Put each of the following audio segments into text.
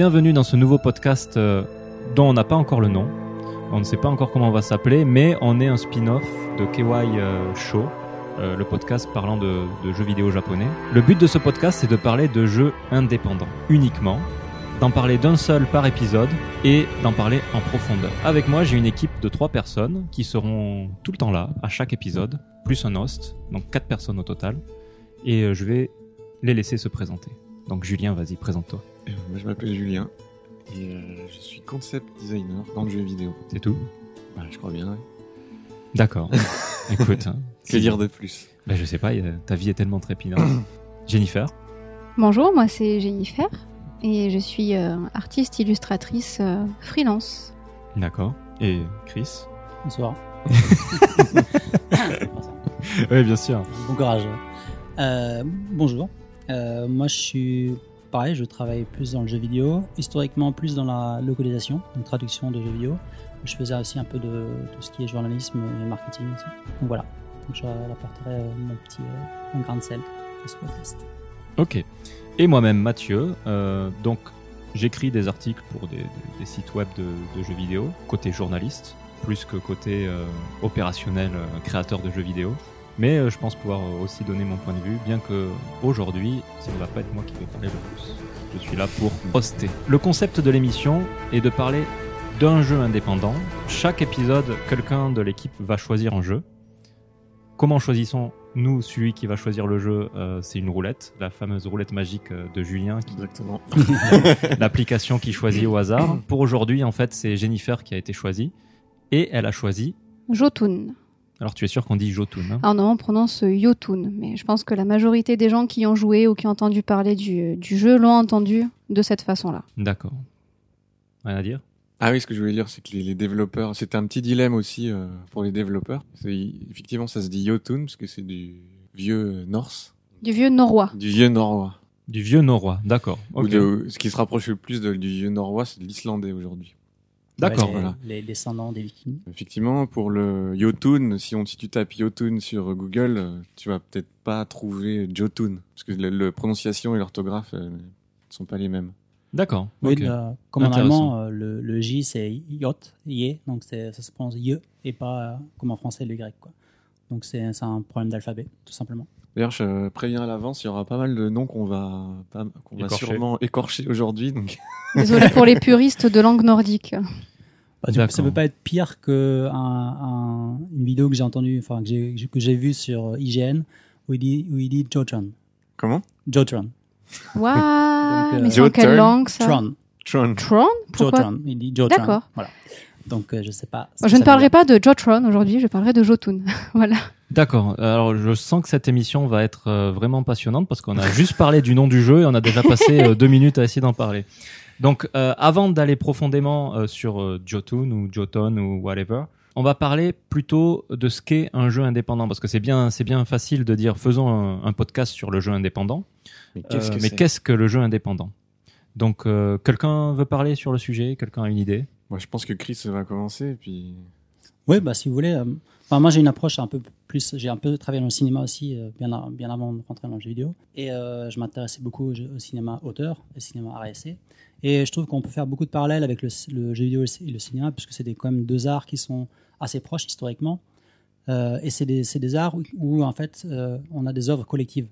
bienvenue dans ce nouveau podcast euh, dont on n'a pas encore le nom. On ne sait pas encore comment on va s'appeler, mais on est un spin-off de KY euh, Show, euh, le podcast parlant de, de jeux vidéo japonais. Le but de ce podcast, c'est de parler de jeux indépendants, uniquement, d'en parler d'un seul par épisode et d'en parler en profondeur. Avec moi, j'ai une équipe de trois personnes qui seront tout le temps là, à chaque épisode, plus un host, donc quatre personnes au total. Et euh, je vais les laisser se présenter. Donc Julien, vas-y, présente-toi. Euh, Moi, je m'appelle Julien et euh, je suis concept designer dans le jeu vidéo. C'est tout? Bah, je crois bien. ouais. D'accord. Écoute. hein, Que dire de plus? Bah, Je sais pas, a- ta vie est tellement trépidante. Jennifer? Bonjour, moi c'est Jennifer et je suis euh, artiste illustratrice euh, freelance. D'accord. Et Chris? Bonsoir. Oui, bien sûr. Bon courage. Euh, bonjour. Euh, moi, je suis pareil, je travaille plus dans le jeu vidéo, historiquement plus dans la localisation, donc traduction de jeux vidéo. Je faisais aussi un peu de tout ce qui est journalisme et marketing aussi. Donc voilà, donc j'apporterai euh, mon petit euh, mon grain de sel à ce podcast. Ok. Et moi-même, Mathieu. euh, donc, j'écris des articles pour des, sites web de, jeux vidéo, côté journaliste, plus que côté opérationnel, créateur de jeux vidéo. Mais euh, je pense pouvoir euh, aussi donner mon point de vue, bien que aujourd'hui, ça ne va pas être moi qui vais parler le plus. Je suis là pour hoster. Le concept de l'émission est de parler d'un jeu indépendant. Chaque épisode, quelqu'un de l'équipe va choisir un jeu. Comment choisissons-nous celui qui va choisir le jeu Euh, C'est une roulette, la fameuse roulette magique de Julien, qui- Exactement. l'application qui choisit au hasard. Pour aujourd'hui, en fait, c'est Jennifer qui a été choisie. Et elle a choisi. Jotun. Alors, tu es sûr qu'on dit Jotun hein Alors non, on prononce Yotun, mais je pense que la majorité des gens qui ont joué ou qui ont entendu parler du, du jeu l'ont entendu de cette façon-là. D'accord. Rien à dire? Ah oui, ce que je voulais dire, c'est que les, les développeurs, c'était un petit dilemme aussi euh, pour les développeurs. C'est- Effectivement, ça se dit Yotun parce que c'est du vieux norse, Du vieux norrois. du vieux norrois. Du vieux norrois, d'accord. Ce qui se rapproche le plus de- du vieux norrois, c'est de l'islandais aujourd'hui. D'accord, les, voilà. Les descendants des Vikings. Effectivement, pour le Yotun, si, on, si tu tapes Yotun sur Google, euh, tu vas peut-être pas trouver Jotun, parce que la la prononciation et l'orthographe euh, ne sont pas les mêmes. D'accord. Oui, euh, comme en allemand, euh, le, le J c'est yot, yé, donc c'est- ça se prononce ye et pas euh, comme en français le Y. Quoi. Donc c'est un problème d'alphabet, tout simplement. D'ailleurs, je préviens à l'avance, il y aura pas mal de noms qu'on va, pas- qu'on va sûrement écorcher aujourd'hui. Donc, Désolé pour les puristes de langue nordique. Bah, coup, ça peut pas être pire que un, un- une vidéo que j'ai entendue, enfin que j'ai que j'ai vue sur IGN où il dit où il dit Jotron. comment? Jotron. Waouh, euh, mais c'est en quelle langue ça? Tron. Tron. Tron Pourquoi? Jotron. Il dit Jotron. D'accord. Voilà. Donc euh, je sais pas. Moi, Je ne parlerai pas de Jotron aujourd'hui, je parlerai de Jotun. voilà. D'accord. Alors, je sens que cette émission va être euh, vraiment passionnante parce qu'on a juste parlé du nom du jeu et on a déjà passé euh, deux minutes à essayer d'en parler. Donc, euh, avant d'aller profondément euh, sur euh, Jotun ou Jotun ou whatever, on va parler plutôt de ce qu'est un jeu indépendant parce que c'est bien, c'est bien facile de dire faisons un, un podcast sur le jeu indépendant. Mais Euh, qu'est-ce que mais c'est qu'est-ce que le jeu indépendant? Donc, euh, quelqu'un veut parler sur le sujet? Quelqu'un a une idée? Moi, je pense que Chris va commencer, et puis Oui, bah si vous voulez. euh, Enfin, moi j'ai une approche un peu plus. J'ai un peu travaillé dans le cinéma aussi, euh, bien, bien avant de rentrer dans le jeu vidéo. Et euh, je m'intéressais beaucoup au, cinéma auteur, au cinéma RSC. Et je trouve qu'on peut faire beaucoup de parallèles avec le, jeu vidéo et le cinéma, puisque c'est quand même deux arts qui sont assez proches historiquement. Euh, et c'est des, des arts où, en fait on a des œuvres collectives.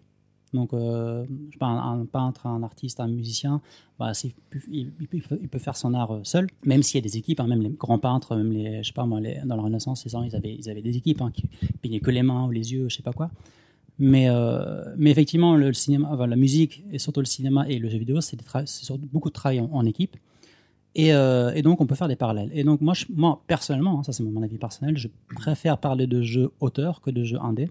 Donc, euh, je pas, un, peintre, un artiste, un musicien, bah, il, peut, faire son art euh, seul, même s'il y a des équipes, hein, même les grands peintres, même les, je sais pas dans la Renaissance, les gens, ils avaient, ils avaient des équipes hein, qui peignaient que les mains ou les yeux, je sais pas quoi. Mais, euh, mais effectivement, le, cinéma, la musique et surtout le cinéma et le jeu vidéo, c'est beaucoup de travail en, équipe. Et, euh, et donc, on peut faire des parallèles. Et donc, moi, moi personnellement, hein, ça c'est mon avis personnel, je préfère parler de jeux auteurs que de jeux indés.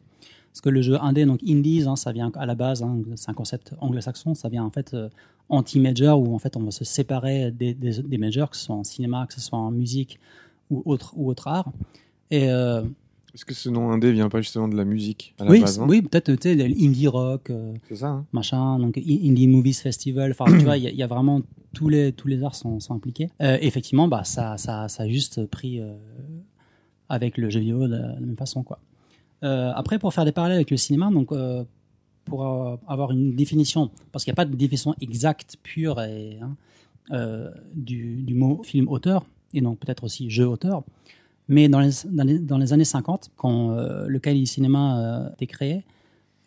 Parce que le jeu indé, donc indies, hein, ça vient à la base, hein, c'est un concept anglo-saxon, ça vient en fait euh, anti-major, où en fait on va se séparer des, des, des majors, que ce soit en cinéma, que ce soit en musique ou autre, ou autre art. Et euh, est-ce que ce nom indé vient pas justement de la musique à la oui, base hein oui peut-être tu sais, l'indie rock, euh, ça. Hein machin, donc Indie Movies Festival. Enfin, tu vois, il y, a- il y a vraiment tous les tous les arts sont, sont impliqués. Euh, effectivement, bah ça ça ça a juste pris euh, avec le jeu vidéo de la, de la même façon quoi. Euh, après, pour faire des parallèles avec le cinéma, donc euh, pour euh, avoir une définition, parce qu'il n'y a pas de définition exacte, pure hein, du, mot film auteur, et donc peut-être aussi jeu auteur. Mais dans les, années 50, quand euh, le du cinéma euh, été créé,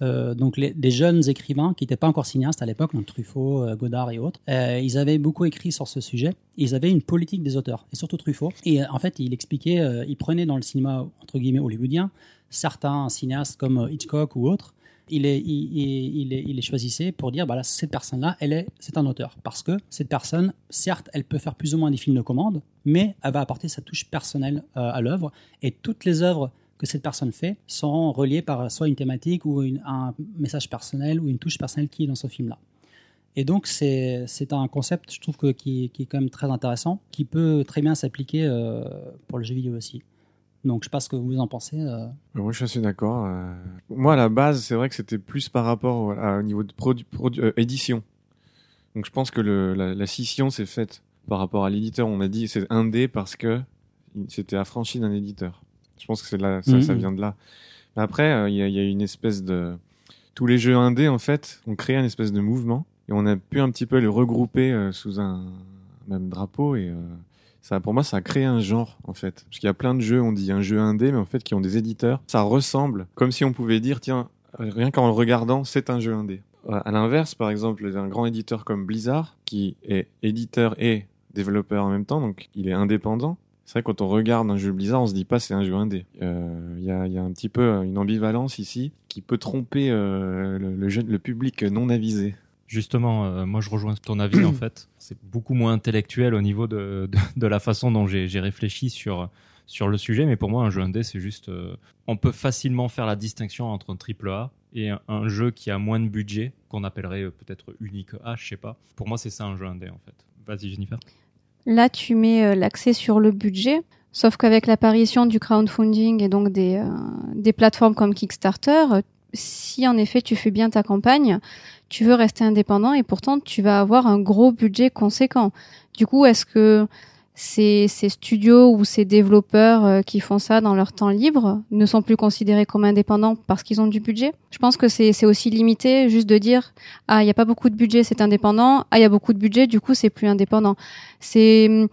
donc les, jeunes écrivains qui n'étaient pas encore cinéastes à l'époque, donc Truffaut, Godard et autres, ils avaient beaucoup écrit sur ce sujet. Ils avaient une politique des auteurs, et surtout Truffaut. Et en fait, il expliquait, il prenait dans le cinéma entre guillemets hollywoodien certains cinéastes comme euh, Hitchcock ou autres. Il les, il, il, il choisissait pour dire, bah là, cette personne-là, elle est, c'est un auteur, parce que cette personne, certes, elle peut faire plus ou moins des films de commande, mais elle va apporter sa touche personnelle euh, à l'œuvre, et toutes les œuvres que cette personne fait sont reliées par soit une thématique ou un message personnel ou une touche personnelle qui est dans ce film-là. Et donc, c'est un concept, je trouve, que, qui, qui est quand même très intéressant, qui peut très bien s'appliquer euh, pour le jeu vidéo aussi. Donc, je sais pas ce que vous en pensez. euh. Moi, je suis assez d'accord. euh. Moi, à la base, c'est vrai que c'était plus par rapport à- au niveau de produ- produ- euh, édition. Donc, je pense que le, la, la scission s'est faite par rapport à l'éditeur. On a dit c'est indé parce que il s'était affranchi d'un éditeur. Je pense que c'est là, ça, Mhm. ça vient de là. Après, euh, il y, a, y a une espèce de tous les jeux indés en fait ont créé un espèce de mouvement et on a pu un petit peu les regrouper sous un même drapeau et ça, pour moi, ça a créé un genre, en fait. Parce qu'il y a plein de jeux, on dit un jeu indé, mais en fait, qui ont des éditeurs. Ça ressemble, comme si on pouvait dire, tiens, euh, rien qu'en le regardant, c'est un jeu indé. Euh, À l'inverse, par exemple, un grand éditeur comme Blizzard, qui est éditeur et développeur en même temps, donc il est indépendant. C'est vrai, quand on regarde un jeu Blizzard, on se dit pas c'est un jeu indé. Euh, Il y, a, un petit peu une ambivalence ici qui peut tromper le public non avisé. Justement, euh, moi je rejoins ton avis en fait. C'est beaucoup moins intellectuel au niveau de, de, de la façon dont j'ai réfléchi sur, sur le sujet, mais pour moi un jeu indé c'est juste... euh, on peut facilement faire la distinction entre un triple A et un, un jeu qui a moins de budget, qu'on appellerait euh, peut-être unique A, je sais pas. Pour moi c'est ça un jeu indé en fait. Vas-y Jennifer. Là, tu mets euh, l'accès sur le budget, sauf qu'avec l'apparition du crowdfunding et donc des, euh, des plateformes comme Kickstarter, si en effet tu fais bien ta campagne, tu veux rester indépendant et pourtant tu vas avoir un gros budget conséquent. Du coup, est-ce que ces, ces studios ou ces développeurs euh, qui font ça dans leur temps libre ne sont plus considérés comme indépendants parce qu'ils ont du budget? Je pense que c'est aussi limité juste de dire ah il y a pas beaucoup de budget c'est indépendant ah il y a beaucoup de budget du coup c'est plus indépendant. C'est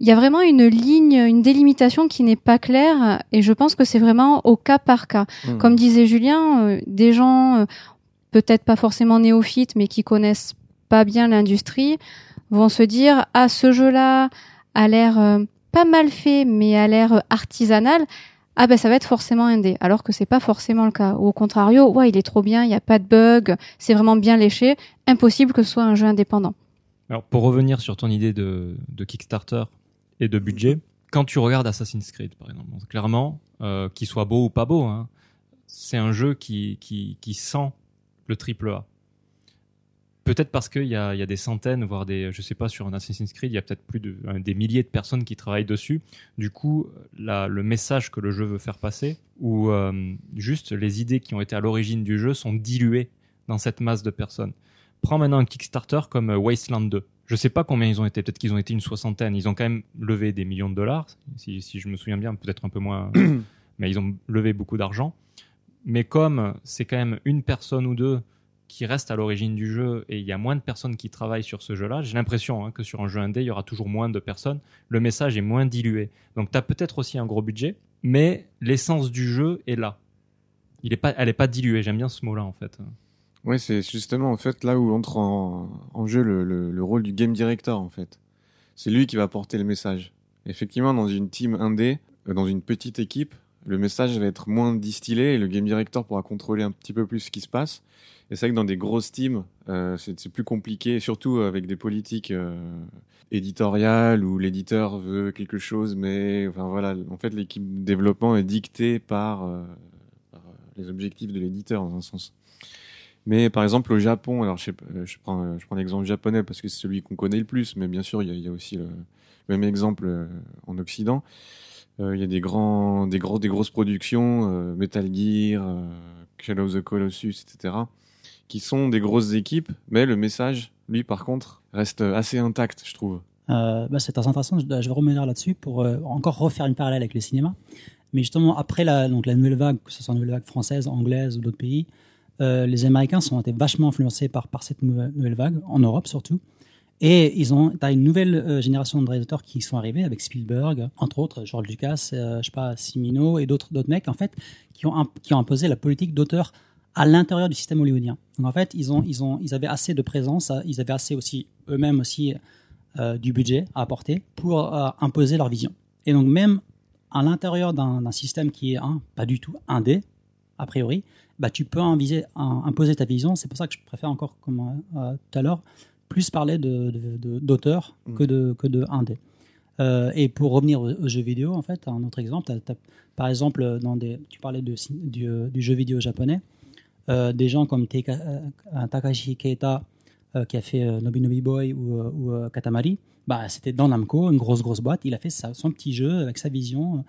il y a vraiment une ligne, une délimitation qui n'est pas claire et je pense que c'est vraiment au cas par cas. Hmm. Comme disait Julien, euh, des gens euh, peut-être pas forcément néophytes mais qui connaissent pas bien l'industrie vont se dire ah ce jeu-là a l'air euh, pas mal fait mais a l'air euh, artisanal. Ah ben ça va être forcément indé, alors que c'est pas forcément le cas. Ou au contrario, ouais il est trop bien, il y a pas de bug, c'est vraiment bien léché, impossible que ce soit un jeu indépendant. Alors, pour revenir sur ton idée de, Kickstarter et de budget, quand tu regardes Assassin's Creed, par exemple, clairement, euh, qu'il soit beau ou pas beau, hein, c'est un jeu qui, qui sent le triple A. Peut-être parce qu'il y y a des centaines, voire des, je sais pas, sur un Assassin's Creed, il y a peut-être plus de euh, des milliers de personnes qui travaillent dessus. Du coup, la, le message que le jeu veut faire passer, ou euh, juste les idées qui ont été à l'origine du jeu sont diluées dans cette masse de personnes. Prends maintenant un Kickstarter comme euh, Wasteland 2. Je sais pas combien ils ont été, peut-être qu'ils ont été une soixantaine. Ils ont quand même levé des millions de dollars, si, si je me souviens bien, peut-être un peu moins, mais ils ont levé beaucoup d'argent. Mais comme c'est quand même une personne ou deux qui restent à l'origine du jeu et il y a moins de personnes qui travaillent sur ce jeu-là, j'ai l'impression hein, que sur un jeu indé, il y aura toujours moins de personnes. Le message est moins dilué. Donc tu as peut-être aussi un gros budget, mais l'essence du jeu est là. Il est pas, elle est pas diluée. J'aime bien ce mot-là en fait. Oui, c'est justement en fait là où entre en, jeu le, le, le rôle du game director en fait. C'est lui qui va porter le message. Effectivement, dans une team indé, euh, dans une petite équipe, le message va être moins distillé et le game director pourra contrôler un petit peu plus ce qui se passe. Et c'est vrai que dans des grosses teams, euh, c'est plus compliqué, surtout avec des politiques euh, éditoriales où l'éditeur veut quelque chose, mais enfin voilà, en fait l'équipe développement est dictée par, euh, par euh, les objectifs de l'éditeur dans un sens. Mais par exemple au Japon, alors je, sais euh, je prends, euh, je prends l'exemple japonais parce que c'est celui qu'on connaît le plus, mais bien sûr il y a, il y a aussi le, même exemple en Occident. Euh, il y a des grands, des gros, des grosses productions, euh, Metal Gear, euh, Shadow of the Colossus, etc., qui sont des grosses équipes, mais le message, lui par contre, reste assez intact, je trouve. Bah, c'est intéressant. Je, vais revenir là-dessus pour encore refaire une parallèle avec le cinéma. Mais justement, après la, la nouvelle vague, que ce soit une nouvelle vague française, anglaise ou d'autres pays, les Américains sont été vachement influencés par, cette nouvelle vague, en Europe surtout. Et ils ont, t'as une nouvelle euh, génération de réalisateurs qui sont arrivés avec Spielberg, entre autres, George Lucas, euh, je sais pas, Simino et d'autres d'autres mecs en fait qui ont qui ont imposé la politique d'auteur à l'intérieur du système hollywoodien. Donc en fait, ils ont ils ont ils avaient assez de présence, euh, ils avaient assez aussi eux-mêmes aussi du budget à apporter pour imposer leur vision. Et donc même à l'intérieur d'un système qui est un, pas du tout indé a priori, bah tu peux imposer ta vision. C'est pour ça que je préfère encore comme tout à l'heure plus parler de, de- de- d'auteur Mm. que de que de indé. Euh, et pour revenir aux, aux jeux vidéo, en fait, un autre exemple, par exemple, dans des, tu parlais de, du, du jeu vidéo japonais, euh, des gens comme Teika- euh, Takashi Keita euh, qui a fait euh, Nobi Nobi Boy ou, euh, ou, euh, Katamari, bah, c'était dans Namco, une grosse grosse boîte. Il a fait sa- son petit jeu avec sa vision.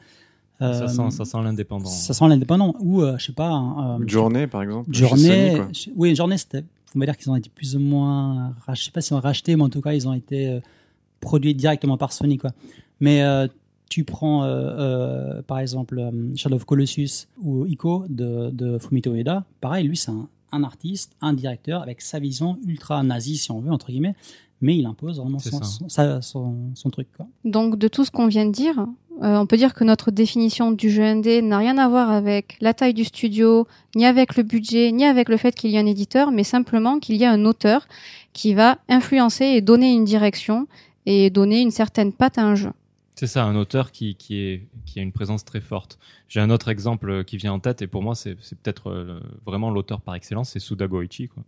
euh, ça sent, ça sent l'indépendant. ça sent l'indépendant. Ou, euh, je sais pas, un, euh, Journée, par exemple. Journée, Sony, oui, Journée, c'était, faut me dire qu'ils ont été plus ou moins, je sais pas si on racheté, mais en tout cas, ils ont été euh, produits directement par Sony, quoi. Mais euh, tu prends, euh, euh, par exemple, Shadow of Colossus ou Ico de, de Fumito Ueda, pareil, lui, c'est un, un artiste, un directeur avec sa vision ultra nazie, si on veut, entre guillemets, mais il impose vraiment son, ça. son, sa- son- son truc, quoi. Donc de tout ce qu'on vient de dire, euh, on peut dire que notre définition du jeu indé n'a rien à voir avec la taille du studio, ni avec le budget, ni avec le fait qu'il y ait un éditeur, mais simplement qu'il y a un auteur qui va influencer et donner une direction et donner une certaine patte à un jeu. C'est ça, un auteur qui, qui, est, qui a une présence très forte. J'ai un autre exemple qui vient en tête, et pour moi, c'est peut-être euh, vraiment l'auteur par excellence, c'est Suda Goichi. Quoi.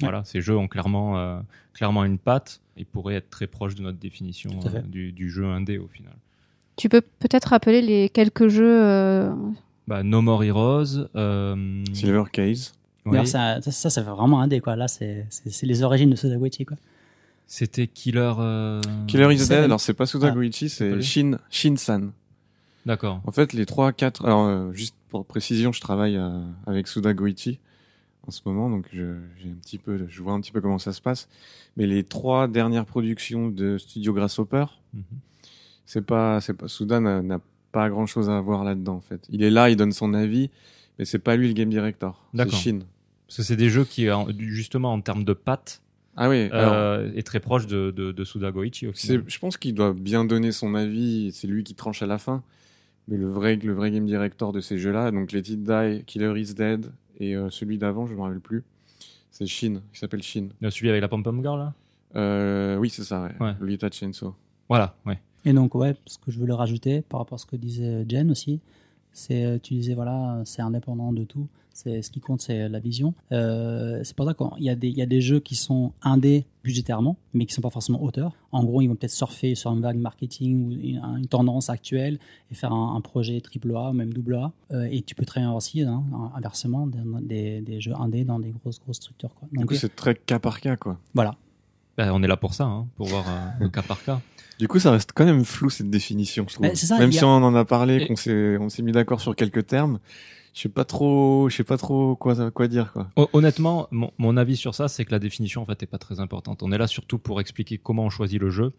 Voilà, ces jeux ont clairement, euh, clairement une patte et pourraient être très proches de notre définition euh, du, du jeu indé au final. Tu peux peut-être rappeler les quelques jeux euh, Bah, no More Heroes. Euh, Silver Case. oui. D'ailleurs, ça, ça, ça, ça fait vraiment un dé, quoi. Là, c'est, c'est, c'est les origines de Sudaguchi, quoi. C'était Killer. euh, Killer is Dead, alors c'est pas Suda Ah, Goichi, pas c'est lui. Shin, Shin-san. D'accord. En fait, les 3, 4, alors euh, juste pour précision, je travaille euh, avec Suda Goichi en ce moment, donc je, j'ai un petit peu, je vois un petit peu comment ça se passe. Mais les trois dernières productions de Studio Grasshopper, Mhm. C'est pas, c'est pas, Suda n'a, pas grand chose à voir là-dedans, en fait. Il est là, il donne son avis, mais c'est pas lui le game director. C'est. Shin. Parce que c'est des jeux qui, en- justement, en termes de patte, Ah oui, alors, euh, est très proche de, de, de Suda Goichi au c'est, final. je pense qu'il doit bien donner son avis, c'est lui qui tranche à la fin. Mais le vrai, le vrai game director de ces jeux-là, donc Let It Die, Killer is Dead, et euh, celui d'avant, je me rappelle plus, c'est Shin, il s'appelle Shin. Euh, Celui avec la pom-pom girl, là? Euh, oui, c'est ça, ouais. Ouais. Lolita Chainsaw. Voilà, ouais. Et donc, ouais, ce que je voulais rajouter par rapport à ce que disait Jen aussi, c'est, euh, tu disais, voilà, c'est indépendant de tout. C'est, ce qui compte, c'est la vision. Euh, c'est pour ça qu'il y, a des- il y a des jeux qui sont indés budgétairement, mais qui sont pas forcément auteurs. En gros, ils vont peut-être surfer sur une vague marketing ou une, une tendance actuelle et faire un, un projet triple A ou même double A. Euh, et tu peux très bien aussi, hein, inversement, des, des, des jeux indés dans des grosses, grosses structures. Quoi. Du Donc, coup, c'est très cas par cas, quoi. voilà. Ben, on est là pour ça, hein, pour voir euh, le cas par cas. Du coup, ça reste quand même flou, cette définition, je trouve. Ça, Même a- si on en a parlé, Et- qu'on s'est, on s'est mis d'accord sur quelques termes, je sais pas trop, je sais pas trop quoi, quoi dire, quoi. Hon- Honnêtement, mon, mon avis sur ça, c'est que la définition en fait est pas très importante. On est là surtout pour expliquer comment on choisit le jeu.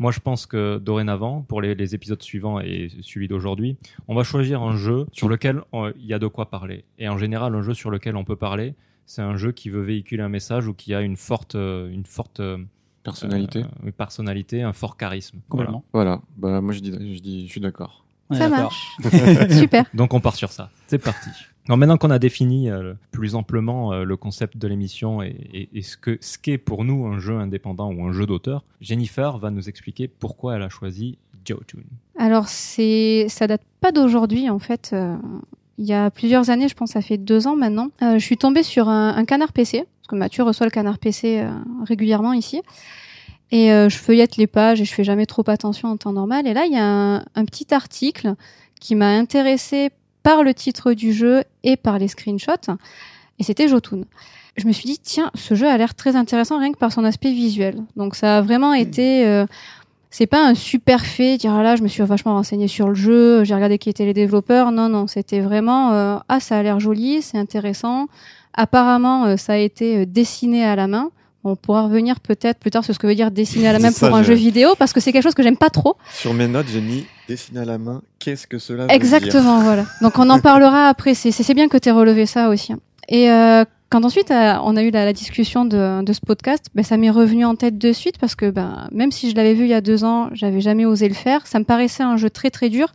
Moi, je pense que dorénavant, pour les, les épisodes suivants et celui d'aujourd'hui, on va choisir un jeu sur lequel euh, il y a de quoi parler. Et en général, un jeu sur lequel on peut parler, c'est un jeu qui veut véhiculer un message ou qui a une forte, euh, une forte euh, Personnalité. euh, une personnalité, un fort charisme. Complètement. Voilà. Bah, moi, je dis, je dis, je suis d'accord. Ça marche. Super. Donc on part sur ça. C'est parti. Alors maintenant qu'on a défini euh, plus amplement euh, le concept de l'émission et, et- et ce que ce qu'est pour nous un jeu indépendant ou un jeu d'auteur, Jennifer va nous expliquer pourquoi elle a choisi Jotun. Alors c'est, ça date pas d'aujourd'hui en fait. Euh, il y a plusieurs années, je pense, ça fait deux ans maintenant. euh, je suis tombée sur un, un canard PC parce que Mathieu reçoit le canard PC euh, régulièrement ici. Et euh, je feuillette les pages et je fais jamais trop attention en temps normal. Et là, il y a un, un petit article qui m'a intéressé par le titre du jeu et par les screenshots. Et c'était Jotun. Je me suis dit, tiens, ce jeu a l'air très intéressant rien que par son aspect visuel. Donc ça a vraiment été... c'est pas un super fait, dire ah là, je me suis vachement renseigné sur le jeu, j'ai regardé qui étaient les développeurs. Non, non, c'était vraiment euh, ah, ça a l'air joli, c'est intéressant. Apparemment, euh, ça a été euh, dessiné à la main. On pourra revenir peut-être plus tard sur ce que veut dire dessiner à la main ça, pour un jeu vidéo, parce que c'est quelque chose que j'aime pas trop. Sur mes notes, j'ai mis dessiné à la main. Qu'est-ce que cela veut dire? Exactement, voilà. Donc on en parlera après. C'est bien que tu aies relevé ça aussi. Et euh, quand ensuite euh, on a eu la, discussion de, ce podcast, ben, ça m'est revenu en tête de suite parce que ben, même si je l'avais vu il y a deux ans, j'avais jamais osé le faire. Ça me paraissait un jeu très très dur.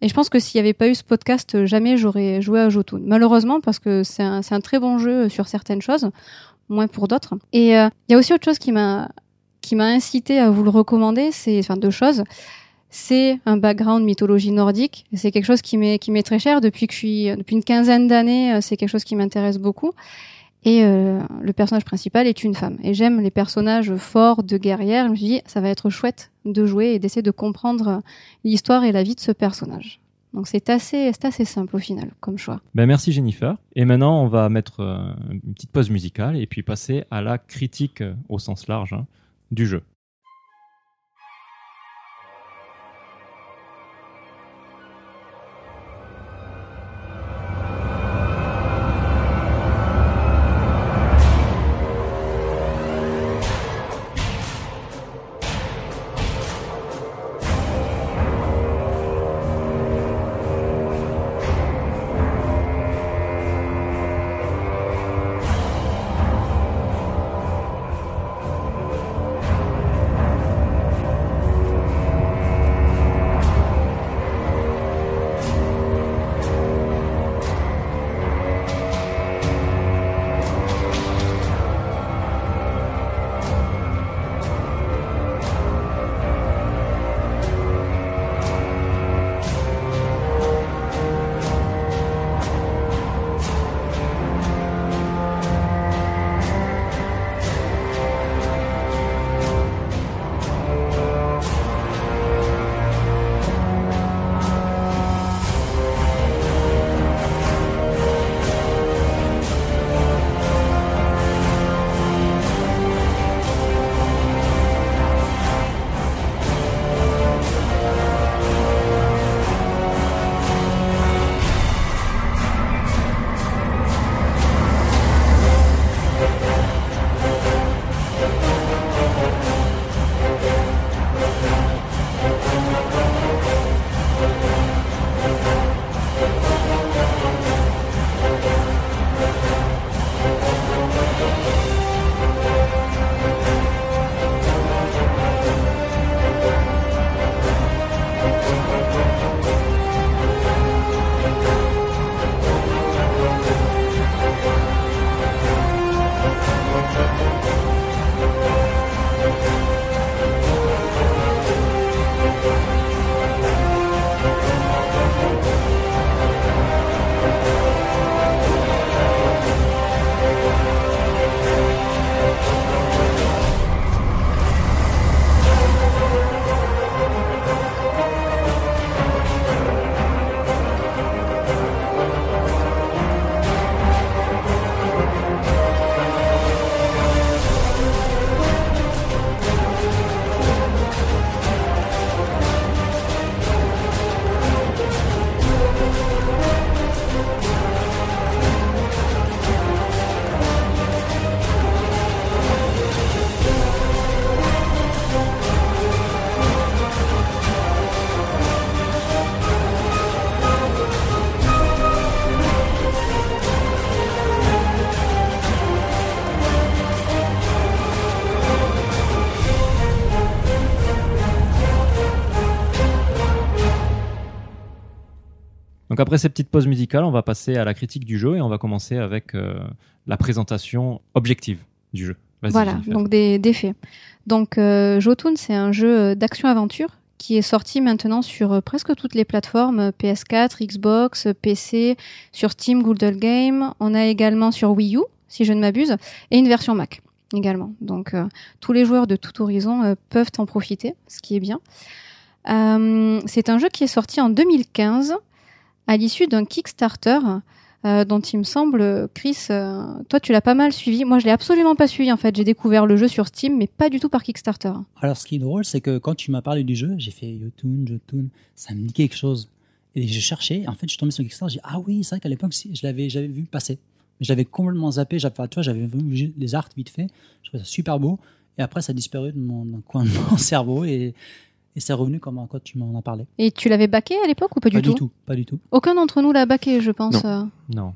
Et je pense que s'il n'y avait pas eu ce podcast, jamais j'aurais joué à Jotun. Malheureusement, parce que c'est un, un, très bon jeu sur certaines choses, moins pour d'autres. Et euh, il y a aussi autre chose qui m'a qui m'a incité à vous le recommander, c'est enfin deux choses. C'est un background mythologie nordique. C'est quelque chose qui m'est qui m'est très cher depuis que je suis depuis une quinzaine d'années. C'est quelque chose qui m'intéresse beaucoup. Et euh, le personnage principal est une femme. Et j'aime les personnages forts de guerrières. Je me suis dit, ça va être chouette de jouer et d'essayer de comprendre l'histoire et la vie de ce personnage. Donc c'est assez, c'est assez simple au final comme choix. Ben merci Jennifer. Et maintenant on va mettre euh, une petite pause musicale et puis passer à la critique euh, au sens large hein, du jeu. Après cette petite pause musicale, on va passer à la critique du jeu et on va commencer avec euh, la présentation objective du jeu. Voilà, donc des, des faits. Donc euh, Jotun, c'est un jeu d'action-aventure qui est sorti maintenant sur euh, presque toutes les plateformes euh, PS4, Xbox, PC, sur Steam, Google Game. On a également sur Wii U, si je ne m'abuse, et une version Mac également. Donc euh, tous les joueurs de tout horizon euh, peuvent en profiter, ce qui est bien. Euh, c'est un jeu qui est sorti en 2015 à l'issue d'un Kickstarter euh, dont il me semble, Chris, euh, toi tu l'as pas mal suivi. Moi je l'ai absolument pas suivi en fait. J'ai découvert le jeu sur Steam, mais pas du tout par Kickstarter. Alors, ce qui est drôle, c'est que quand tu m'as parlé du jeu, j'ai fait Jotun, Jotun, ça me dit quelque chose. Et j'ai cherché, en fait, je suis tombé sur Kickstarter, j'ai dit, ah oui, c'est vrai qu'à l'époque, je l'avais, j'avais vu passer. Mais j'avais complètement zappé, j'avais, vu les arts vite fait, je trouvais ça super beau. Et après, ça a disparu de mon, coin de mon cerveau et, et c'est revenu comme quand tu m'en as parlé. Et tu l'avais baqué à l'époque ou pas, pas du, tout, pas du tout. Aucun d'entre nous l'a baqué, je pense. Non. euh. Non.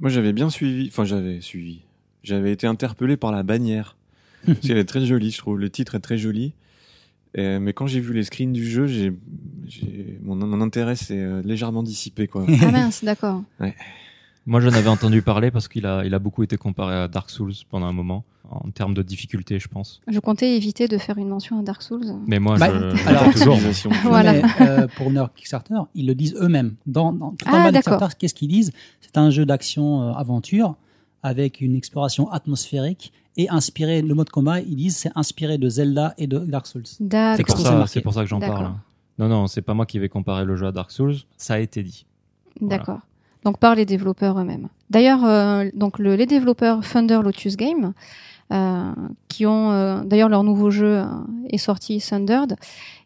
Moi, j'avais bien suivi, enfin, j'avais suivi. j'avais été interpellé par la bannière. Parce qu'elle est très jolie, je trouve. Le titre est très joli. Et- mais quand j'ai vu les screens du jeu, j'ai, mon, mon intérêt s'est euh, légèrement dissipé, quoi. Ah mince, d'accord. Moi, j'en avais entendu parler parce qu'il a, il a beaucoup été comparé à Dark Souls pendant un moment, en termes de difficulté, je pense. Je comptais éviter de faire une mention à Dark Souls. Mais moi, Bah, je, alors, toujours. Utilisation. Voilà. Mais, euh, pour leur Kickstarter, ils le disent eux-mêmes. Dans, dans, tout en Ah, bas. Kickstarter, qu'est-ce qu'ils disent? C'est un jeu d'action-aventure avec une exploration atmosphérique et inspiré, le mode combat, ils disent c'est inspiré de Zelda et de Dark Souls. C'est D'accord. pour, pour ça que j'en parle. Non, non, c'est pas moi qui vais comparer le jeu à Dark Souls. Ça a été dit. D'accord. Donc par les développeurs eux-mêmes. D'ailleurs, euh, donc le- les développeurs Thunder Lotus Game, euh, qui ont euh, d'ailleurs leur nouveau jeu est sorti Thundered.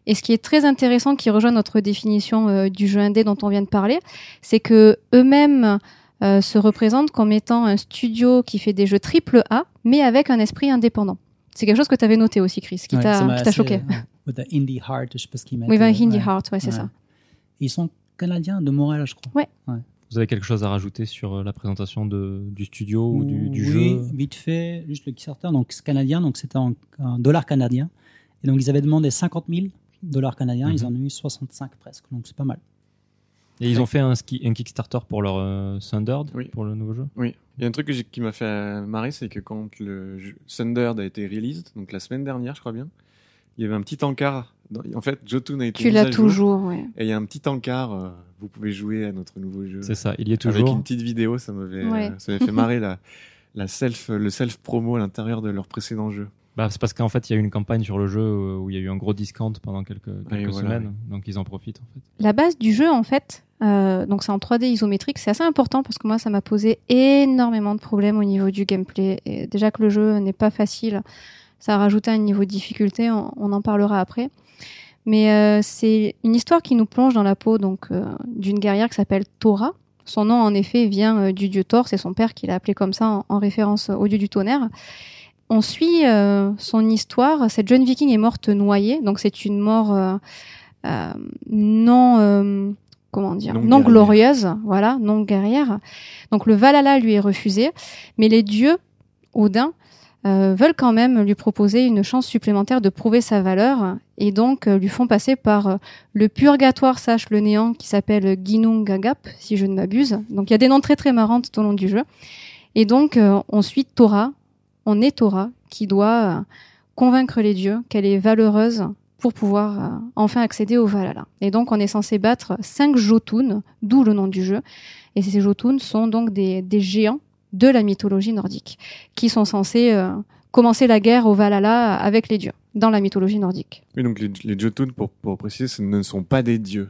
Et ce qui est très intéressant, qui rejoint notre définition du jeu indé dont on vient de parler, c'est que eux-mêmes se représentent comme étant un studio qui fait des jeux triple A, mais avec un esprit indépendant. C'est quelque chose que tu avais noté aussi, Chris, qui Ouais, t'a choqué. with the Indie Heart, je sais pas ce qu'ils mettent. Ben, euh, Indie ouais. Heart, ouais, c'est Ouais. ça. Ils sont canadiens de Montréal, je crois. Vous avez quelque chose à rajouter sur euh, la présentation de, du studio ou du, du oui, jeu? vite fait, juste le Kickstarter, donc c'est canadien, donc c'était en, en dollars canadiens. Et donc ils avaient demandé 50 000 dollars canadiens, ils Mhm. en ont eu 65 presque, donc c'est pas mal. Et ils ont fait un, ski, un Kickstarter pour leur euh, Thundered, Oui. pour le nouveau jeu? Oui. Il y a un truc que qui m'a fait marrer, c'est que quand le jeu Thundered a été released, donc la semaine dernière, je crois bien, il y avait un petit encart. En fait, Jotun a été Tu l'as à jour, toujours, ouais. Et il y a un petit encart. euh, vous pouvez jouer à notre nouveau jeu. C'est ça, il y est Avec toujours. une petite vidéo, ça m'avait Ouais. euh, ça m'avait fait marrer la, la self, le self promo à l'intérieur de leur précédent jeu. Bah, c'est parce qu'en fait, il y a eu une campagne sur le jeu où il y a eu un gros discount pendant quelques, quelques voilà, semaines. Donc ils en profitent en fait. La base du jeu, en fait, euh, donc c'est en 3D isométrique, c'est assez important parce que moi, ça m'a posé énormément de problèmes au niveau du gameplay. Et déjà que le jeu n'est pas facile, ça a rajouté un niveau de difficulté, on, on en parlera après. Mais euh, c'est une histoire qui nous plonge dans la peau donc euh, d'une guerrière qui s'appelle Tora. Son nom, en effet, vient euh, du dieu Thor, c'est son père qui l'a appelé comme ça en, en référence au dieu du tonnerre. On suit euh, son histoire. Cette jeune viking est morte noyée, donc c'est une mort non comment dire Non glorieuse, voilà, non guerrière. Donc le Valhalla lui est refusé, mais les dieux Odin euh, veulent quand même lui proposer une chance supplémentaire de prouver sa valeur et donc euh, lui font passer par euh, le purgatoire sache le néant qui s'appelle Ginnungagap si je ne m'abuse. Donc il y a des noms très très marrants tout au long du jeu. Et donc on suit Tora, on est Tora qui doit convaincre les dieux qu'elle est valeureuse pour pouvoir enfin accéder au Valhalla. Et donc on est censé battre cinq Jotuns, d'où le nom du jeu. Et ces Jotuns sont donc des, des géants de la mythologie nordique, qui sont censés euh, commencer la guerre au Valhalla avec les dieux, dans la mythologie nordique. Oui, donc les, les Jotun, pour, pour préciser, ce ne sont pas des dieux.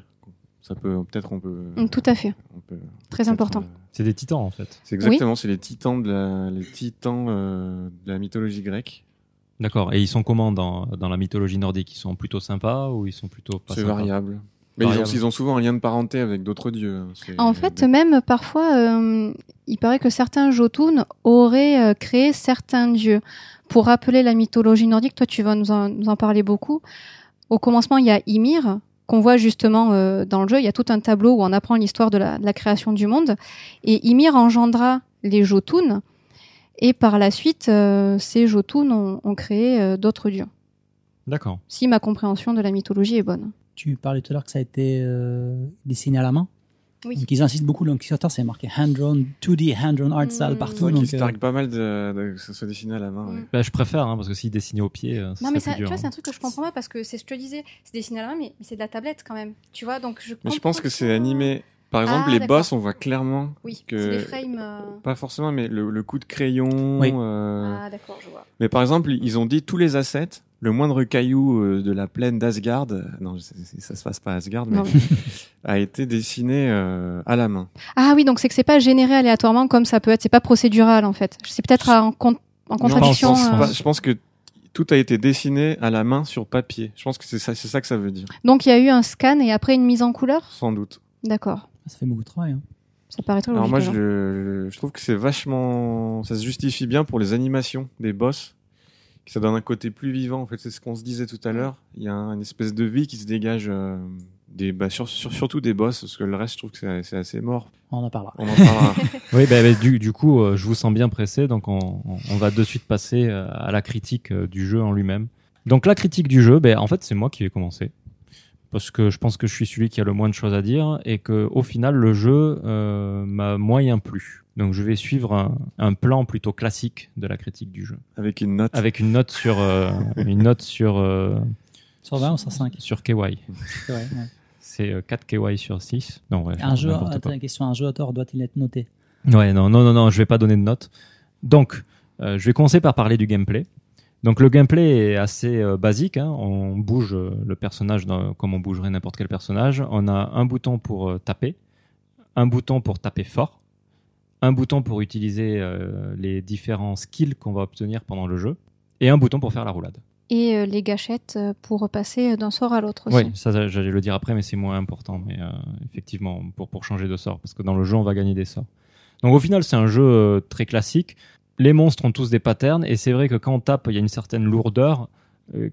Ça peut, peut-être on peut. Mm, Tout à fait, on peut très important. euh, C'est des titans en fait. C'est exactement, c'est les titans de la, les titans euh, de la mythologie grecque. D'accord. Et ils sont comment dans, dans la mythologie nordique? Ils sont plutôt sympas ou ils sont plutôt pas C'est sympas? variable. Mais ils ont, ils ont souvent un lien de parenté avec d'autres dieux. hein. En fait, même parfois, euh, il paraît que certains Jotuns auraient euh, créé certains dieux. Pour rappeler la mythologie nordique, toi tu vas nous en, nous en parler beaucoup. Au commencement, il y a Ymir, qu'on voit justement euh, dans le jeu. Il y a tout un tableau où on apprend l'histoire de la, de la création du monde. Et Ymir engendra les Jotuns. Et par la suite, euh, ces Jotuns ont, ont créé euh, d'autres dieux. D'accord. Si ma compréhension de la mythologie est bonne. Tu parlais tout à l'heure que ça a été euh, dessiné à la main. Oui. Donc ils insistent beaucoup dans le Kickstarter, c'est marqué hand-drawn, 2D, hand-drawn art style Mm. partout. Donc, se euh, pas mal de, de- que ça soit dessiné à la main. ouais. Mm. Bah, je préfère hein, parce que s'ils dessinaient au pied, euh, ça Non, mais ça, plus tu dur. vois, c'est un hein. truc que je comprends pas parce que c'est ce que je te disais, c'est dessiné à la main, mais, mais c'est de la tablette quand même. Tu vois, donc je Mais je pense que c'est animé. Par exemple, Ah, les boss, on voit clairement, Oui, que- c'est des frames. euh, pas forcément, mais le, le coup de crayon. Oui. euh, Ah, d'accord, je vois. Mais par exemple, ils ont dit tous les assets, le moindre caillou euh, de la plaine d'Asgard, euh, non, ça se passe pas à Asgard, mais a été dessiné euh, à la main. Ah oui, donc c'est que c'est pas généré aléatoirement comme ça peut être, c'est pas procédural en fait. C'est peut-être en, con- en contradiction. Non, je, pense, euh, pas- je pense que tout a été dessiné à la main sur papier. Je pense que c'est ça, c'est ça que ça veut dire, Donc il y a eu un scan et après une mise en couleur? Sans doute. D'accord. Ça fait beaucoup de travail. hein. Ça paraît très Alors logique. moi, je trouve que c'est vachement, ça se justifie bien pour les animations des boss. Que Ça donne un côté plus vivant. En fait, c'est ce qu'on se disait tout à l'heure. Il y a un- une espèce de vie qui se dégage euh, des bah, sur, sur- surtout des boss parce que le reste je trouve que c'est c'est assez mort. On en parlera. On en parlera. Oui, bah, bah, du, du coup, euh, je vous sens bien pressé, donc on, va de suite passer euh, à la critique euh, du jeu en lui-même. Donc la critique du jeu, ben en fait, c'est moi qui vais commencer. Parce que je pense que je suis celui qui a le moins de choses à dire et que au final, le jeu euh, m'a moyen plu. Donc je vais suivre un, un plan plutôt classique de la critique du jeu. avec une note. Avec une note sur, euh, une note sur, euh, Sur 20 ou sur 5 sur KY. C'est vrai, ouais. C'est euh, 4 KY sur 6. Non, ouais, Un jeu, attends, une question, un jeu auteur doit-il être noté? Ouais, non, non, non, non, je vais pas donner de notes. Donc, euh, je vais commencer par parler du gameplay. Donc, le gameplay est assez euh, basique. hein. On bouge euh, le personnage dans- comme on bougerait n'importe quel personnage. On a un bouton pour euh, taper, un bouton pour taper fort, un bouton pour utiliser euh, les différents skills qu'on va obtenir pendant le jeu, et un bouton pour faire la roulade. Et euh, les gâchettes euh, pour passer d'un sort à l'autre aussi. Oui, ça, j'allais le dire après, mais c'est moins important. Mais euh, effectivement, pour, pour changer de sort, parce que dans le jeu, on va gagner des sorts. Donc au final, c'est un jeu très classique. Les monstres ont tous des patterns, et c'est vrai que quand on tape, il y a une certaine lourdeur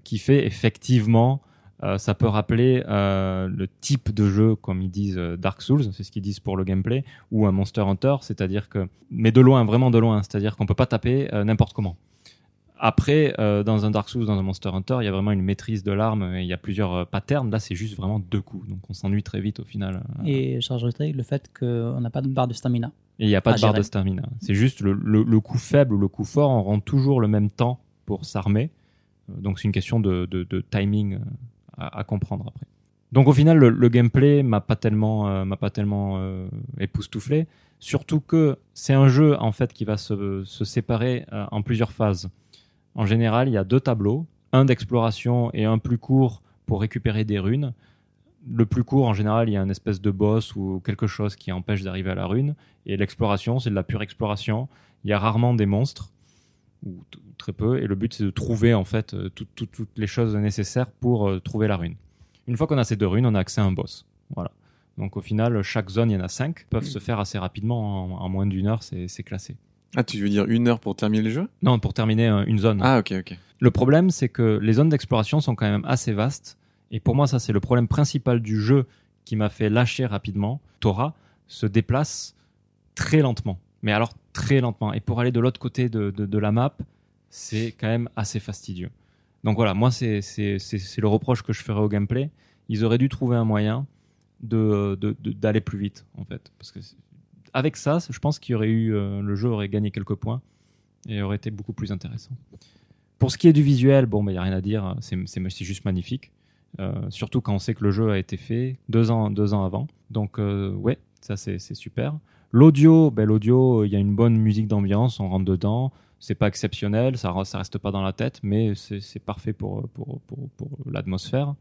qui fait effectivement, euh, ça peut rappeler euh, le type de jeu, comme ils disent euh, Dark Souls, c'est ce qu'ils disent pour le gameplay, ou un Monster Hunter, c'est-à-dire que, mais de loin, vraiment de loin, c'est-à-dire qu'on peut pas taper n'importe comment. Après, dans un Dark Souls, dans un Monster Hunter, il y a vraiment une maîtrise de l'arme et il y a plusieurs patterns. Là, c'est juste vraiment deux coups. Donc, on s'ennuie très vite au final. Et je rajouterais le fait qu'on n'a pas de barre de stamina. Et il n'y a pas de barre gérer. de stamina. C'est juste le, le, le coup faible ou le coup fort, on rend toujours le même temps pour s'armer. Donc, c'est une question de, de, de timing à, comprendre après. Donc, au final, le, le gameplay m'a pas tellement, euh, m'a pas tellement euh, époustouflé. Surtout que c'est un jeu en fait qui va se, se séparer euh, en plusieurs phases. En général, il y a deux tableaux, un d'exploration et un plus court pour récupérer des runes. Le plus court, en général, il y a une espèce de boss ou quelque chose qui empêche d'arriver à la rune. Et l'exploration, c'est de la pure exploration. Il y a rarement des monstres, ou très peu. Et le but, c'est de trouver, en fait, euh, tout- tout- toutes les choses nécessaires pour euh, trouver la rune. Une fois qu'on a ces deux runes, on a accès à un boss. Voilà. Donc au final, chaque zone, il y en a cinq, peuvent se faire assez rapidement. En, en moins d'une heure, c'est c'est classé. Ah, tu veux dire une heure pour terminer le jeu? Non, pour terminer euh, une zone. Ah, ok, ok. Le problème, c'est que les zones d'exploration sont quand même assez vastes. Et pour moi, ça, c'est le problème principal du jeu qui m'a fait lâcher rapidement. Tora se déplace très lentement. Mais alors, très lentement. Et pour aller de l'autre côté de, la map, c'est quand même assez fastidieux. Donc voilà, moi, c'est le reproche que je ferais au gameplay. Ils auraient dû trouver un moyen de de- d'aller plus vite, en fait. Parce que avec ça, je pense qu'il y aurait eu, euh, le jeu aurait gagné quelques points et aurait été beaucoup plus intéressant. Pour ce qui est du visuel, bon, il n'y a rien à dire, c'est juste magnifique. Euh, surtout quand on sait que le jeu a été fait deux ans, deux ans avant. Donc, euh, ouais, ça c'est super. L'audio, ben, l'audio, il y a une bonne musique d'ambiance, on rentre dedans. C'est pas exceptionnel, ça, ça reste pas dans la tête, mais c'est parfait pour, pour, pour, pour l'atmosphère.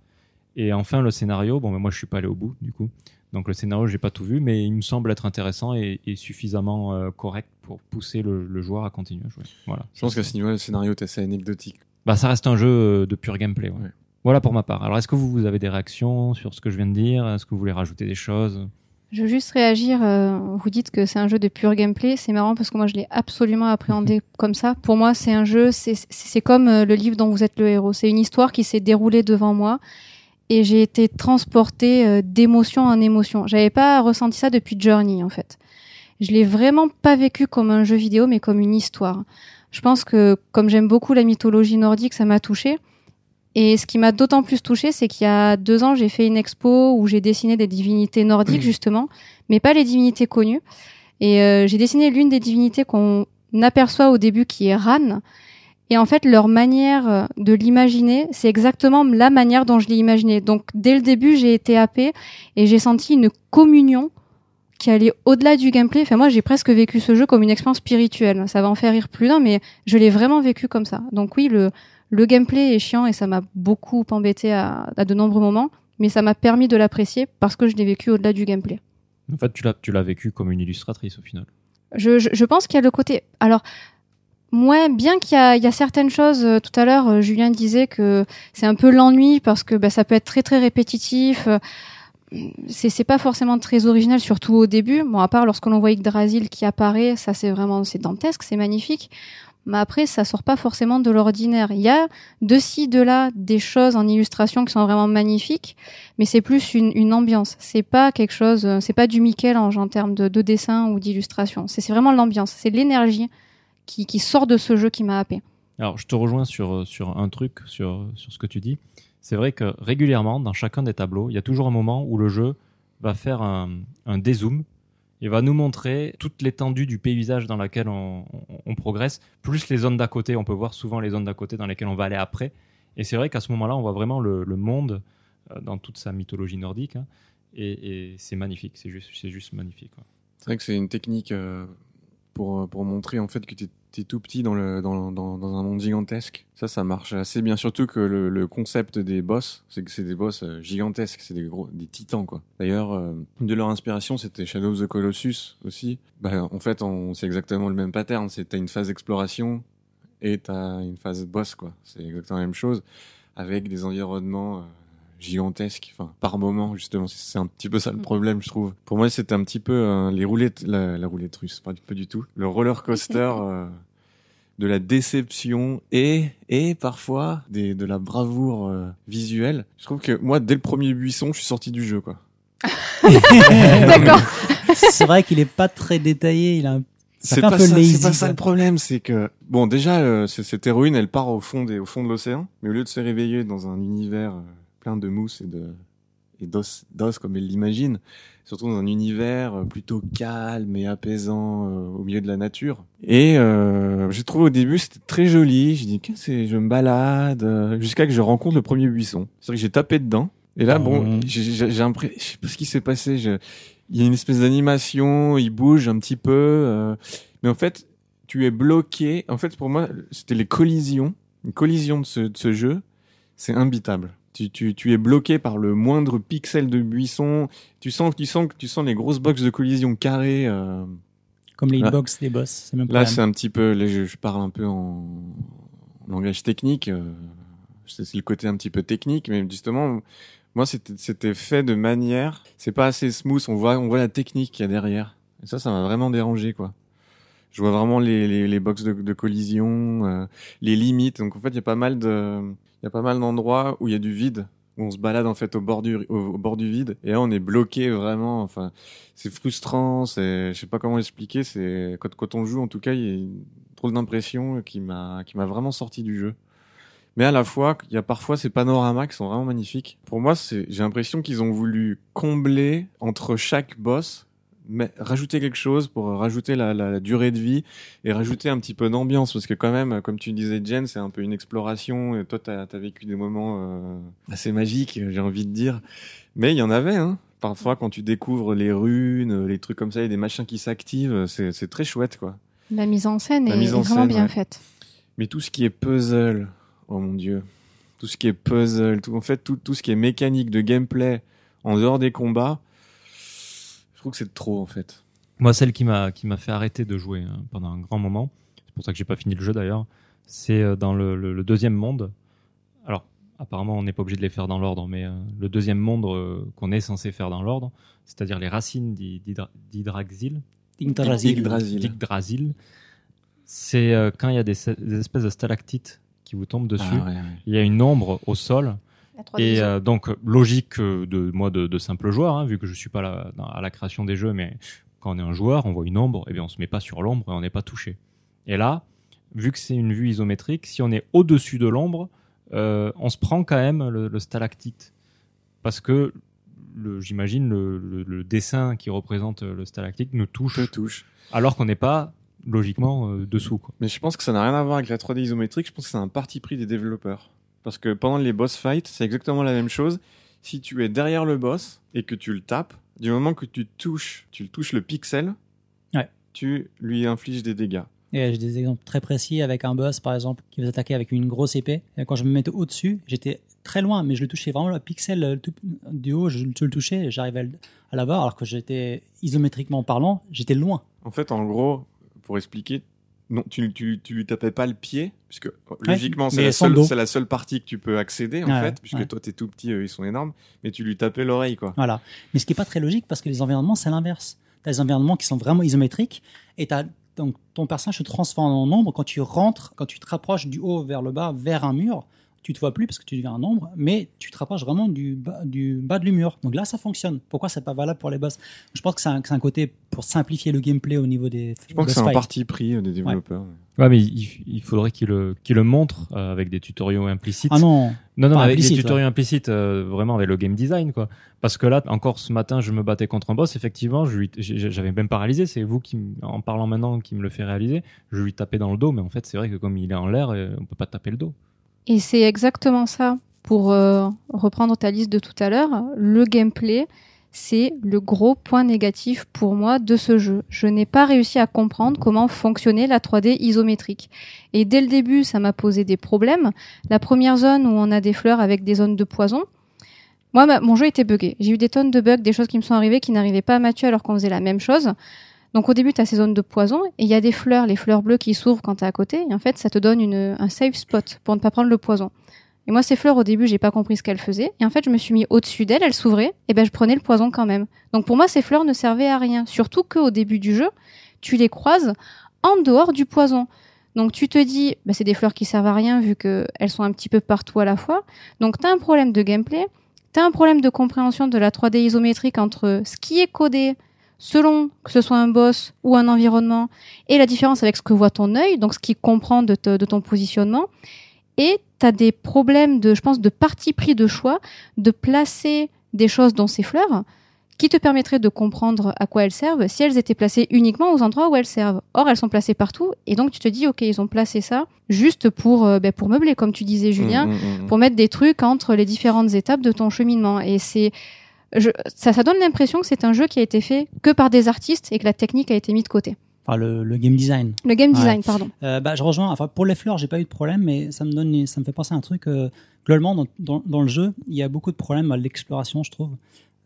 Et enfin, le scénario, bon, ben, moi je suis pas allé au bout du coup. Donc le scénario, j'ai pas tout vu, mais il me semble être intéressant et, et suffisamment euh, correct pour pousser le, le joueur à continuer à jouer. Voilà. Je pense qu'à ce niveau, le scénario est assez anecdotique. Bah, ça reste un jeu euh, de pur gameplay. ouais. Ouais. Voilà pour ma part. Alors, est-ce que vous, vous avez des réactions sur ce que je viens de dire? Est-ce que vous voulez rajouter des choses? Je veux juste réagir. euh, vous dites que c'est un jeu de pur gameplay. C'est marrant parce que moi, je l'ai absolument appréhendé comme ça. Pour moi, c'est un jeu. c'est comme euh, le livre dont vous êtes le héros. C'est une histoire qui s'est déroulée devant moi et j'ai été transportée euh, d'émotion en émotion. J'avais pas ressenti ça depuis Journey en fait. Je l'ai vraiment pas vécu comme un jeu vidéo, mais comme une histoire. Je pense que comme j'aime beaucoup la mythologie nordique, ça m'a touchée. Et ce qui m'a d'autant plus touchée, c'est qu'il y a deux ans, j'ai fait une expo où j'ai dessiné des divinités nordiques, justement, mais pas les divinités connues. Et euh, j'ai dessiné l'une des divinités qu'on aperçoit au début, qui est Ran. Et en fait, leur manière euh, de l'imaginer, c'est exactement la manière dont je l'ai imaginé. Donc, dès le début, j'ai été happée et j'ai senti une communion qui allait au-delà du gameplay. Enfin, moi, j'ai presque vécu ce jeu comme une expérience spirituelle. Ça va en faire rire plus d'un, mais je l'ai vraiment vécu comme ça. Donc oui, le, le gameplay est chiant et ça m'a beaucoup embêté à, à de nombreux moments, mais ça m'a permis de l'apprécier parce que je l'ai vécu au-delà du gameplay. En fait, tu l'as, vécu comme une illustratrice au final. Je, je, je pense qu'il y a le côté. Alors, moi, bien qu'il y a, il y a certaines choses. euh, tout à l'heure, euh, Julien disait que c'est un peu l'ennui parce que bah, ça peut être très très répétitif. euh, c'est c'est pas forcément très original, surtout au début. Bon, à part lorsque l'on voit Yggdrasil qui apparaît, ça c'est vraiment c'est dantesque, c'est magnifique. Mais après, ça sort pas forcément de l'ordinaire. Il y a de ci, de là des choses en illustration qui sont vraiment magnifiques, mais c'est plus une, ambiance. C'est pas quelque chose, euh, c'est pas du Michel-Ange en termes de, de dessin ou d'illustration. C'est vraiment l'ambiance, c'est l'énergie qui, qui sort de ce jeu qui m'a happé. Alors, je te rejoins sur, sur un truc, sur, sur ce que tu dis. C'est vrai que régulièrement, dans chacun des tableaux, il y a toujours un moment où le jeu va faire un, un dézoom il va nous montrer toute l'étendue du paysage dans lequel on, progresse, plus les zones d'à côté. On peut voir souvent les zones d'à côté dans lesquelles on va aller après. Et c'est vrai qu'à ce moment-là, on voit vraiment le, monde euh, dans toute sa mythologie nordique. hein. et c'est magnifique, c'est juste, juste magnifique. C'est vrai que c'est une technique euh, pour, pour montrer en fait que tu es, tout petit dans, le, dans, dans, dans un monde gigantesque. Ça, ça marche assez bien. Surtout que le, le concept des boss, c'est que c'est des boss euh, gigantesques, c'est des gros, des titans quoi. D'ailleurs, euh, de leur inspiration, c'était Shadow of the Colossus aussi. Bah, en fait, on, c'est exactement le même pattern. C'est t'as une phase d'exploration et t'as une phase boss quoi. C'est exactement la même chose avec des environnements. Gigantesques, enfin par moment justement, c'est un petit peu ça le Mm. problème je trouve. Pour moi c'était un petit peu euh, les roulettes, la, la roulette russe, pas du, pas du tout, le roller coaster euh, de la déception et et parfois des, de la bravoure euh, visuelle. Je trouve que moi dès le premier buisson je suis sorti du jeu quoi. D'accord. c'est vrai qu'il est pas très détaillé. Il a un... C'est pas peu ça, c'est pas ça le problème, c'est que bon déjà euh, cette héroïne elle part au fond des au fond de l'océan, mais au lieu de se réveiller dans un univers euh, plein de mousse et de et d'os d'os comme elle l'imagine, surtout dans un univers euh, plutôt calme et apaisant euh, au milieu de la nature. Et euh, j'ai trouvé au début c'était très joli, j'ai dit que c'est je me balade euh, jusqu'à que je rencontre le premier buisson. C'est vrai que j'ai tapé dedans et là bon, Mhm. j'ai j'ai j'ai l'impression je sais pas ce qui s'est passé, je il y a une espèce d'animation, il bouge un petit peu, euh, mais en fait, tu es bloqué. En fait, pour moi, c'était les collisions, une collision de ce, de ce jeu, c'est imbitable. Tu, tu, tu es bloqué par le moindre pixel de buisson. Tu sens, tu sens tu sens les grosses boxes de collision carrées. euh, Comme les hitbox des boss. Même Là, c'est un petit peu, là, je, je parle un peu en, en langage technique. euh, C'est le côté un petit peu technique, mais justement, moi, c'était fait de manière, c'est pas assez smooth. On voit, on voit la technique qu'il y a derrière. Et ça, ça m'a vraiment dérangé, quoi. Je vois vraiment les, les, les box de, de collision, euh, les limites. Donc, en fait, il y a pas mal de, il y a pas mal d'endroits où il y a du vide, où on se balade en fait au bord du, au, bord du vide, et là, on est bloqué vraiment. Enfin, c'est frustrant. C'est, je sais pas comment expliquer. C'est quand, quand on joue, en tout cas, il y a une drôle d'impression qui m'a, qui m'a vraiment sorti du jeu. Mais à la fois, il y a parfois ces panoramas qui sont vraiment magnifiques. Pour moi, c'est, j'ai l'impression qu'ils ont voulu combler entre chaque boss, mais rajouter quelque chose pour rajouter la, la, la durée de vie et rajouter un petit peu d'ambiance parce que quand même, comme tu disais, Jen, c'est un peu une exploration. Et toi, t'as as vécu des moments euh, assez magiques, j'ai envie de dire. Mais il y en avait, hein. Parfois, quand tu découvres les runes, les trucs comme ça, et des machins qui s'activent, c'est très chouette, quoi. La mise en scène La est, mise en est vraiment scène, bien ouais. faite. Mais tout ce qui est puzzle, oh mon dieu, tout ce qui est puzzle, tout, en fait, tout, tout ce qui est mécanique de gameplay en dehors des combats, trouve que c'est trop, en fait. Moi, celle qui m'a qui m'a fait arrêter de jouer hein, pendant un grand moment, c'est pour ça que j'ai pas fini le jeu d'ailleurs, c'est euh, dans le, le- le deuxième monde. Alors, apparemment, on n'est pas obligé de les faire dans l'ordre, mais euh, le deuxième monde euh, qu'on est censé faire dans l'ordre, c'est-à-dire les racines d'Hydraxil, Yggdrasil. D'Yggdrasil, c'est euh, quand il y a des, des espèces de stalactites qui vous tombent dessus. Ah ouais, ouais. Il y a une ombre au sol La 3D et euh, donc logique euh, de moi de, de simple joueur, hein, vu que je suis pas là, dans- à la création des jeux, mais quand on est un joueur, on voit une ombre, et bien on se met pas sur l'ombre et on n'est pas touché. Et là, vu que c'est une vue isométrique, si on est au-dessus de l'ombre, euh, on se prend quand même le, le stalactite, parce que j'imagine le, le- le dessin qui représente le stalactite nous touche, alors qu'on n'est pas logiquement euh, dessous. Quoi. Mais je pense que ça n'a rien à voir avec la 3D isométrique, je pense que c'est un parti pris des développeurs. Parce que pendant les boss fights, c'est exactement la même chose. Si tu es derrière le boss et que tu le tapes, du moment que tu touches, tu le touches le pixel, Ouais. tu lui infliges des dégâts. Et j'ai des exemples très précis avec un boss, par exemple, qui vous attaquait avec une grosse épée. Et quand je me mettais au-dessus, j'étais très loin, mais je le touchais vraiment le pixel euh, tout- du haut, je, je le touchais, j'arrivais à l'avoir, alors que j'étais isométriquement parlant, j'étais loin. En fait, en gros, pour expliquer, non, tu, tu, tu lui tapais pas le pied, puisque logiquement, c'est la, seule- c'est la seule partie que tu peux accéder, en Ouais, fait, puisque ouais. toi, t'es tout petit, eux, ils sont énormes, mais tu lui tapais l'oreille, quoi. Voilà. Mais ce qui est pas très logique parce que les environnements, c'est l'inverse. Tu as des environnements qui sont vraiment isométriques et tu as donc ton personnage se transforme en ombre quand tu rentres, quand tu te rapproches du haut vers le bas, vers un mur. Tu te vois plus parce que tu deviens un ombre, mais tu te rapproches vraiment du bas, du bas du mur. Donc là, ça fonctionne. Pourquoi c'est pas valable pour les boss? Je pense que c'est un, côté pour simplifier le gameplay au niveau des. Je pense que c'est un parti pris euh, des développeurs. Ouais, mais il, il faudrait qu'il le, qu'il le montre euh, avec des tutoriaux implicites. Ah non, non, non, avec des tutoriaux implicites, euh, vraiment avec le game design, quoi. Parce que là, encore ce matin, je me battais contre un boss. Effectivement, je lui, j'ai- j'avais même pas réalisé. C'est vous qui, en parlant maintenant, qui me le fait réaliser. Je lui tapais dans le dos, mais en fait, c'est vrai que comme il est en l'air, on peut pas taper le dos. Et c'est exactement ça. Pour euh, reprendre ta liste de tout à l'heure, le gameplay, c'est le gros point négatif pour moi de ce jeu. Je n'ai pas réussi à comprendre comment fonctionnait la 3D isométrique. Et dès le début, ça m'a posé des problèmes. La première zone où on a des fleurs avec des zones de poison, moi, mon jeu était buggé. J'ai eu des tonnes de bugs, des choses qui me sont arrivées qui n'arrivaient pas à Mathieu alors qu'on faisait la même chose. Donc au début, tu as ces zones de poison et il y a des fleurs, les fleurs bleues qui s'ouvrent quand tu es à côté. Et en fait, ça te donne une, un safe spot pour ne pas prendre le poison. Et moi, ces fleurs, au début, j'ai pas compris ce qu'elles faisaient. Et en fait, je me suis mis au-dessus d'elles, elles s'ouvraient, et ben, je prenais le poison quand même. Donc pour moi, ces fleurs ne servaient à rien. Surtout qu'au début du jeu, tu les croises en dehors du poison. Donc tu te dis, bah, c'est des fleurs qui servent à rien vu que elles sont un petit peu partout à la fois. Donc tu as un problème de gameplay, tu as un problème de compréhension de la 3D isométrique entre ce qui est codé selon que ce soit un boss ou un environnement et la différence avec ce que voit ton œil, donc ce qui comprend de, te- de ton positionnement. Et tu as des problèmes de, je pense, de parti pris de choix, de placer des choses dans ces fleurs qui te permettraient de comprendre à quoi elles servent si elles étaient placées uniquement aux endroits où elles servent. Or, elles sont placées partout, et donc tu te dis, ok, ils ont placé ça juste pour, euh, ben, pour meubler, comme tu disais, Julien, Mm, mm, mm. pour mettre des trucs entre les différentes étapes de ton cheminement. Et c'est, je, ça, ça donne l'impression que c'est un jeu qui a été fait que par des artistes et que la technique a été mise de côté. Enfin, le, le game design. Le game Ouais. design, pardon. Euh, bah, je rejoins. Enfin, pour les fleurs, j'ai pas eu de problème, mais ça me donne, ça me fait penser à un truc. euh, globalement, dans, dans, dans le jeu, il y a beaucoup de problèmes à l'exploration, je trouve.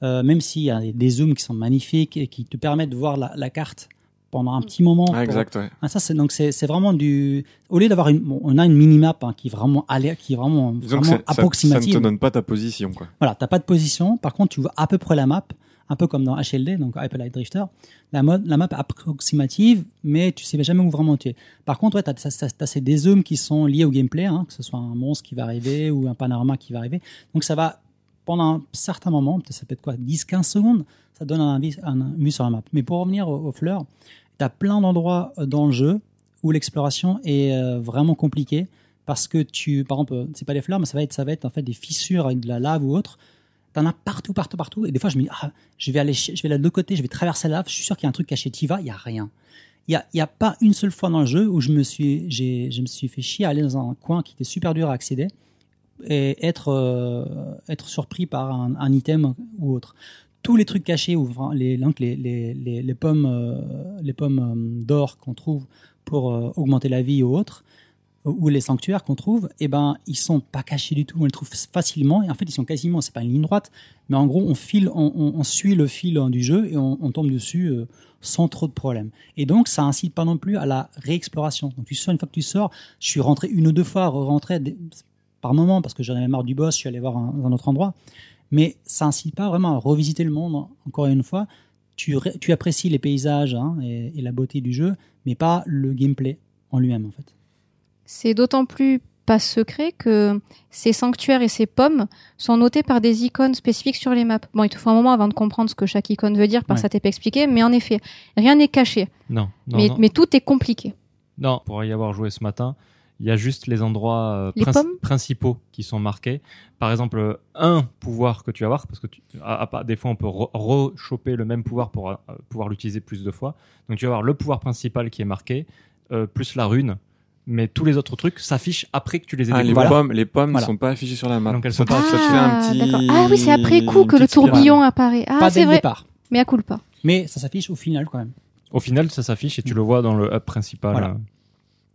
Euh, même s'il y a des, des zooms qui sont magnifiques et qui te permettent de voir la, la carte pendant un petit moment. Ah, pour- exact, ouais. Ah, ça, c'est donc c'est vraiment du. Au lieu d'avoir une, bon, on a une minimap hein, qui est vraiment alé- qui est vraiment, Disons vraiment ça, ça- ça approximative. ne te donne pas ta position, quoi. Voilà, t'as pas de position. Par contre, tu vois à peu près la map, un peu comme dans HLD, donc Hyper Light Drifter. La, mode, la map est approximative, mais tu sais jamais où vraiment tu es. Par contre, ouais, t'as, t'as- t'as ces dézooms qui sont liés au gameplay, hein, que ce soit un monstre qui va arriver ou un panorama qui va arriver. Donc ça va, pendant un certain moment, ça peut être quoi, 10-15 secondes, ça donne un, avis- un, un sur la map. Mais pour revenir aux, fleurs, t'as plein d'endroits euh, dans le jeu où l'exploration est euh, vraiment compliquée parce que tu, par exemple, euh, c'est pas des fleurs, mais ça va être, ça va être en fait des fissures avec de la lave ou autre. T'en as partout, partout, partout. Et des fois, je me dis, ah, je vais aller, je vais aller de l'autre côté, je vais traverser la lave. Je suis sûr qu'il y a un truc caché. T'y vas, il y a rien. Il y a, a pas une seule fois dans le jeu où je me suis, je me suis fait chier à aller dans un coin qui était super dur à accéder et être, être surpris par un item ou autre. Tous les trucs cachés ou les, les, les, les, pommes, euh, les pommes euh, d'or qu'on trouve pour euh, augmenter la vie ou autre, ou les sanctuaires qu'on trouve, eh ben, ils sont pas cachés du tout. On les trouve facilement. Et en fait, ils sont quasiment, c'est pas une ligne droite, mais en gros, on file, on, suit le fil hein, du jeu et on, tombe dessus sans trop de problèmes. Et donc, ça incite pas non plus à la réexploration. Donc, tu sors une fois que tu sors. Je suis rentré une ou deux fois, rentré par moment parce que j'en avais marre du boss. Je suis allé voir un autre endroit. Mais ça incite pas vraiment à revisiter le monde. Encore une fois, tu, ré- tu apprécies les paysages hein, et, et la beauté du jeu, mais pas le gameplay en lui-même, en fait. C'est d'autant plus pas secret que ces sanctuaires et ces pommes sont notés par des icônes spécifiques sur les maps. Bon, il te faut un moment avant de comprendre ce que chaque icône veut dire, parce que Ouais. ça t'est pas expliqué, mais en effet, rien n'est caché. Non, non, mais, non. mais tout est compliqué. Non, pour y avoir joué ce matin, il y a juste les endroits euh, Les princi- pommes principaux qui sont marqués. Par exemple, un pouvoir que tu vas avoir, parce que tu, à- à part- des fois on peut re- rechoper le même pouvoir pour euh, pouvoir l'utiliser plus de fois. Donc tu vas avoir le pouvoir principal qui est marqué, euh, plus la rune, mais tous les autres trucs s'affichent après que tu les aies Ah, les pommes, les pommes ne Voilà. sont pas affichées sur la map. Donc elles sont pas te- ça fait Ah, un petit. d'accord. Ah oui, c'est après coup que le spirale. tourbillon apparaît. Ah, pas dès c'est le vrai. départ. Mais à coup pas. Mais ça s'affiche au final quand même. Au final, ça s'affiche et tu le vois dans le hub principal. Voilà.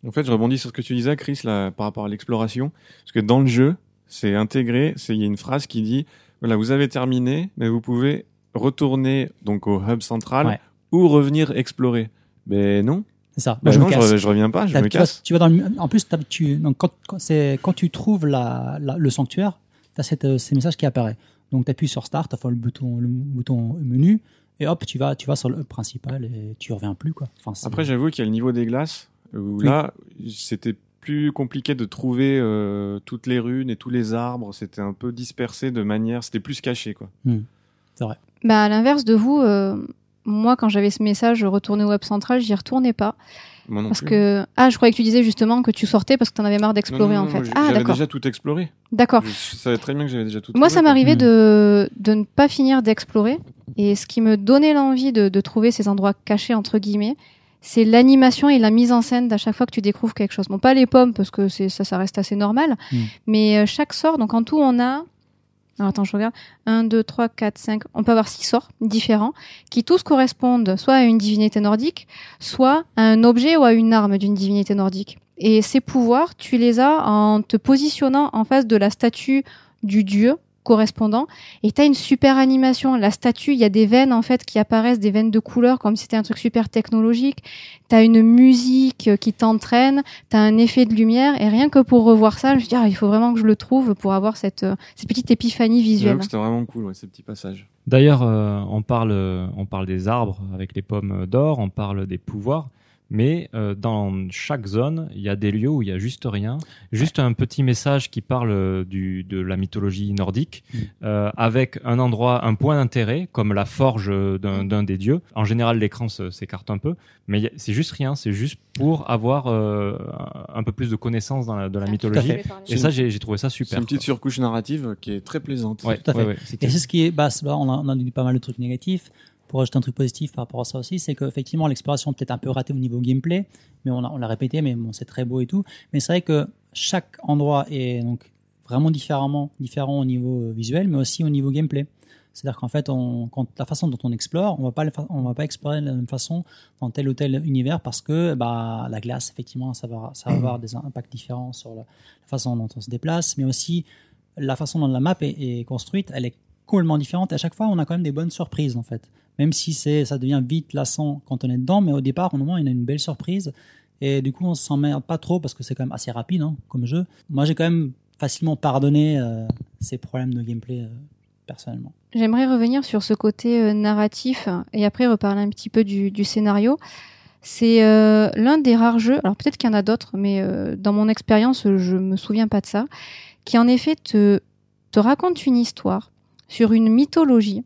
En fait, je rebondis sur ce que tu disais, Chris, là, par rapport à l'exploration. Parce que dans le jeu, c'est intégré, c'est, il y a une phrase qui dit, voilà, vous avez terminé, mais vous pouvez retourner, donc, au hub central, Ouais. ou revenir explorer. Mais non. C'est ça. Bah je non, je, reviens pas, je me tu, vas, casse. tu vas dans le, en plus, tu, donc quand, quand, c'est, quand tu trouves la, la- le sanctuaire, tu as cette, euh, ces messages qui apparaissent. Donc tu appuies sur Start, enfin le bouton, le bouton menu, et hop, tu vas, tu vas sur le hub principal et tu reviens plus quoi. Enfin, Après, j'avoue qu'il y a le niveau des glaces où Oui. là, c'était plus compliqué de trouver euh, toutes les runes et tous les arbres. C'était un peu dispersé de manière, c'était plus caché quoi. Bah, à l'inverse de vous, euh, moi, quand j'avais ce message retourner au web central, j'y retournais pas. Moi non Parce plus. que. Ah, je croyais que tu disais justement que tu sortais parce que t'en avais marre d'explorer en fait. ah, J'avais d'accord. déjà tout exploré. D'accord. Je savais très bien que j'avais déjà tout. Moi, trouvé, ça m'arrivait Mm. de, de ne pas finir d'explorer. Et ce qui me donnait l'envie de, de trouver ces endroits cachés, entre guillemets, c'est l'animation et la mise en scène d'à chaque fois que tu découvres quelque chose. Bon, pas les pommes, parce que c'est ça, ça reste assez normal. Mm. Mais euh, chaque sort, donc en tout, on a... Alors, attends, je regarde. 1, 2, 3, 4, 5... On peut avoir six sorts différents qui tous correspondent soit à une divinité nordique, soit à un objet ou à une arme d'une divinité nordique. Et ces pouvoirs, tu les as en te positionnant en face de la statue du dieu correspondant. Et t'as une super animation. La statue il y a des veines en fait qui apparaissent des veines de couleur comme si c'était un truc super technologique. T'as une musique euh, qui t'entraîne. T'as un effet de lumière. Et rien que pour revoir ça je me suis dit ah, il faut vraiment que je le trouve pour avoir cette, euh, cette petite épiphanie visuelle. C'était vraiment cool ouais, ces petits passages. D'ailleurs, euh, on parle, on parle des arbres avec les pommes d'or, on parle des pouvoirs, mais euh, dans chaque zone, il y a des lieux où il y a juste rien, juste un petit message qui parle euh, du, de la mythologie nordique, Mm. euh, avec un endroit, un point d'intérêt comme la forge d'un d'un des dieux. En général, l'écran s'écarte un peu, mais il y a- c'est juste rien, c'est juste pour avoir euh, un peu plus de connaissances dans la, de la mythologie. Et ça, j'ai j'ai trouvé ça C'est super. une petite quoi. surcouche narrative qui est très plaisante. Ouais, Tout à fait. ouais, ouais, c'était- Et c'est ce qui est, bah, c'est- bah, on, a, on a dit pas mal de trucs négatifs. Pour ajouter un truc positif par rapport à ça aussi, c'est qu'effectivement l'exploration peut-être un peu ratée au niveau gameplay, mais on, l'a répété, mais c'est très beau et tout. Mais c'est vrai que chaque endroit est donc vraiment différemment différent au niveau euh, visuel, mais aussi au niveau gameplay. C'est-à-dire qu'en fait, quand, la façon dont on explore, on on va pas explorer de la même façon dans tel ou tel univers parce que bah, la glace, effectivement, ça va, ça va avoir des impacts différents sur la, façon dont on se déplace, mais aussi la façon dont la map est, construite, elle est complètement différente. À chaque fois, on a quand même des bonnes surprises en fait. Même si c'est, ça devient vite lassant quand on est dedans, mais au départ, au moment, il y a une belle surprise. Et du coup, on s'emmerde pas trop parce que c'est quand même assez rapide hein, comme jeu. Moi, j'ai quand même facilement pardonné euh, ces problèmes de gameplay euh, personnellement. J'aimerais revenir sur ce côté euh, narratif et après reparler un petit peu du, du scénario. C'est l'un des rares jeux, alors peut-être qu'il y en a d'autres, mais dans mon expérience, je me souviens pas de ça, qui en effet te, te raconte une histoire sur une mythologie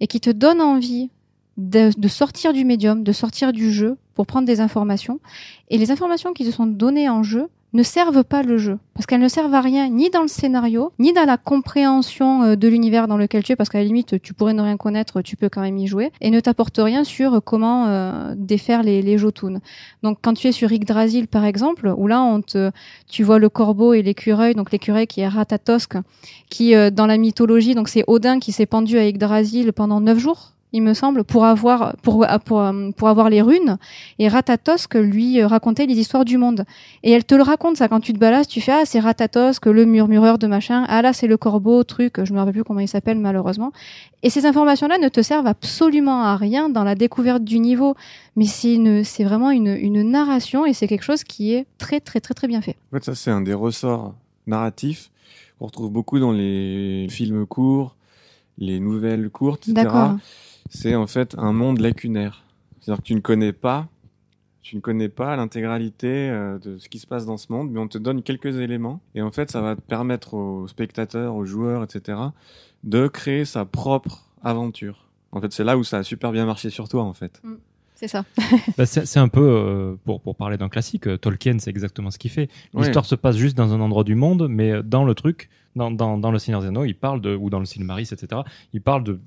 et qui te donne envie de, sortir du médium, de sortir du jeu pour prendre des informations. Et les informations qui te sont données en jeu ne servent pas le jeu. Parce qu'elles ne servent à rien ni dans le scénario ni dans la compréhension euh, de l'univers dans lequel tu es parce qu'à la limite tu pourrais ne rien connaître tu peux quand même y jouer et ne t'apporte rien sur comment euh, défaire les, les donc quand tu es sur Yggdrasil par exemple où là on te tu vois le corbeau et l'écureuil donc l'écureuil qui est Ratatosk qui euh, dans la mythologie donc c'est Odin qui s'est pendu à Yggdrasil pendant neuf jours il me semble, pour avoir pour pour, euh, pour avoir les runes. Et Ratatosk lui euh, racontait les histoires du monde. Et elle te le raconte ça quand tu te balades, tu fais ah c'est Ratatosk, le murmureur de machin. Ah là c'est le corbeau, truc, je me rappelle plus comment il s'appelle malheureusement. Et ces informations-là ne te servent absolument à rien dans la découverte du niveau, mais c'est une c'est vraiment une une narration et c'est quelque chose qui est très très très très bien fait. En fait, ça, c'est un des ressorts narratifs qu'on retrouve beaucoup dans les films courts, les nouvelles courtes, etc. C'est en fait un monde lacunaire. C'est-à-dire que tu ne connais pas, tu ne connais pas l'intégralité euh, de ce qui se passe dans ce monde, mais on te donne quelques éléments. Et en fait, ça va te permettre aux spectateurs, aux joueurs, etc., de créer sa propre aventure. En fait, c'est là où ça a super bien marché sur toi, en fait. C'est ça. Bah, c'est un peu, euh, pour, pour parler d'un classique, euh, Tolkien, c'est exactement ce qu'il fait. L'histoire se passe juste dans un endroit du monde, mais dans le truc, dans, dans, dans le Seigneur des Anneaux, il parle de, ou dans le Silmaris, etc., il parle de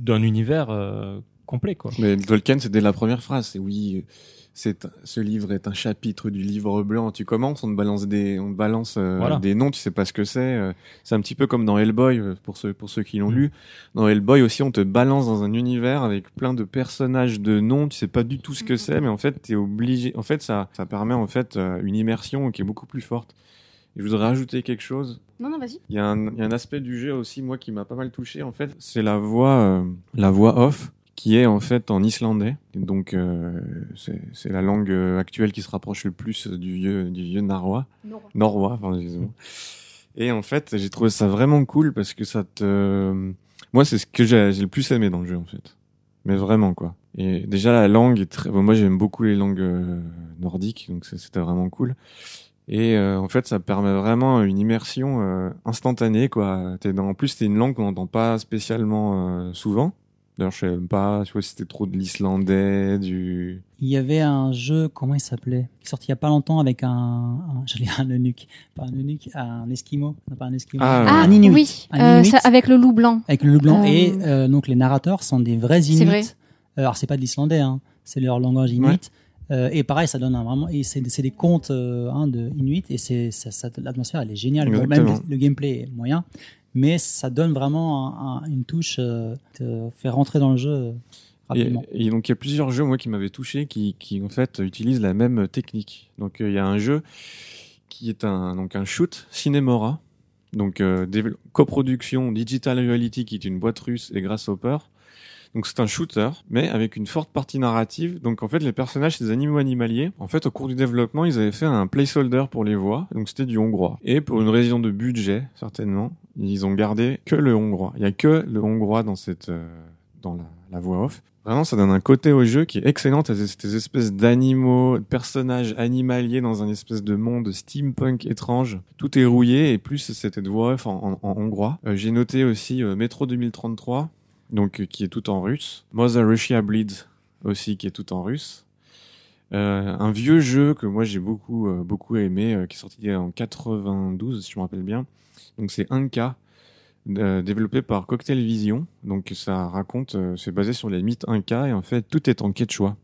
d'un univers euh, complet, quoi. Mais Tolkien, c'était la première phrase. C'est oui, c'est ce livre est un chapitre du livre blanc. Tu commences, on te balance des, on te balance euh, Voilà. des noms, tu sais pas ce que c'est. euh, C'est un petit peu comme dans Hellboy euh, pour ceux pour ceux qui l'ont Mm. lu. Dans Hellboy aussi, on te balance dans un univers avec plein de personnages, de noms. Tu sais pas du tout ce que Mhm. c'est, mais en fait, t'es obligé. En fait, ça ça permet en fait une immersion qui est beaucoup plus forte. Et je voudrais rajouter quelque chose. Non non vas-y. Il y, a un, il y a un aspect du jeu aussi, moi, qui m'a pas mal touché, en fait. C'est la voix, euh, la voix off, qui est, en fait, en islandais. Donc, euh, c'est la langue euh, actuelle qui se rapproche le plus du vieux, du vieux narrois. Norrois, enfin, excusez-moi. Et en fait, j'ai trouvé ça vraiment cool parce que ça te... Moi, c'est ce que j'ai le plus aimé dans le jeu, en fait. mais vraiment quoi. Et déjà la langue est très. bon, moi j'aime beaucoup les langues euh, nordiques, donc c'était vraiment cool. Et euh, en fait, ça permet vraiment une immersion euh, instantanée quoi. T'es dans... En plus, c'est une langue qu'on n'entend pas spécialement euh, souvent. D'ailleurs, je sais même pas, si c'était trop de l'islandais, du. Il y avait un jeu, comment il s'appelait? Qui est sorti il y a pas longtemps avec un, un j'allais dire un eunuque, pas un eunuque, un esquimau, non pas un esquimau, Ah, Ah un inuit. oui, Un Inuit. ça- avec le loup blanc. avec le loup blanc Euh, et euh, donc les narrateurs sont des vrais C'est inuits. vrai. Euh, alors c'est pas de l'islandais, hein, c'est leur langage inuit. Ouais. Euh, et pareil, ça donne un vraiment et c'est des contes euh, hein, de inuit et c'est l'atmosphère elle est géniale. Même le, gameplay est moyen, mais ça donne vraiment un- un- une touche, euh, te fait rentrer dans le jeu euh, Et, rapidement. et donc il y a plusieurs jeux moi qui m'avaient touché qui, qui en fait utilisent la même technique. Donc il y a un jeu qui est un donc un shoot Cinemora, donc euh, coproduction Digital Reality qui est une boîte russe et Grasshopper. Donc c'est un shooter, mais avec une forte partie narrative. Donc en fait les personnages c'est des animaux animaliers. En fait au cours du développement ils avaient fait un placeholder pour les voix, donc c'était du hongrois. Et pour une raison de budget certainement, ils ont gardé que le hongrois. Il y a que le hongrois dans cette euh, dans la, voix off. Vraiment, ça donne un côté au jeu qui est excellent. T'as ces ces espèces d'animaux, de personnages animaliers dans un espèce de monde steampunk étrange. Tout est rouillé et plus c'était de voix off en, hongrois. Euh, J'ai noté aussi euh, Metro 2033, donc euh, qui est tout en russe. Mother Russia Bleeds aussi qui est tout en russe. Euh, un vieux jeu que moi j'ai beaucoup euh, beaucoup aimé, euh, qui est sorti en 92 si je me rappelle bien. Donc c'est 1K euh, développé par Cocktail Vision. Donc ça raconte, euh, c'est basé sur les mythes Inca et en fait tout est en quechua.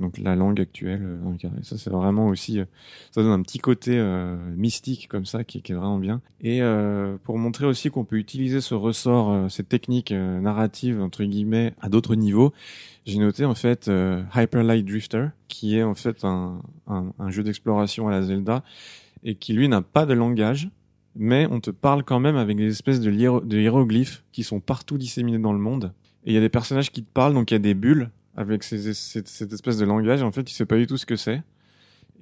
Donc la langue actuelle euh. Et ça c'est vraiment aussi, euh, ça donne un petit côté euh, mystique comme ça qui, qui est vraiment bien. Et euh, pour montrer aussi qu'on peut utiliser ce ressort, euh, cette technique euh, narrative entre guillemets à d'autres niveaux, j'ai noté en fait euh, Hyper Light Drifter qui est en fait un, un, jeu d'exploration à la Zelda et qui lui n'a pas de langage mais on te parle quand même avec des espèces de hiéroglyphes qui sont partout disséminés dans le monde. Et il y a des personnages qui te parlent, donc il y a des bulles avec ces- cette, cette espèce de langage. En fait, tu sais pas du tout ce que c'est.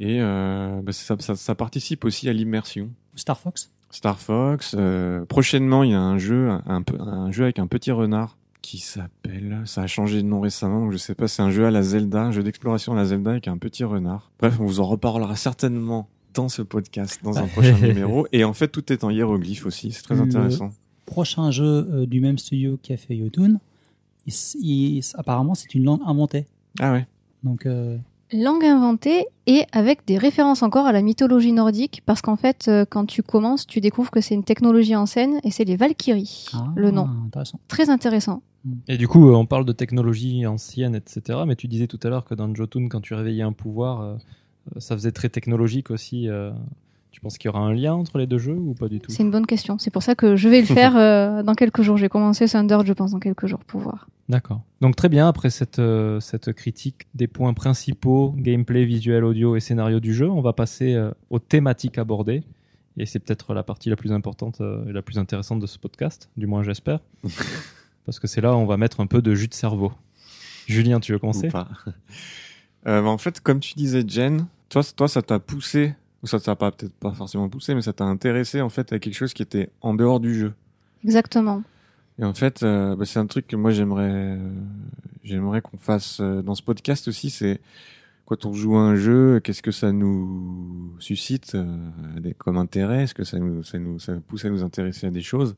Et euh, bah, ça, ça, ça participe aussi à l'immersion. Star Fox? Star Fox. euh, prochainement, il y a un jeu, un, jeu avec un petit renard qui s'appelle. Ça a changé de nom récemment, donc je sais pas. C'est un jeu à la Zelda, un jeu d'exploration à la Zelda avec un petit renard. Bref, on vous en reparlera certainement dans ce podcast, dans un prochain numéro. Et en fait, tout est en hiéroglyphe aussi. C'est très Le- intéressant. Prochain jeu euh, du même studio qui a fait Yotun. Il s- il- apparemment, c'est une langue inventée. Ah ouais. Donc, euh, Langue inventée et avec des références encore à la mythologie nordique, parce qu'en fait, euh, quand tu commences, tu découvres que c'est une technologie ancienne et c'est les Valkyries, ah, le nom. Intéressant. Très intéressant. Et du coup, euh, on parle de technologie ancienne, etc. Mais tu disais tout à l'heure que dans Jotun, quand tu réveillais un pouvoir, ça faisait très technologique aussi. Tu penses qu'il y aura un lien entre les deux jeux ou pas du tout? C'est une bonne question. C'est pour ça que je vais le faire euh, dans quelques jours. J'ai commencé Thunder, je pense, dans quelques jours pour voir. D'accord. Donc très bien, après cette, euh, cette critique des points principaux, gameplay, visuel, audio et scénario du jeu, on va passer euh, aux thématiques abordées. Et c'est peut-être la partie la plus importante euh, et la plus intéressante de ce podcast, du moins j'espère. Parce que c'est là où on va mettre un peu de jus de cerveau. Julien, tu veux commencer? Ou pas. En fait, comme tu disais, Jen, toi, toi ça t'a poussé, ou ça t'a pas peut-être pas forcément poussé, mais ça t'a intéressé en fait à quelque chose qui était en dehors du jeu. Exactement. Et en fait, euh, bah, c'est un truc que moi j'aimerais, euh, j'aimerais qu'on fasse euh, dans ce podcast aussi. C'est quand on joue à un jeu, qu'est-ce que ça nous suscite des- comme intérêt? Est-ce que ça nous, ça nous, ça pousse à nous intéresser à des choses?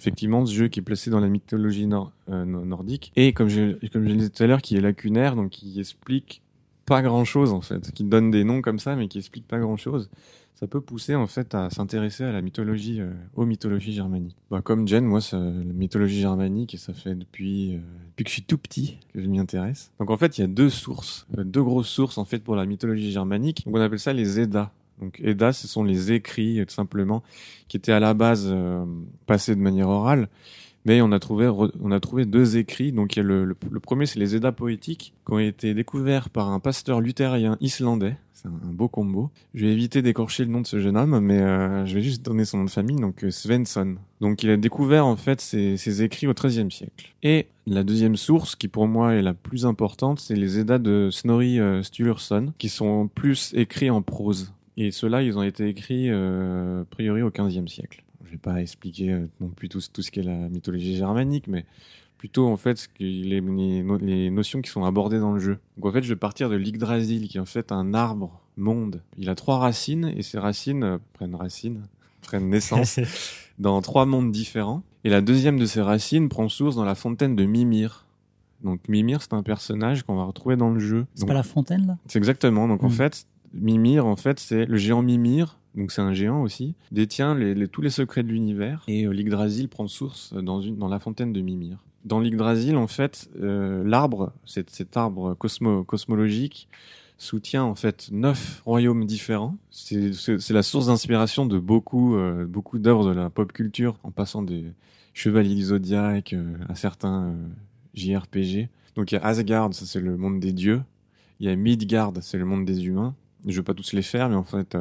Effectivement, ce jeu qui est placé dans la mythologie nor- no- nordique et comme je, comme je le disais tout à l'heure, qui est lacunaire, donc qui explique pas grand-chose en fait, qui donne des noms comme ça, mais qui explique pas grand-chose ça peut pousser en fait à s'intéresser à la mythologie, euh, aux mythologies germaniques. Bah, comme Jen, moi, ça, la mythologie germanique, ça fait depuis, euh, depuis que je suis tout petit que je m'y intéresse. Donc en fait, il y a deux sources, euh, deux grosses sources en fait pour la mythologie germanique. Donc on appelle ça les Eddas. Donc Eddas, ce sont les écrits euh, tout simplement qui étaient à la base passés de manière orale. Mais on a trouvé, on a trouvé deux écrits. Donc il y a le, le, premier, c'est les Eddas poétiques, qui ont été découverts par un pasteur luthérien islandais. C'est un, beau combo. Je vais éviter d'écorcher le nom de ce jeune homme, mais euh, je vais juste donner son nom de famille, donc euh, Svensson. Donc il a découvert en fait ces, ces écrits au XIIIe siècle. Et la deuxième source, qui pour moi est la plus importante, c'est les Eddas de Snorri euh, Sturluson, qui sont plus écrits en prose. Et ceux-là, ils ont été écrits euh, a priori au XVe siècle. Je vais pas expliquer euh, non plus tout, tout ce qu'est la mythologie germanique, mais plutôt en fait les, les, no- les notions qui sont abordées dans le jeu. Donc en fait, je vais partir de l'Yggdrasil, qui est en fait un arbre monde. Il a trois racines et ces racines euh, prennent racine, prennent naissance dans trois mondes différents. Et la deuxième de ces racines prend source dans la fontaine de Mimir. Donc Mimir, c'est un personnage qu'on va retrouver dans le jeu. C'est pas la fontaine là? C'est exactement. Donc en Mm. fait, Mimir, en fait, c'est le géant Mimir. Donc c'est un géant aussi, détient tous les secrets de l'univers et euh, l'Yggdrasil prend source dans la fontaine de Mimir. Dans l'Yggdrasil, en fait, euh, l'arbre, cet, cet arbre cosmo, cosmologique, soutient en fait neuf royaumes différents. C'est la source d'inspiration de beaucoup euh, beaucoup d'œuvres de la pop culture, en passant des Chevaliers du Zodiaque à certains JRPG. Donc il y a Asgard, ça c'est le monde des dieux. Il y a Midgard, c'est le monde des humains. Je vais pas tous les faire, mais en fait,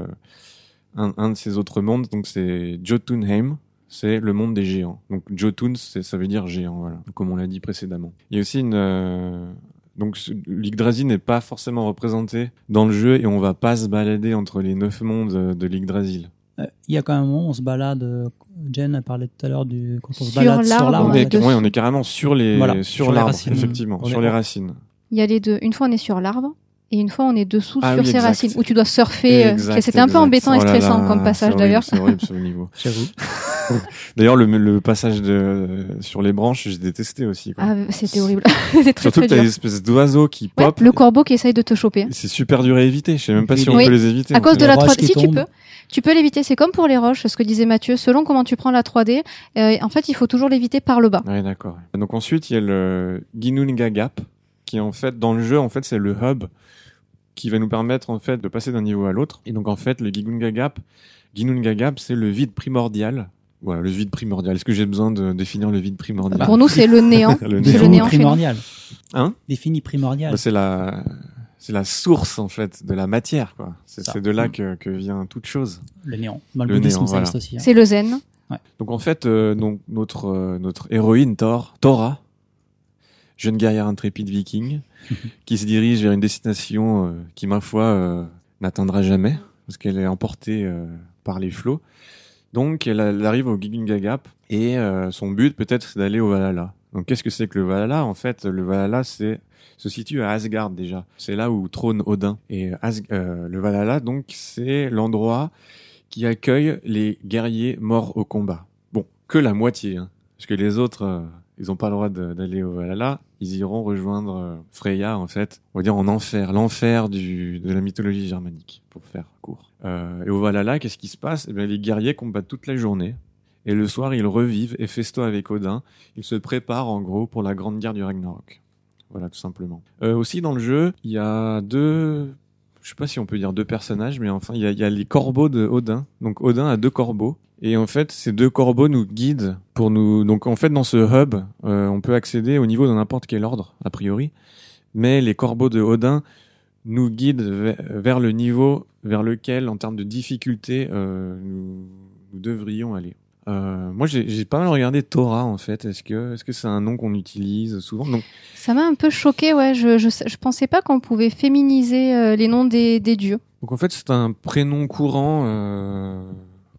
un, un de ces autres mondes, donc c'est Jotunheim, c'est le monde des géants. Donc Jotun, ça veut dire géant, voilà, comme on l'a dit précédemment. Il y a aussi une... euh, donc l'Yggdrasil n'est pas forcément représenté dans le jeu et on va pas se balader entre les neuf mondes euh, de l'Yggdrasil. Euh, Il y a quand même un moment, on se balade. Jen a parlé tout à l'heure du quand on se Sur balade sur l'arbre, on, est, dessus. ouais, on est carrément sur les Voilà, sur, sur les l'arbre, racines. effectivement, On sur les racines. Il y a les deux. Une fois on est sur l'arbre et une fois on est dessous Ah sur oui, ses exact. racines où tu dois surfer. euh, C'était un peu embêtant et Oh là stressant là, comme passage c'est horrible, d'ailleurs. C'est horrible ce niveau. J'avoue. D'ailleurs, le, le passage de, sur les branches, j'ai détesté aussi. Quoi. Ah, c'était horrible. C'était très Surtout très que t'as dur. des espèces d'oiseaux qui Ouais, pop. le corbeau qui essaye de te choper. C'est super dur à éviter. Je sais même pas si on Oui. peut les éviter. À cause de la roches 3D, qui si tu peux, tu peux l'éviter. C'est comme pour les roches, ce que disait Mathieu. Selon comment tu prends la 3D, euh, en fait, il faut toujours l'éviter par le bas. Ouais, d'accord. Donc ensuite, il y a le Ginunga Gap, qui en fait, dans le jeu, en fait, c'est le hub qui va nous permettre en fait de passer d'un niveau à l'autre. Et donc en fait, le Ginunga Gap, Ginunga Gap, c'est le vide primordial. Voilà, le vide primordial. Est-ce que j'ai besoin de définir le vide primordial Bah, Pour nous, c'est le néant. Le C'est néant. le néant primordial. Hein? Défini primordial. Bah, c'est la c'est la source en fait de la matière quoi. C'est de là que, que vient toute chose. le néant. Dans le, Le néant, ça voilà. existe aussi. hein. C'est le zen. Donc en fait euh, donc notre euh, notre héroïne Thor, Thora, jeune guerrière intrépide viking qui se dirige vers une destination euh, qui ma foi euh, n'atteindra jamais parce qu'elle est emportée euh, par les flots. Donc elle, elle arrive au Gigunga Gap et euh, son but peut-être c'est d'aller au Valhalla. Donc qu'est-ce que c'est que le Valhalla? En fait, le Valhalla c'est se situe à Asgard déjà. C'est là où trône Odin. Et As- euh, le Valhalla donc c'est l'endroit qui accueille les guerriers morts au combat. Bon, que la moitié, hein, parce que les autres, euh, ils n'ont pas le droit d'aller au Valhalla. Ils iront rejoindre euh, Freya en fait, on va dire en enfer, l'enfer de la mythologie germanique, pour faire court. Euh, et au Valhalla, qu'est-ce qui se passe? Eh les guerriers combattent toute la journée. Et le soir, ils revivent et festo avec Odin. Ils se préparent en gros pour la grande guerre du Ragnarok. Voilà, tout simplement. Euh, aussi dans le jeu, il y a deux, je sais pas si on peut dire deux personnages, mais enfin, il y a, y a les corbeaux de Odin. Donc Odin a deux corbeaux. Et en fait, ces deux corbeaux nous guident pour nous. Donc en fait, dans ce hub, euh, on peut accéder au niveau de n'importe quel ordre, a priori. Mais les corbeaux de Odin nous guident ve- vers le niveau vers lequel, en termes de difficulté, euh, nous, nous devrions aller. Euh, moi, j'ai pas mal regardé Torah en fait. Est-ce que est-ce que c'est un nom qu'on utilise souvent? Donc, Ça m'a un peu choqué, ouais. Je, je, je pensais pas qu'on pouvait féminiser euh, les noms des, des dieux. donc en fait, c'est un prénom courant euh,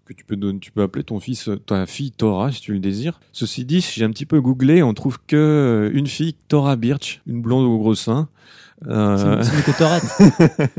que tu peux donner. Tu peux appeler ton fils, ta fille Torah si tu le désires. Ceci dit, j'ai un petit peu googlé, on trouve que euh, une fille Torah Birch, une blonde au gros sein. Euh, C'est.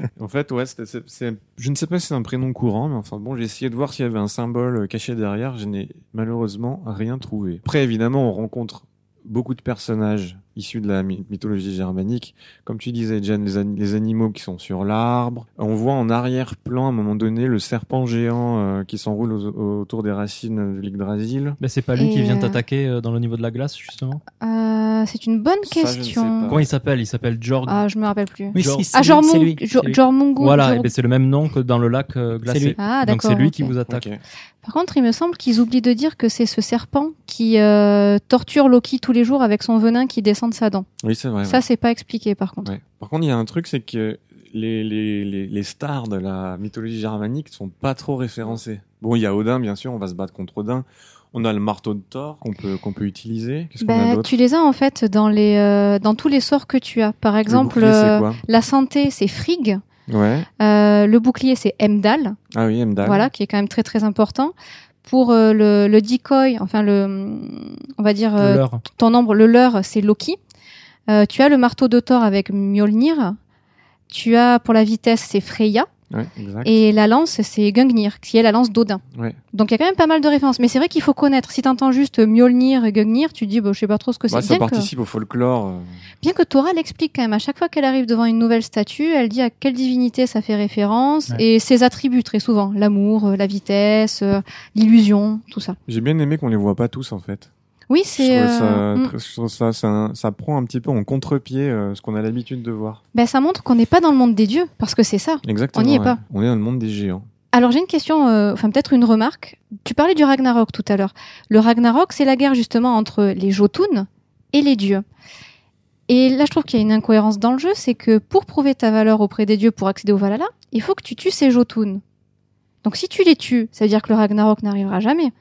En fait, ouais, c'est- je ne sais pas si c'est un prénom courant, mais enfin bon, j'ai essayé de voir s'il y avait un symbole euh, caché derrière. Je n'ai malheureusement rien trouvé. Après, évidemment, on rencontre beaucoup de personnages issus de la my- mythologie germanique. Comme tu disais, Jen, les, an- les animaux qui sont sur l'arbre. On voit en arrière-plan, à un moment donné, le serpent géant euh, qui s'enroule autour des racines de l'Yggdrasil. Mais c'est pas lui Et qui vient euh, t'attaquer euh, dans le niveau de la glace, justement? Euh, c'est une bonne Ça, question. Comment il s'appelle? Il s'appelle Jorg. Ah, je me rappelle plus. Oui, si, c'est Ah, Jormung-. Jormungu. voilà, Jor- et ben c'est le même nom que dans le lac euh, glacé. lui. Ah, Donc d'accord. c'est lui qui vous attaque. Par contre, il me semble qu'ils oublient de dire que c'est ce serpent qui euh, torture Loki tous les jours avec son venin qui descend de sa dent. Oui, c'est vrai. ouais. Ça, c'est pas expliqué par contre. Ouais. Par contre, il y a un truc, c'est que les, les, les, les stars de la mythologie germanique sont pas trop référencées. Bon, il y a Odin, bien sûr, on va se battre contre Odin. On a le marteau de Thor qu'on peut, qu'on peut utiliser. Qu'est-ce qu'on a Bah, d'autre tu les as en fait dans les euh, dans tous les sorts que tu as. Par exemple, bouclier, euh, la santé, c'est Frigg. Ouais. Euh, le bouclier, c'est Emdal. Ah oui, Emdal. Voilà, qui est quand même très très important. Pour euh, le, le decoy, enfin le, on va dire euh, ton ombre, le leur, c'est Loki. Euh, tu as le marteau de Thor avec Mjolnir. Tu as pour la vitesse, c'est Freya. Ouais, exact. Et la lance, c'est Gungnir, qui est la lance d'Odin. Ouais. Donc il y a quand même pas mal de références. Mais c'est vrai qu'il faut connaître. Si t'entends juste Mjolnir et Gungnir, tu te dis, bah, je sais pas trop ce que c'est. Ouais, ça bien, que, participe au folklore. euh, bien que Torah l'explique quand même. À chaque fois qu'elle arrive devant une nouvelle statue, elle dit à quelle divinité ça fait référence Ouais. et ses attributs très souvent. L'amour, euh, la vitesse, euh, l'illusion, tout ça. J'ai bien aimé qu'on les voit pas tous en fait. Oui, c'est. ça, euh, très- je trouve ça, ça, ça prend un petit peu en contre-pied euh, ce qu'on a l'habitude de voir. Ben, ça montre qu'on n'est pas dans le monde des dieux, parce que c'est ça. Exactement. On y est pas. On est dans le monde des géants. Alors j'ai une question, euh, enfin peut-être une remarque. Tu parlais du Ragnarok tout à l'heure. Le Ragnarok, c'est la guerre justement entre les Jotun et les dieux. Et là, je trouve qu'il y a une incohérence dans le jeu, c'est que pour prouver ta valeur auprès des dieux, pour accéder au Valhalla, il faut que tu tues ces Jotun. Donc si tu les tues, ça veut dire que le Ragnarok n'arrivera jamais.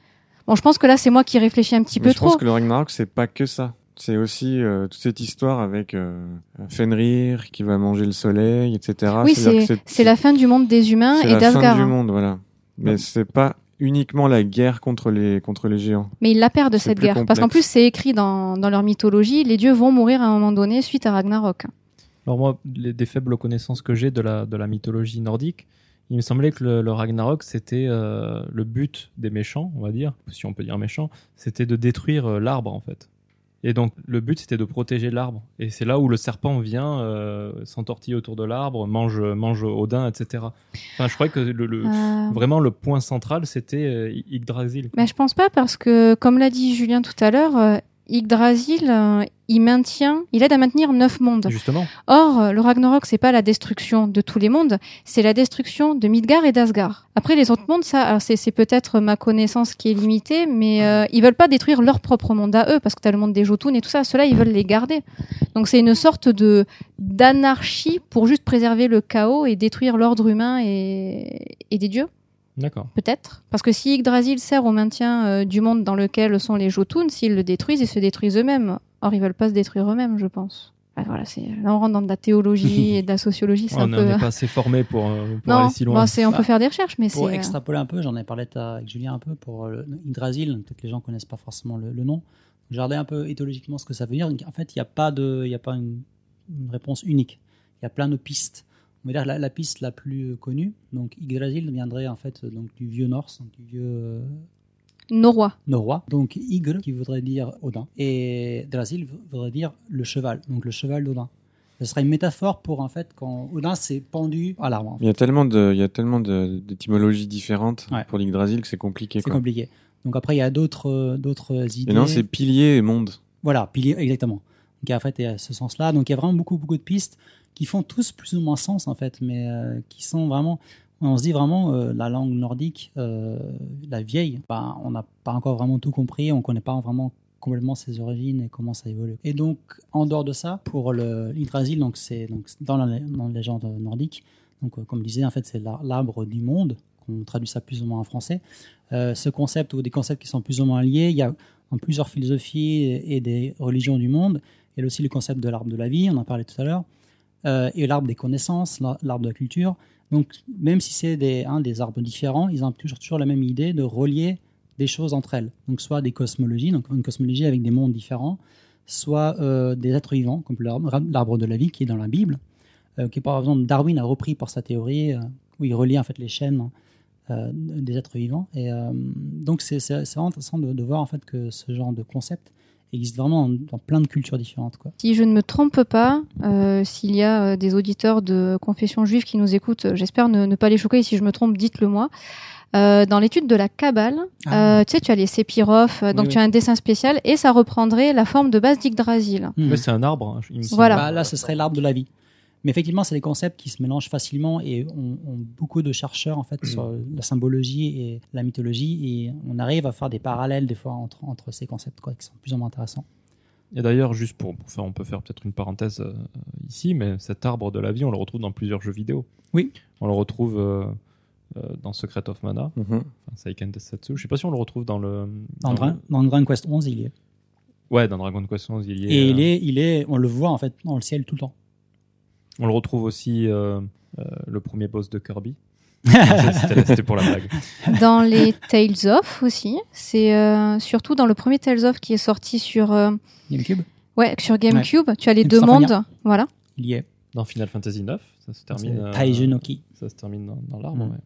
Bon, je pense que là, c'est moi qui réfléchis un petit Mais peu je pense trop. que le Ragnarok c'est pas que ça. C'est aussi euh, toute cette histoire avec euh, Fenrir qui va manger le soleil, etc. oui, c'est c'est la fin du monde des humains c'est et la fin d'Asgard. du hein. monde, voilà. Mais c'est pas uniquement la guerre contre les contre les géants. Mais ils la perdent C'est cette guerre. Parce qu'en plus, c'est écrit dans, dans leur mythologie, les dieux vont mourir à un moment donné suite à Ragnarok. Alors moi, les, des faibles connaissances que j'ai de la, de la mythologie nordique, il me semblait que le, le Ragnarok, c'était euh, le but des méchants, on va dire, si on peut dire méchants, c'était de détruire euh, l'arbre en fait. Et donc le but c'était de protéger l'arbre. Et c'est là où le serpent vient, euh, s'entortille autour de l'arbre, mange, mange Odin, etc. Enfin, je croyais que le, le- Euh, vraiment le point central c'était Yggdrasil. Mais je pense pas parce que, comme l'a dit Julien tout à l'heure, Yggdrasil, euh, il maintient, il aide à maintenir neuf mondes. Justement. Or, le Ragnarok, c'est pas la destruction de tous les mondes, c'est la destruction de Midgard et d'Asgard. Après, les autres mondes, ça, c'est peut-être ma connaissance qui est limitée, mais euh, ils veulent pas détruire leur propre monde à eux, parce que t'as le monde des Jotun et tout ça. Ceux-là, ils veulent les garder. Donc, c'est une sorte de d'anarchie pour juste préserver le chaos et détruire l'ordre humain et, et des dieux. D'accord. Peut-être. Parce que si Yggdrasil sert au maintien euh, du monde dans lequel sont les Jotun, s'ils le détruisent, ils se détruisent eux-mêmes. Or, ils veulent pas se détruire eux-mêmes, je pense. Voilà, c'est... Là, on rentre dans de la théologie et de la sociologie, c'est on un peu... n'est pas assez formé pour, euh, pour non, aller si loin. bon, c'est, on Bah, peut faire des recherches, mais Pour c'est... euh, extrapoler un peu, j'en ai parlé avec Julien un peu pour euh, le Yggdrasil, peut-être que les gens connaissent pas forcément le, le nom. J'ai regardé un peu éthologiquement ce que ça veut dire. En fait, il n'y a pas, de, il y a pas une, une réponse unique. Il y a plein de pistes. On va dire la, la piste la plus euh, connue, donc Yggdrasil viendrait en fait donc, du vieux Norse, donc du vieux euh, Norrois. norrois. Donc Ygr qui voudrait dire Odin et Drasil voudrait dire le cheval, donc le cheval d'Odin. Ce serait une métaphore pour en fait quand Odin s'est pendu à l'arbre. en fait. Il y a tellement de il y a tellement de- d'étymologies différentes Ouais. pour l'Yggdrasil que c'est compliqué C'est compliqué. Donc après il y a d'autres euh, d'autres idées. Et non, c'est pilier et monde. Voilà, pilier, exactement. Donc en fait, il y a ce sens-là. Donc il y a vraiment beaucoup, beaucoup de pistes qui font tous plus ou moins sens en fait, mais euh, qui sont vraiment. On se dit vraiment euh, la langue nordique, euh, la vieille. ben, on n'a pas encore vraiment tout compris. On connaît pas vraiment complètement ses origines et comment ça évolue. Et donc en dehors de ça, pour l'Yggdrasil, donc c'est donc dans la, dans la légende nordique. Donc comme je disais, en fait, c'est l'ar- l'arbre du monde. qu'on traduit ça plus ou moins en français. Ce concept ou des concepts qui sont plus ou moins liés, il y a dans plusieurs philosophies et des religions du monde. Il y a aussi le concept de l'arbre de la vie, on en parlait tout à l'heure, euh, et l'arbre des connaissances, l'ar- l'arbre de la culture. Donc, même si c'est des, des arbres différents, ils ont toujours, la même idée de relier des choses entre elles. Donc, soit des cosmologies, donc une cosmologie avec des mondes différents, soit euh, des êtres vivants, comme l'arbre de la vie qui est dans la Bible, euh, par exemple Darwin a repris pour sa théorie, euh, où il relie en fait les chaînes des êtres vivants. Et donc, c'est vraiment intéressant de, de voir en fait que ce genre de concept existe vraiment dans, dans plein de cultures différentes. Quoi. Si je ne me trompe pas, euh, s'il y a euh, des auditeurs de confession juive qui nous écoutent, euh, j'espère ne, ne pas les choquer. Et si je me trompe, dites-le moi. Euh, dans l'étude de la Kabbale, Ah. euh, tu sais, tu as les séphirophes, euh, donc Oui, tu as un dessin spécial et ça reprendrait la forme de base d'Yggdrasil. Mais c'est un arbre. hein, il me. Voilà. Bah, là, ce serait l'arbre de la vie. Mais effectivement, c'est des concepts qui se mélangent facilement et on, on- beaucoup de chercheurs en fait sur la symbologie et la mythologie et on arrive à faire des parallèles des fois entre, entre ces concepts quoi, qui sont plus ou moins intéressants. Et d'ailleurs, juste pour, pour faire, on peut faire peut-être une parenthèse euh, ici, mais cet arbre de la vie, on le retrouve dans plusieurs jeux vidéo. Oui. On le retrouve euh, euh, dans Secret of Mana, Mhm. enfin, Seiken. Je sais pas si on le retrouve dans le. Dans, Dra- dans Dragon Quest 11, il y est. Ouais, dans Dragon Quest 11, il y est. Et il est, il est, on le voit en fait dans le ciel tout le temps. On le retrouve aussi euh, euh, le premier boss de Kirby. C'était pour la blague. Dans les Tales of aussi, c'est euh, surtout dans le premier Tales of qui est sorti sur euh, GameCube, ouais sur GameCube. Tu as les deux mondes, voilà. il y est. Dans Final Fantasy 9, ça se termine. euh, Taiji no Ki. Ça se termine dans, dans l'arbre. Mm. ouais.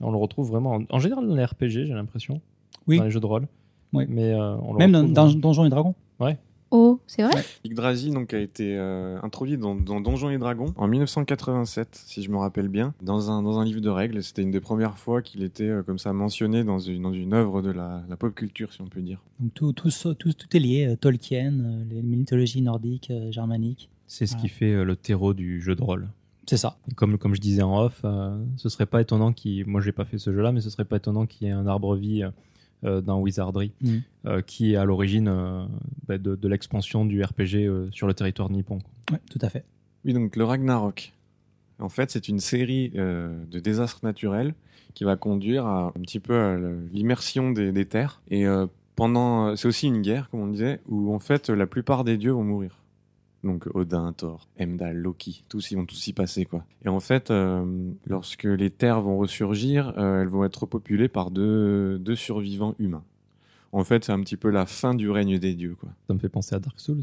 On le retrouve vraiment. En, en général, dans les RPG, j'ai l'impression. Oui. Dans les jeux de rôle. Oui. Mais euh, on le Même dans, retrouve dans Donjons et Dragons. Oh, c'est vrai? Yggdrasil donc a été euh, introduit dans, dans Donjons et Dragons en 1987, si je me rappelle bien, dans un dans un livre de règles. C'était une des premières fois qu'il était euh, comme ça mentionné dans une dans une œuvre de la, la pop culture, si on peut dire. Donc tout, tout, tout, tout est lié. euh, Tolkien, euh, les mythologies nordiques, euh, germaniques. C'est ce Ouais. qui fait euh, le terreau du jeu de rôle. C'est ça. Comme, comme je disais en off, euh, ce serait pas étonnant qu'il. Moi, j'ai pas fait ce jeu-là, mais ce serait pas étonnant qu'il y ait un arbre-vie euh, dans Wizardry Mhm. euh, qui est à l'origine euh, bah, de, de l'expansion du RPG euh, sur le territoire nippon. Ouais, tout à fait. Oui, donc le Ragnarok. En fait, c'est une série euh, de désastres naturels qui va conduire à un petit peu à l'immersion des, des terres. Et euh, pendant, c'est aussi une guerre, comme on disait, où en fait la plupart des dieux vont mourir. Donc Odin, Thor, Heimdall, Loki, tous ils vont tous y passer quoi. Et en fait, euh, lorsque les terres vont ressurgir, euh, elles vont être repopulées par deux, deux survivants humains. En fait, c'est un petit peu la fin du règne des dieux quoi. Ça me fait penser à Dark Souls.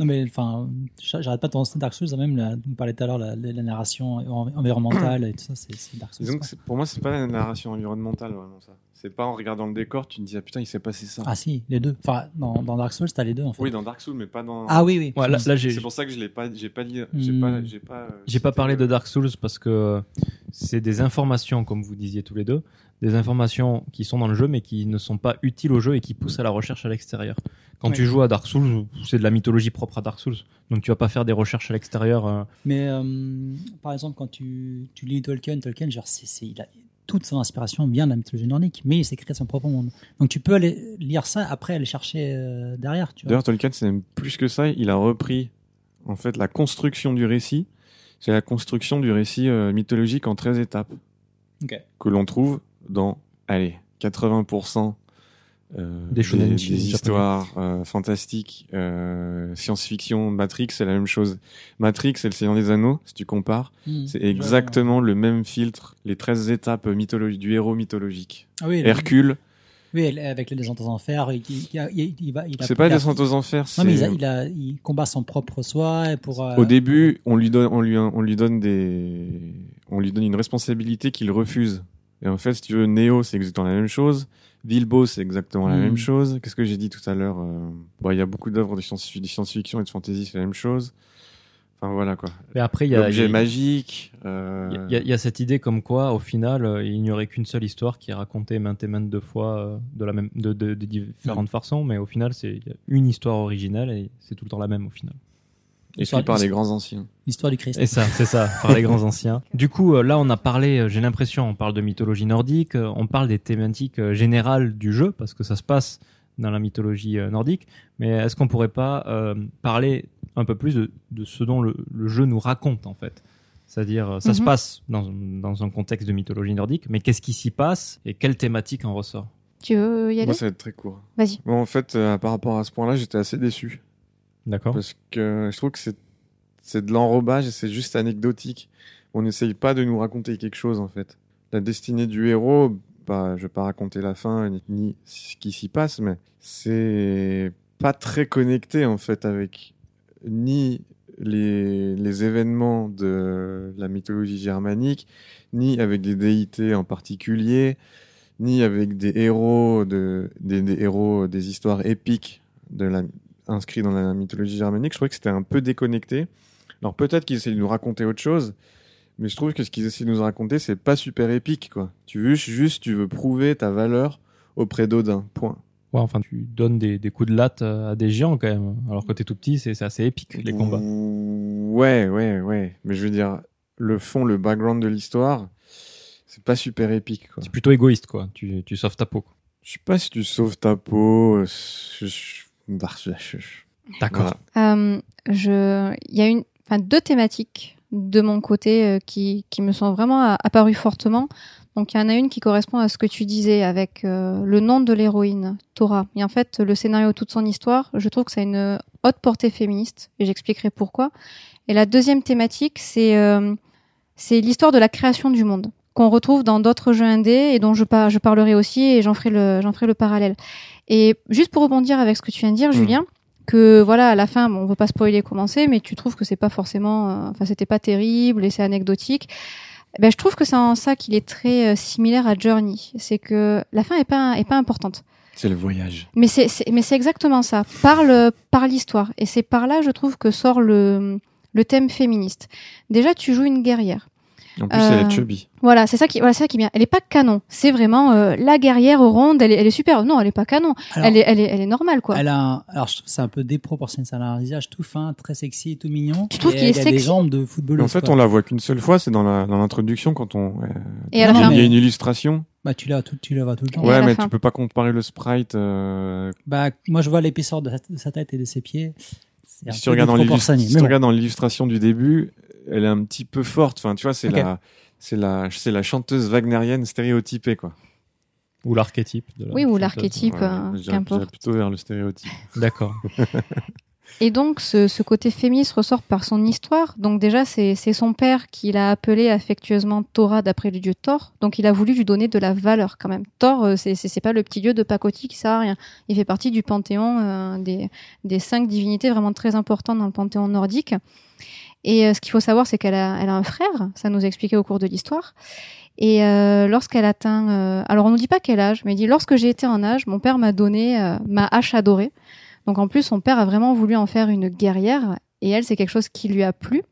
Non mais enfin, j'a- j'arrête pas de penser à Dark Souls. Même la, on parlait tout à l'heure la, la, la narration en- environnementale et tout ça, c'est Dark Souls. C'est- pour moi, c'est pas la narration environnementale vraiment ça. C'est pas en regardant le décor, tu te dis ah putain, il s'est passé ça. Ah si, les deux. Enfin, dans, dans Dark Souls, t'as les deux en fait. oui, dans Dark Souls, mais pas dans. Ah oui, oui. Ouais, là, là, j'ai C'est pour ça que je l'ai pas, j'ai pas dit, j'ai Hmm. pas, j'ai pas. euh, J'ai pas cité parlé de Dark Souls parce que c'est des informations, comme vous disiez tous les deux, des informations qui sont dans le jeu mais qui ne sont pas utiles au jeu et qui poussent à la recherche à l'extérieur. Quand tu joues à Dark Souls, c'est de la mythologie propre à Dark Souls. Donc tu vas pas faire des recherches à l'extérieur. euh, Mais euh, par exemple, quand tu, tu lis Tolkien, Tolkien, genre, c'est, c'est- il a toute son inspiration vient de la mythologie nordique, mais il s'est créé son propre monde. Donc tu peux aller lire ça, après aller chercher euh, derrière. D'ailleurs, Tolkien, c'est même plus que ça. Il a repris, en fait, la construction du récit. C'est la construction du récit mythologique en 13 étapes que l'on trouve dans, allez, 80% euh, Des des, des histoires euh, fantastiques, euh, science-fiction, Matrix, c'est la même chose. Matrix et le Seigneur des Anneaux, si tu compares, Hmm. c'est exactement le même filtre, les 13 étapes mythologiques du héros mythologique. Ah oui, Hercule, oui, avec les descentes aux enfers, il, il, il- il va. il a- c'est pas il a- descente aux enfers, Non, mais il, c'est- a- il, a- il combat son propre soi et pour. euh, Au début, on lui donne, on lui, on lui donne des, on lui donne une responsabilité qu'il refuse. Et en fait, si tu veux, Neo, c'est exactement la même chose. Bilbo, c'est exactement la Mm. même chose. Qu'est-ce que j'ai dit tout à l'heure euh, Bon, il y a beaucoup d'œuvres de science- de science-fiction et de fantasy, c'est la même chose. Enfin voilà quoi. Mais après, il y a, L'objet magique. euh, il y a- il y a cette idée comme quoi, au final, euh, il n'y aurait qu'une seule histoire qui est racontée maintes et maintes de fois euh, de la même, de, de- de différentes façons, mais au final, c'est une histoire originelle et c'est tout le temps la même au final. Écrit par les grands anciens. L'histoire du Christ. Et ça, c'est ça, par les grands anciens. Du coup, euh, là, on a parlé, euh, j'ai l'impression, on parle de mythologie nordique, euh, on parle des thématiques générales du jeu, parce que ça se passe dans la mythologie nordique, mais est-ce qu'on pourrait pas euh, parler un peu plus de, de ce dont le, le jeu nous raconte, en fait? C'est-à-dire, ça se Mhm. passe dans, dans un contexte de mythologie nordique, mais qu'est-ce qui s'y passe et quelle thématique en ressort? Tu veux y aller? Moi, ça va être très court. Vas-y. Bon, en fait, euh, par rapport à ce point-là, j'étais assez déçu. D'accord Parce que je trouve que c'est, c'est de l'enrobage et c'est juste anecdotique. On n'essaye pas de nous raconter quelque chose, en fait. La destinée du héros, bah, je vais pas raconter la fin ni, ni ce qui s'y passe, mais c'est pas très connecté, en fait, avec ni les, les événements de la mythologie germanique, ni avec des déités en particulier, ni avec des héros de, des, des héros des histoires épiques de la, inscrits dans la mythologie germanique. Je trouvais que c'était un peu déconnecté. Alors peut-être qu'ils essaient de nous raconter autre chose, mais je trouve que ce qu'ils essaient de nous raconter, c'est pas super épique, quoi. Tu veux juste, tu veux prouver ta valeur auprès d'Odin. Point. Ouais, enfin, tu donnes des, des coups de latte euh, à des géants quand même. Alors que t'es tout petit, c'est assez épique les combats. Ouais, ouais, ouais. Mais je veux dire, le fond, le background de l'histoire, c'est pas super épique, quoi. C'est plutôt égoïste, quoi. Tu, tu sauves ta peau. quoi. Je sais pas si tu sauves ta peau. euh, je- D'accord. voilà. Euh, je, il y a une, enfin deux thématiques de mon côté euh, qui, qui me sont vraiment a- apparues fortement. Donc il y en a une qui correspond à ce que tu disais avec euh, le nom de l'héroïne, Tora. Et en fait, le scénario, toute son histoire, je trouve que ça a une haute portée féministe et j'expliquerai pourquoi. Et la deuxième thématique, c'est euh, c'est l'histoire de la création du monde. qu'on retrouve dans d'autres jeux indés et dont je, par, je parlerai aussi et j'en ferai le j'en ferai le parallèle. Et juste pour rebondir avec ce que tu viens de dire, Mm. Julien, que voilà à la fin, bon, on veut pas spoiler comment c'est, mais tu trouves que c'est pas forcément, euh, enfin c'était pas terrible et c'est anecdotique. Eh Ben, je trouve que c'est en ça qu'il est très euh, similaire à Journey, c'est que la fin est pas est pas importante. C'est le voyage. Mais c'est, c'est- mais c'est exactement ça. Par le- par l'histoire. Et c'est par là, je trouve, que sort le, le thème féministe. Déjà, tu joues une guerrière. En plus, elle Euh, est chubby. Voilà, c'est ça qui, voilà, c'est ça qui est bien. Elle est pas canon. C'est vraiment euh, la guerrière ronde. Elle est, elle est super. Non, elle est pas canon. Alors, elle est, elle est, elle est normale, quoi. Elle a un- alors je trouve que c'est un peu déproportionné. Ça a un visage tout fin, très sexy, tout mignon. Tu trouves qu'il est elle a des sexy jambes de footballeuse. En fait, quoi. on la voit qu'une seule fois, c'est dans la dans l'introduction quand on. euh, Et à la Non, fin. il y a une illustration. Bah tu l'as tout, tu la vois tout le temps. Ouais, mais fin. tu peux pas comparer le sprite. euh, Bah moi je vois l'épaisseur de, sa- de sa tête et de ses pieds. Si tu regardes dans si tu regardes dans l'illustration du début, elle est un petit peu forte. Enfin, tu vois, c'est la c'est la c'est la chanteuse wagnérienne stéréotypée quoi. Ou l'archétype. de la Oui, ou l'archétype. Euh, qu'importe. je dirais plutôt vers le stéréotype. D'accord. Et donc, ce, ce côté féministe ressort par son histoire. Donc déjà, c'est c'est son père qui l'a appelé affectueusement Thora d'après le dieu Thor. Donc il a voulu lui donner de la valeur quand même. Thor, euh, c'est c'est c'est pas le petit dieu de pacotille qui sert à rien. Il fait partie du panthéon euh, des, des cinq divinités vraiment très importantes dans le panthéon nordique. Et euh, ce qu'il faut savoir, c'est qu'elle a, elle a un frère. Ça nous a expliqué au cours de l'histoire. Et euh, lorsqu'elle atteint... euh, alors on nous dit pas quel âge, mais il dit, lorsque j'ai été en âge, mon père m'a donné ma hache adorée. Donc en plus, son père a vraiment voulu en faire une guerrière, et elle, c'est quelque chose qui lui a plu.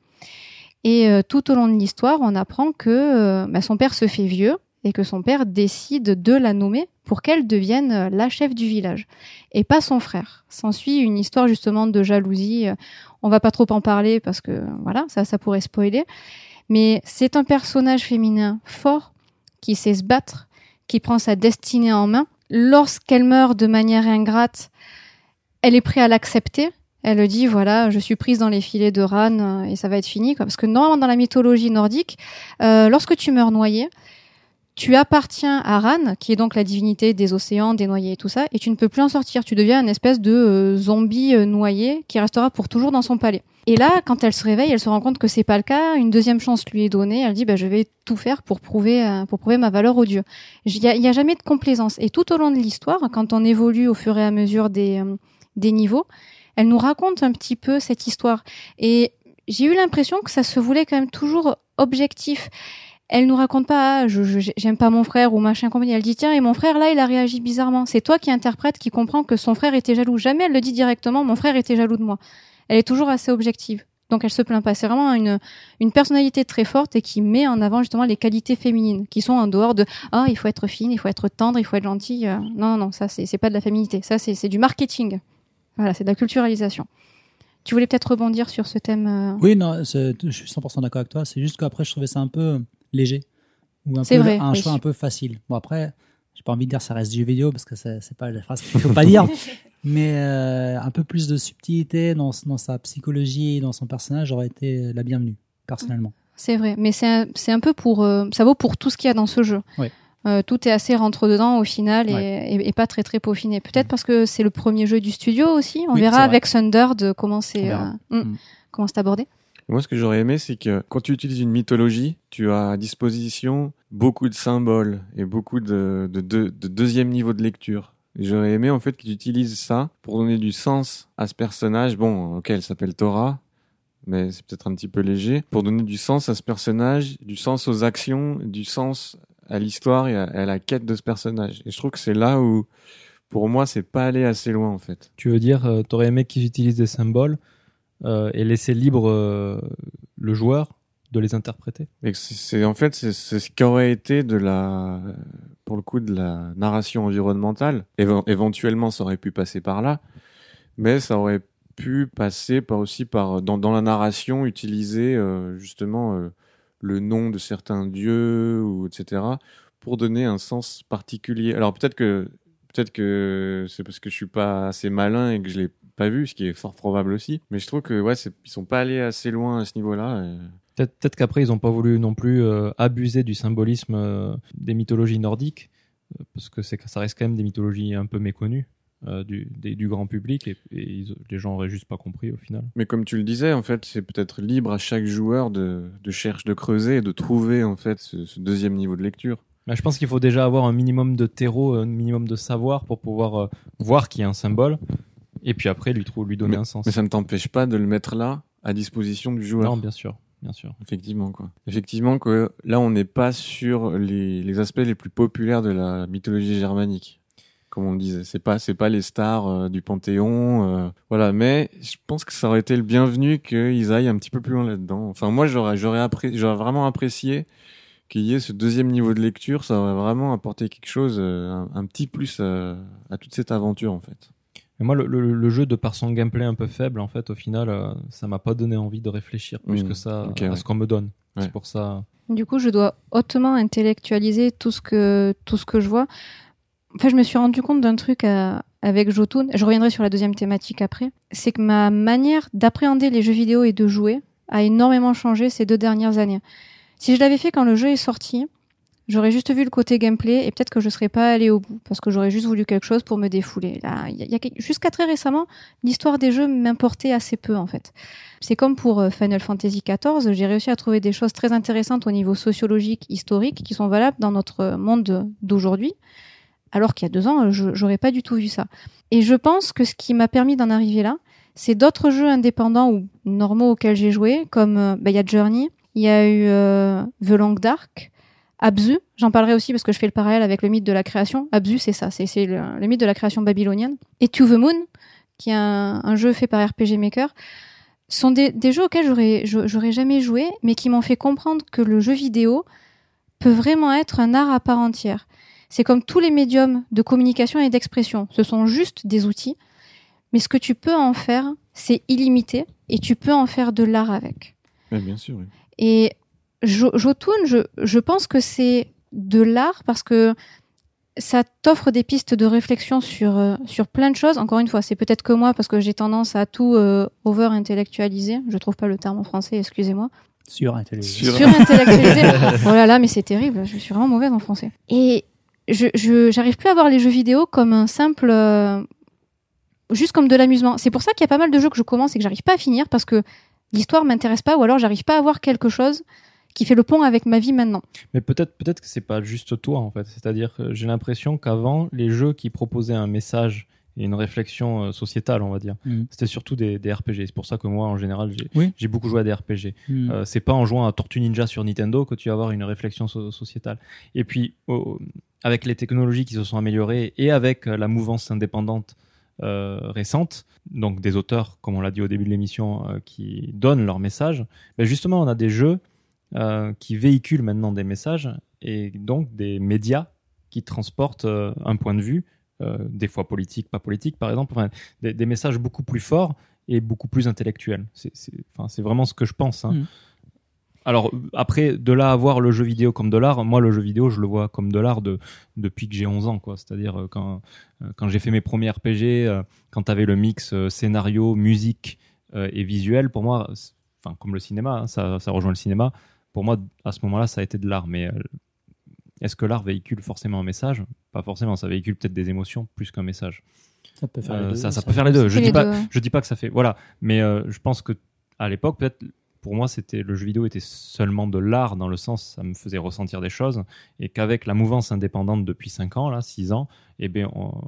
Et tout au long de l'histoire, on apprend que bah, son père se fait vieux et que son père décide de la nommer pour qu'elle devienne la chef du village, et pas son frère. S'ensuit une histoire justement de jalousie. Euh, On va pas trop en parler parce que voilà, ça, ça pourrait spoiler. Mais c'est un personnage féminin fort qui sait se battre, qui prend sa destinée en main. Lorsqu'elle meurt de manière ingrate, elle est prête à l'accepter. Elle dit voilà, je suis prise dans les filets de Ran euh, et ça va être fini. Parce que normalement dans la mythologie nordique, euh, lorsque tu meurs noyé, tu appartiens à Ran, qui est donc la divinité des océans, des noyés et tout ça, et tu ne peux plus en sortir. Tu deviens une espèce de euh, zombie euh, noyé qui restera pour toujours dans son palais. Et là, quand elle se réveille, elle se rend compte que c'est pas le cas. Une deuxième chance lui est donnée. Elle dit bah, je vais tout faire pour prouver euh, pour prouver ma valeur aux dieux. Il y a, a jamais de complaisance. Et tout au long de l'histoire, quand on évolue au fur et à mesure des des niveaux, elle nous raconte un petit peu cette histoire. Et j'ai eu l'impression que ça se voulait quand même toujours objectif. Elle nous raconte pas, ah, je, je- j'aime pas mon frère ou machin compagnie. Elle dit, tiens, et mon frère là, il a réagi bizarrement. C'est toi qui interprète, qui comprend que son frère était jaloux. Jamais elle le dit directement, mon frère était jaloux de moi. Elle est toujours assez objective. Donc elle se plaint pas. C'est vraiment une, une personnalité très forte et qui met en avant justement les qualités féminines, qui sont en dehors de, ah, il faut être fine, il faut être tendre, il faut être gentil. Euh, Non, non, non, ça, c'est, c'est pas de la féminité. Ça, c'est, c'est du marketing. Voilà, c'est de la culturalisation. Tu voulais peut-être rebondir sur ce thème euh, Oui, non, c'est- je suis 100% d'accord avec toi. C'est juste qu'après, je trouvais ça un peu léger. Ou un C'est peu vrai, un oui. choix un peu facile. Bon, après, j'ai pas envie de dire ça reste du jeu vidéo parce que c'est pas la phrase qu'il faut pas dire. Mais euh, un peu plus de subtilité dans, dans sa psychologie, dans son personnage aurait été la bienvenue, personnellement. C'est vrai, mais c'est un, peu pour euh, ça vaut pour tout ce qu'il y a dans ce jeu. Euh, tout est assez rentre dedans au final et, Ouais. et- et pas très très peaufiné. Peut-être parce que c'est le premier jeu du studio aussi. On Oui, verra avec Thunder de comment c'est euh, mm, Mm. comment c'est abordé. Moi, ce que j'aurais aimé, c'est que quand tu utilises une mythologie, tu as à disposition beaucoup de symboles et beaucoup de, de, de- de deuxième niveau de lecture. J'aurais aimé en fait que tu utilises ça pour donner du sens à ce personnage. Bon, ok, elle s'appelle Torah, mais c'est peut-être un petit peu léger. Pour donner du sens à ce personnage, du sens aux actions, du sens à l'histoire et à, la quête de ce personnage. Et je trouve que c'est là où, pour moi, c'est pas aller assez loin en fait. Tu veux dire, euh, t'aurais aimé qu'ils utilisent des symboles et laisser libre euh, le joueur de les interpréter c'est- en fait c'est ce qu'aurait été de la pour le coup de la narration environnementale. Éve- éventuellement, ça aurait pu passer par là, mais ça aurait pu passer aussi par dans, la narration utiliser euh, justement euh, le nom de certains dieux ou etc pour donner un sens particulier. Alors peut-être que peut-être que c'est parce que je suis pas assez malin et que je l'ai pas vu, ce qui est fort probable aussi. Mais je trouve que ouais, ils sont pas allés assez loin à ce niveau-là. et- Peut-être qu'après, ils n'ont pas voulu non plus euh, abuser du symbolisme euh, des mythologies nordiques, euh, parce que ça reste quand même des mythologies un peu méconnues. du, des- du grand public et, et ils- les gens auraient juste pas compris au final. Mais comme tu le disais, en fait, c'est peut-être libre à chaque joueur de, de chercher, de creuser et de trouver en fait ce, ce deuxième niveau de lecture. Je pense qu'il faut déjà avoir un minimum de terreau, un minimum de savoir pour pouvoir voir qu'il y a un symbole et puis après lui, lui donner un sens. Mais ça ne t'empêche pas de le mettre là à disposition du joueur. Non, bien sûr, bien sûr. Effectivement, quoi. Effectivement, que là, on n'est pas sur les, les aspects les plus populaires de la mythologie germanique. Comme on le disait, c'est pas, c'est pas les stars euh, du Panthéon, euh, voilà. Mais je pense que ça aurait été le bienvenu qu'ils aillent un petit peu plus loin là-dedans. Enfin, moi, j'aurais, j'aurais appré- j'aurais vraiment apprécié qu'il y ait ce deuxième niveau de lecture. Ça aurait vraiment apporté quelque chose, euh, un, un petit plus à, à toute cette aventure, en fait. Et moi, le, le- le jeu, de par son gameplay un peu faible, en fait, au final, euh, ça m'a pas donné envie de réfléchir plus Mm. que ça à ouais. ce qu'on me donne. Ouais. C'est pour ça. Du coup, je dois hautement intellectualiser tout ce que tout ce que je vois. Enfin, je me suis rendu compte d'un truc euh, avec Jotun. Je reviendrai sur la deuxième thématique après. C'est que ma manière d'appréhender les jeux vidéo et de jouer a énormément changé ces deux dernières années. Si je l'avais fait quand le jeu est sorti, j'aurais juste vu le côté gameplay et peut-être que je serais pas allé au bout parce que j'aurais juste voulu quelque chose pour me défouler. Là, il y a- jusqu'à très récemment, l'histoire des jeux m'importait assez peu en fait. C'est comme pour euh, Final Fantasy XIV, j'ai réussi à trouver des choses très intéressantes au niveau sociologique, historique, qui sont valables dans notre monde d'aujourd'hui, alors qu'il y a deux ans, je j'aurais pas du tout vu ça. Et je pense que ce qui m'a permis d'en arriver là, c'est d'autres jeux indépendants ou normaux auxquels j'ai joué, comme euh, bah, il y a Journey, il y a eu euh, The Long Dark, Abzu, j'en parlerai aussi parce que je fais le parallèle avec le mythe de la création. Abzu, c'est ça, c'est le, le mythe de la création babylonienne. Et To the Moon, qui est un, un jeu fait par RPG Maker, sont des, des jeux auxquels j'aurais jamais joué, mais qui m'ont fait comprendre que le jeu vidéo peut vraiment être un art à part entière. C'est comme tous les médiums de communication et d'expression. Ce sont juste des outils, mais ce que tu peux en faire, c'est illimité, et tu peux en faire de l'art avec. Ouais, bien sûr. oui. Et Jotun, je, je pense que c'est de l'art parce que ça t'offre des pistes de réflexion sur, euh, sur plein de choses. Encore une fois, c'est peut-être que moi parce que j'ai tendance à tout euh, over-intellectualiser. Je trouve pas le terme en français, excusez-moi. Sur intelligence. Sur- Sur-intellectualiser. oh là là, mais c'est terrible. Je suis vraiment mauvaise en français. Et je, j'arrive plus à voir les jeux vidéo comme un simple, euh, juste comme de l'amusement. C'est pour ça qu'il y a pas mal de jeux que je commence et que j'arrive pas à finir parce que l'histoire m'intéresse pas ou alors j'arrive pas à voir quelque chose qui fait le pont avec ma vie maintenant. Mais peut-être peut-être que c'est pas juste toi en fait. C'est-à-dire que j'ai l'impression qu'avant les jeux qui proposaient un message et une réflexion euh, sociétale, on va dire, Mhm. c'était surtout des, des RPG. C'est pour ça que moi en général j'ai Oui. beaucoup joué à des RPG. Hmm. Euh, c'est pas en jouant à Tortue Ninja sur Nintendo que tu vas avoir une réflexion so- sociétale. Et puis, avec les technologies qui se sont améliorées et avec euh, la mouvance indépendante euh, récente, donc des auteurs, comme on l'a dit au début de l'émission, euh, qui donnent leur message, ben justement, on a des jeux euh, qui véhiculent maintenant des messages et donc des médias qui transportent euh, un point de vue, euh, des fois politique, pas politique, par exemple, enfin, des, des messages beaucoup plus forts et beaucoup plus intellectuels. C'est vraiment ce que je pense. hein. Mhm. Alors après, de là à voir le jeu vidéo comme de l'art, moi le jeu vidéo je le vois comme de l'art de, depuis que j'ai 11 ans. quoi. C'est-à-dire quand, quand j'ai fait mes premiers RPG, quand tu avais le mix scénario, musique et visuel, pour moi, enfin comme le cinéma, hein, ça, ça rejoint le cinéma, pour moi à ce moment-là ça a été de l'art. Mais euh, est-ce que l'art véhicule forcément un message? Pas forcément, ça véhicule peut-être des émotions plus qu'un message. Ça peut faire Euh, les deux. ça, ça peut faire les deux. Je dis les pas, deux. je dis pas que ça fait. Voilà, mais euh, je pense que à l'époque, peut-être pour moi, c'était le jeu vidéo était seulement de l'art dans le sens, ça me faisait ressentir des choses, et qu'avec la mouvance indépendante depuis 5 ans, là, 6 ans, et bien, on-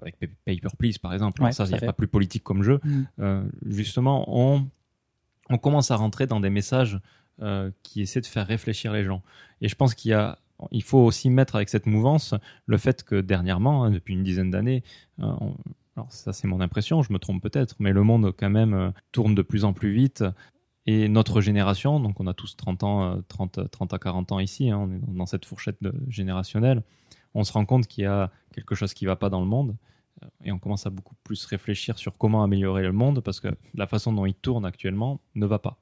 avec Pa- Paper Please par exemple, Ouais, ça, il tout n'y à a fait. pas plus politique comme jeu. Mm. euh, justement, on, on commence à rentrer dans des messages euh, qui essaient de faire réfléchir les gens. Et je pense qu'il y a, il faut aussi mettre avec cette mouvance le fait que dernièrement, hein, depuis une dizaine d'années, euh, alors ça c'est mon impression, je me trompe peut-être, mais le monde quand même euh, tourne de plus en plus vite. Et notre génération, donc on a tous 30 ans, euh, 30, 30 à 40 ans ici, hein, on est dans cette fourchette générationnelle, on se rend compte qu'il y a quelque chose qui ne va pas dans le monde. Et on commence à beaucoup plus réfléchir sur comment améliorer le monde parce que la façon dont il tourne actuellement ne va pas.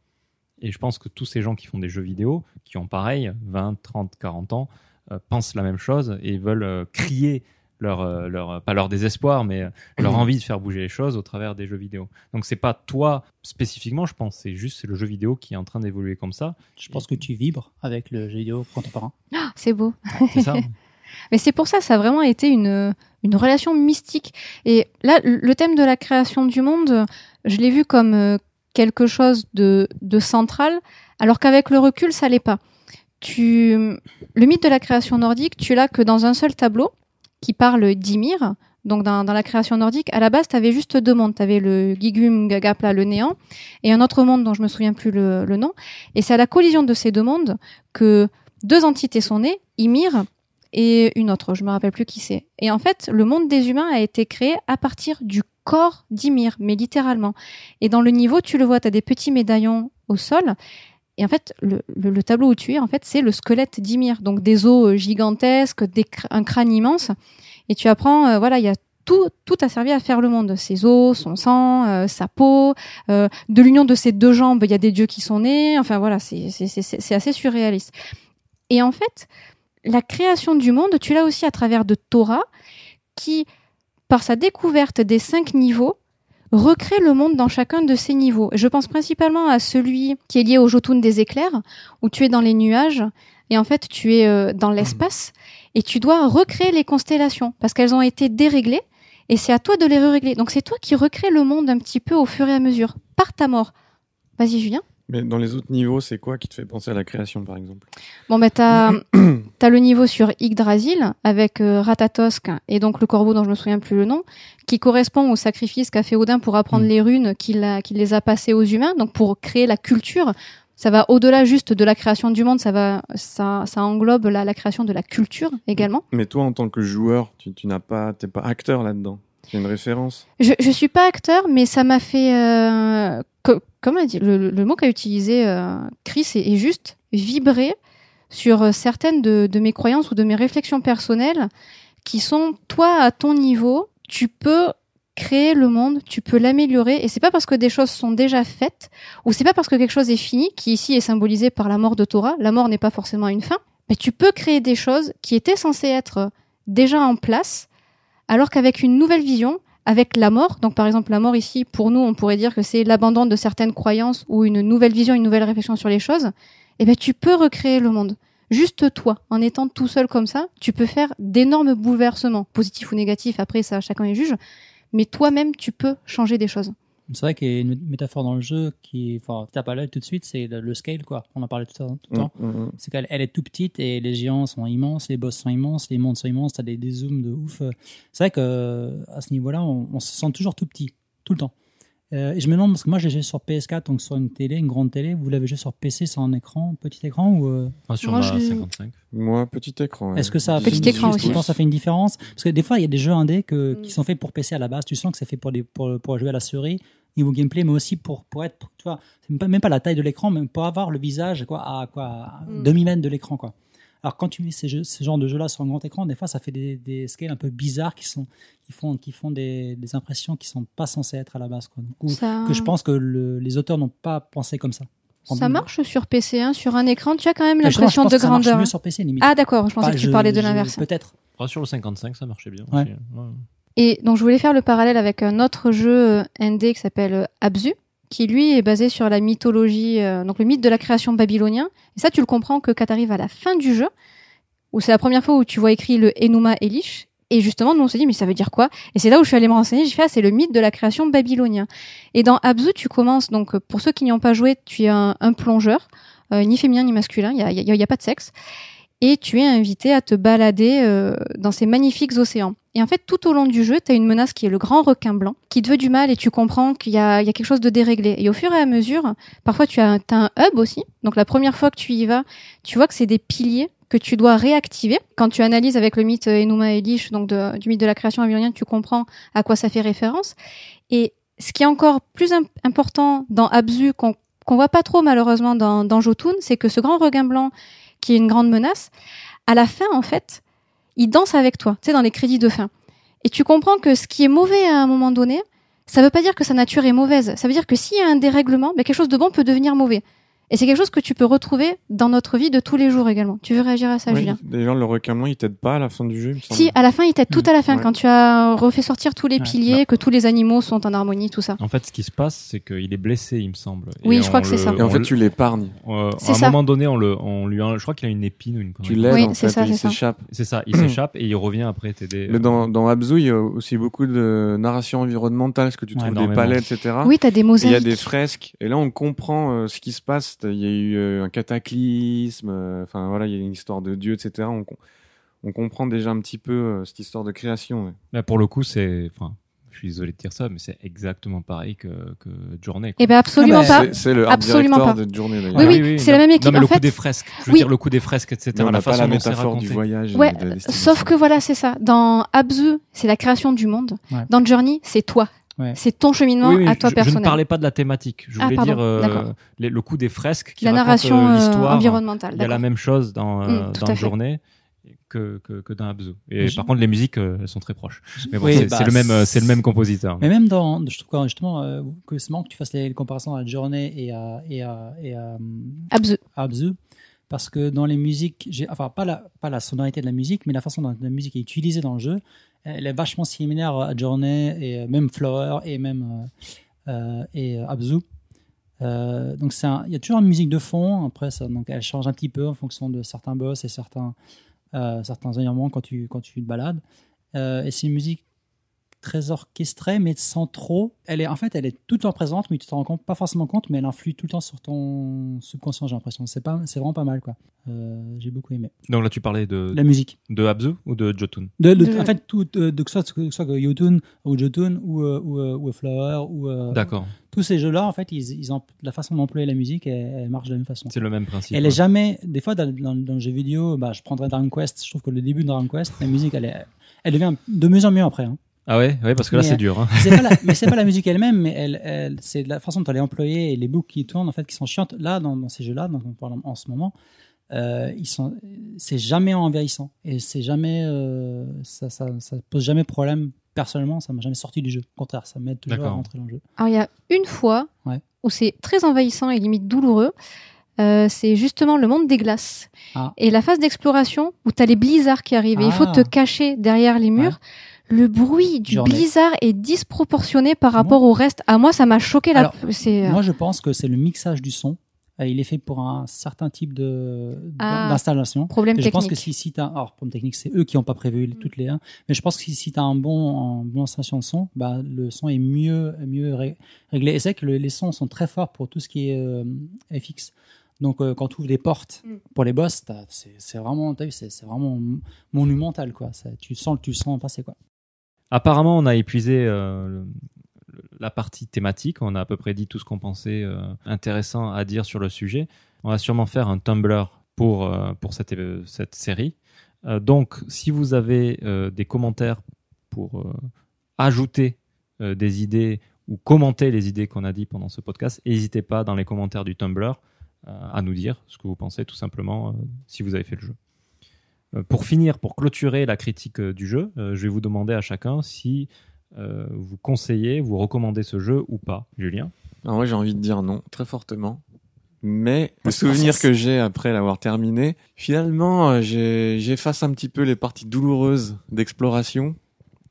Et je pense que tous ces gens qui font des jeux vidéo, qui ont pareil, 20, 30, 40 ans, euh, pensent la même chose et veulent euh, crier leur, euh, leur, pas leur désespoir, mais euh, leur envie de faire bouger les choses au travers des jeux vidéo. Donc c'est pas toi spécifiquement, je pense, c'est juste le jeu vidéo qui est en train d'évoluer comme ça. Je pense que tu vibres avec le jeu vidéo contemporain. Ah, c'est beau. C'est ça Mais c'est pour ça, ça a vraiment été une, une relation mystique. Et là, le thème de la création du monde, je l'ai vu comme euh, quelque chose de, de central, alors qu'avec le recul, ça l'est pas. Tu, le mythe de la création nordique, tu l'as que dans un seul tableau qui parle d'Ymir. Donc dans, la création nordique, à la base, tu avais juste deux mondes. Tu avais le Gigum Gagapla, le néant, et un autre monde dont je me souviens plus le, le nom. Et c'est à la collision de ces deux mondes que deux entités sont nées, Ymir et une autre, je me rappelle plus qui c'est. Et en fait, le monde des humains a été créé à partir du corps d'Ymir, mais littéralement. Et dans le niveau, tu le vois, tu as des petits médaillons au sol. Et en fait, le, le, tableau où tu es, en fait, c'est le squelette d'Ymir. Donc des os euh, gigantesques, un crâne immense. Et tu apprends, euh, voilà, il y a tout, tout a servi à faire le monde. Ses os, son sang, euh, sa peau. De l'union de ses deux jambes, il y a des dieux qui sont nés. Enfin voilà, c'est assez surréaliste. Et en fait, la création du monde, tu l'as aussi à travers de Torah, qui, par sa découverte des cinq niveaux, recrée le monde dans chacun de ces niveaux. Je pense principalement à celui qui est lié au Jotun des éclairs, où tu es dans les nuages, et en fait tu es euh, dans l'espace, et tu dois recréer les constellations, parce qu'elles ont été déréglées, et c'est à toi de les régler. Donc c'est toi qui recrée le monde un petit peu au fur et à mesure, par ta mort. Vas-y Julien. Mais dans les autres niveaux, c'est quoi qui te fait penser à la création, par exemple? Bon, ben, t'as as le niveau sur Yggdrasil avec euh, Ratatosk et donc le corbeau dont je me souviens plus le nom, qui correspond au sacrifice qu'a fait Odin pour apprendre mm. les runes qu'il qu'il les a passées aux humains, donc pour créer la culture. Ça va au-delà juste de la création du monde, ça va, ça, ça englobe la, la création de la culture également. Mais toi, en tant que joueur, tu, tu n'as pas, t'es pas acteur là-dedans? C'est une référence. Je, je suis pas acteur, mais ça m'a fait euh, comme dit, le, mot qu'a utilisé euh, Chris est, juste vibrer sur euh, certaines de, mes croyances ou de mes réflexions personnelles qui sont toi à ton niveau, tu peux créer le monde, tu peux l'améliorer et c'est pas parce que des choses sont déjà faites ou c'est pas parce que quelque chose est fini qui ici est symbolisé par la mort de Torah, la mort n'est pas forcément une fin, mais tu peux créer des choses qui étaient censées être déjà en place alors qu'avec une nouvelle vision, avec la mort. Donc par exemple la mort ici, pour nous, on pourrait dire que c'est l'abandon de certaines croyances ou une nouvelle vision, une nouvelle réflexion sur les choses. Eh ben tu peux recréer le monde. Juste toi, en étant tout seul comme ça, tu peux faire d'énormes bouleversements, positifs ou négatifs. Après ça, chacun est juge. Mais toi-même, tu peux changer des choses. C'est vrai qu'il y a une métaphore dans le jeu qui, enfin, tape à l'œil tout de suite, c'est le, scale, quoi. On en parlait tout, tout le temps. Mm, mm, mm. C'est qu'elle elle est tout petite et les géants sont immenses, les boss sont immenses, les mondes sont immenses, t'as des, des zooms de ouf. C'est vrai que à ce niveau-là, on, se sent toujours tout petit, tout le temps. Euh, et je me demande, parce que moi j'ai joué sur PS4, donc sur une télé, une grande télé, vous l'avez joué sur PC, sur un écran, petit écran ou euh? Sur moi, 55. Moi, petit écran. Est-ce que ça, petit écran aussi. ça fait une différence? Parce que des fois, il y a des jeux indés que, qui sont faits pour PC à la base, tu sens que c'est fait pour, des, pour, pour jouer à la souris, niveau gameplay, mais aussi pour, pour être, tu vois, même pas la taille de l'écran, mais pour avoir le visage quoi, à, quoi, mm. demi mètre de l'écran. quoi. Alors quand tu mets ces, jeux, ces genres de jeux-là sur un grand écran, des fois ça fait des, des scales un peu bizarres qui, sont, qui font, qui font des, des impressions qui sont pas censées être à la base. Quoi. Du coup, que je pense que les auteurs n'ont pas pensé comme ça. Ça marche sur PC, hein, sur un écran, tu as quand même l'impression de grandeur. Ça marche mieux sur PC, limite. Ah d'accord, je pensais que tu parlais de l'inverse. Peut-être. Ah, sur le 55, ça marchait bien. Ouais. Aussi. Ouais. Et donc je voulais faire le parallèle avec un autre jeu ND qui s'appelle Abzu, qui lui est basé sur la mythologie, euh, donc le mythe de la création babylonien. Et ça, tu le comprends que quand tu arrives à la fin du jeu, où c'est la première fois où tu vois écrit le Enuma Elish, et justement, nous on s'est dit, mais ça veut dire quoi? Et c'est là où je suis allée me renseigner, j'ai fait, ah, c'est le mythe de la création babylonien. Et dans Abzu, tu commences, donc pour ceux qui n'y ont pas joué, tu es un, plongeur, euh, ni féminin ni masculin, il n'y a, y a, y a, pas de sexe, et tu es invité à te balader euh, dans ces magnifiques océans. Et en fait, tout au long du jeu, tu as une menace qui est le grand requin blanc, qui te veut du mal et tu comprends qu'il y, y a, quelque chose de déréglé. Et au fur et à mesure, parfois tu as, as un hub aussi. Donc la première fois que tu y vas, tu vois que c'est des piliers que tu dois réactiver. Quand tu analyses avec le mythe Enuma Elish, donc du mythe de la création babylonienne, tu comprends à quoi ça fait référence. Et ce qui est encore plus important dans Abzu, qu'on qu'on voit pas trop malheureusement dans, dans Jotun, c'est que ce grand requin blanc, qui est une grande menace, à la fin, en fait, il danse avec toi, tu sais, dans les crédits de fin. Et tu comprends que ce qui est mauvais à un moment donné, ça veut pas dire que sa nature est mauvaise. Ça veut dire que s'il y a un dérèglement, ben quelque chose de bon peut devenir mauvais. Et c'est quelque chose que tu peux retrouver dans notre vie de tous les jours également. Tu veux réagir à ça, Oui, Julien? D'ailleurs, le requin blanc, il t'aide pas à la fin du jeu, il me semble. Si, à la fin, il t'aide tout à la fin, Ouais. quand tu as refait sortir tous les Ouais. piliers, que tous les animaux sont en harmonie, tout ça. En fait, ce qui se passe, c'est qu'il est blessé, il me semble. Oui, Et je crois que c'est ça. Et en fait, tu l'épargnes. euh, à un ça. moment donné, on, le, on lui, a- je crois qu'il a une épine ou une. Tu l'aides, Oui, en fait, ça, et il s'échappe. C'est ça, il s'échappe et il revient après t'aider. Mais dans, dans Abzu, il y a aussi beaucoup de narration environnementale, ce que tu trouves des palais, etc. Oui, t'as des Et il mosaïques. y a des fresques, et là on comprend euh, ce qui se passe. Il y a eu euh, un cataclysme, euh, enfin voilà, il y a une histoire de Dieu, etc. On, com- on comprend déjà un petit peu euh, cette histoire de création. ouais. Mais pour le coup, c'est. Enfin, je suis désolé de dire ça, mais c'est exactement pareil que, que Journée. quoi. Eh ben absolument Ah bah, pas. C'est- le art Absolument director pas. de journée d'ailleurs. Oui, oui, c'est la même équipe, Non, mais en le coup fait. des fresques. Je veux Oui. dire, le coup des fresques, etc. Mais on la n'a pas façon la dont c'est métaphore raconté. du voyage. et Ouais, de la destination. Sauf que voilà, c'est ça. Dans Abzu, c'est la création du monde. Ouais. Dans Journey, c'est toi. Ouais. C'est ton cheminement Oui, oui, à toi je, je ne parlais pas de la thématique. Je Ah, voulais pardon, dire euh, les- le coup des fresques qui la narration euh, euh, l'histoire. environnementale. Il y a la même chose dans, euh, Mm, fait. Journée que, que, que dans Abzu. Et par contre, les musiques, elles sont très proches. Mais bon, Oui, c'est bah, c'est le même, c'est le même compositeur. Mais même dans, je trouve justement euh, que c'est marrant que tu fasses les, les comparaisons à Journée et à, et à, et à, Abzu. parce que dans les musiques, j'ai, enfin pas la, pas la sonorité de la musique, mais la façon dont la musique est utilisée dans le jeu, elle est vachement similaire à Journée et euh, même Flower et même euh, euh, et euh, Abzu. Euh, donc il y a toujours une musique de fond. Après, ça, donc elle change un petit peu en fonction de certains boss et certains euh, certains environnements quand tu quand tu te balades. Et c'est une musique très orchestrée, mais sans trop. Elle est en fait, elle est tout le temps présente, mais tu t'en rends compte, pas forcément compte, mais elle influe tout le temps sur ton subconscient. J'ai l'impression. C'est pas, c'est vraiment pas mal, quoi. Euh, j'ai beaucoup aimé Donc là, tu parlais de, la musique. de Abzu ou de Jotun? De, de- De- En fait, tout, de, que ce soit que soit que Yotun ou Jotun ou euh, ou, euh, ou Flower ou D'accord. tous ces jeux-là, en fait, ils, ils ont la façon d'employer la musique, elle, elle marche de la même façon. C'est le même principe. Elle ouais. est jamais. Des fois, dans, dans, dans le jeu vidéo, bah, je prendrais Dragon Quest. Je trouve que le début de Dragon Quest, la musique, elle, est, elle devient de mieux en mieux après. hein. Ah ouais, ouais, parce que là, c'est euh, dur. hein. C'est pas la, mais c'est pas la musique elle-même, mais elle, elle, c'est la façon dont elle est employée et les boucles qui tournent en fait qui sont chiantes. Là, dans, dans ces jeux-là, dont on parle en ce moment, euh, ils sont, c'est jamais envahissant et c'est jamais, euh, ça, ça, ça pose jamais problème. Personnellement, ça m'a jamais sorti du jeu. Au contraire, ça m'aide toujours à rentrer dans le jeu. Alors il y a une fois Ouais. où c'est très envahissant et limite douloureux. Euh, c'est justement le monde des glaces. Ah. Et la phase d'exploration où tu as les blizzards qui arrivent et il faut Ah. te cacher derrière les murs. Le bruit du Journée. blizzard est disproportionné par rapport au reste. À moi, ça m'a choqué là. Euh, Moi, je pense que c'est le mixage du son. Euh, Il est fait pour un certain type de Ah. d'installation. problème Et je pense technique. que si, si tu as. Alors, problème technique, c'est eux qui n'ont pas prévu toutes les 1. Mais je pense que si, si tu as un bon, un bon installation de son, bah, le son est mieux, mieux ré- réglé. Et c'est que le- les sons sont très forts pour tout ce qui est euh, FX. Donc, euh, quand tu ouvres des portes Mm. pour les boss, c'est vraiment, c'est c'est vraiment monumental. Quoi. Ça, tu, sens, tu le sens passer. Quoi. Apparemment, on a épuisé euh, la partie thématique. On a à peu près dit tout ce qu'on pensait euh, intéressant à dire sur le sujet. On va sûrement faire un Tumblr pour, euh, pour cette, cette série. Donc, si vous avez des commentaires pour ajouter des idées ou commenter les idées qu'on a dit pendant ce podcast, n'hésitez pas dans les commentaires du Tumblr à nous dire ce que vous pensez tout simplement si vous avez fait le jeu. Euh, Pour finir, pour clôturer la critique euh, du jeu, euh, je vais vous demander à chacun si euh, vous conseillez, vous recommandez ce jeu ou pas. Julien Alors moi j'ai envie de dire non, très fortement. Mais le souvenir que j'ai après l'avoir terminé, finalement j'efface un petit peu les parties douloureuses d'exploration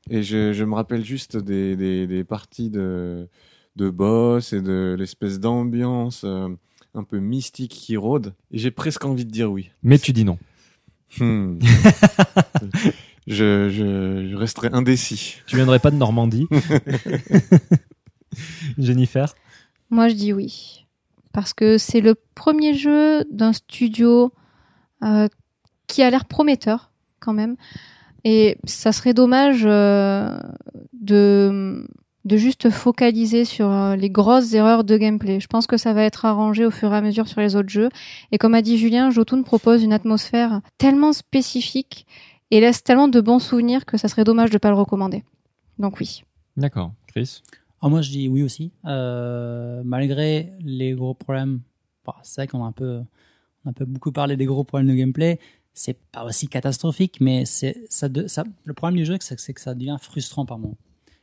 et je, je me rappelle juste des, des, des parties de, de boss et de l'espèce d'ambiance un peu mystique qui rôde. Et j'ai presque envie de dire oui. Mais tu dis non. Hmm. je, je, je resterai indécis. Tu viendrais pas de Normandie Jennifer Moi, je dis oui. Parce que c'est le premier jeu d'un studio euh, qui a l'air prometteur, quand même. Et ça serait dommage euh, de, de juste focaliser sur euh, les grosses erreurs de gameplay. Je pense que ça va être arrangé au fur et à mesure sur les autres jeux. Et comme a dit Julien, Jotun propose une atmosphère tellement spécifique et laisse tellement de bons souvenirs que ça serait dommage de ne pas le recommander. Donc oui. D'accord. Chris Alors moi, je dis oui aussi. Euh, malgré les gros problèmes, bah, c'est vrai qu'on a un peu, on a un peu beaucoup parlé des gros problèmes de gameplay. C'est pas aussi catastrophique, mais c'est ça. Le problème du jeu, c'est que, c'est que ça devient frustrant par moment.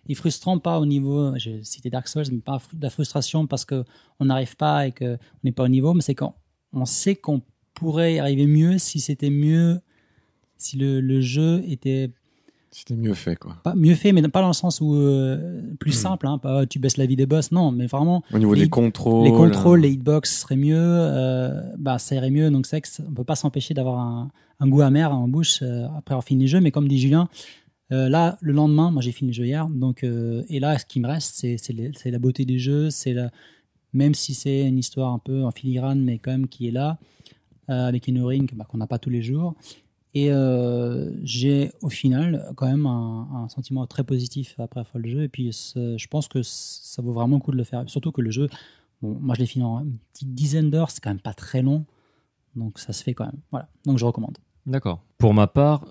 Et frustrant pas au niveau, j'ai cité Dark Souls, mais pas de la frustration parce que on n'arrive pas et qu'on n'est pas au niveau, mais c'est quand on sait qu'on pourrait y arriver mieux si c'était mieux, si le, le jeu était C'était mieux fait, quoi. pas mieux fait, mais pas dans le sens où euh, plus simple, hein, pas tu baisses la vie des boss, non, mais vraiment Au niveau Les- des contrôles. les contrôles, les hitbox seraient mieux, euh, bah ça irait mieux. Donc c'est vrai que ça- on peut pas s'empêcher d'avoir un, un goût amer en bouche euh, après avoir fini le jeu. Mais comme dit Julien, euh, là le lendemain, moi j'ai fini le jeu hier, donc euh, et là ce qui me reste, c'est la beauté des jeux, c'est même si c'est une histoire un peu en filigrane, mais quand même qui est là euh, avec une ring bah, qu'on n'a pas tous les jours. Et j'ai au final quand même un, sentiment très positif après avoir le jeu. Et puis je pense que ça vaut vraiment le coup de le faire. Surtout que le jeu, bon, moi je l'ai fini en une petite dizaine d'heures, c'est quand même pas très long. Donc ça se fait quand même. Voilà. Donc je recommande. D'accord. Pour ma part,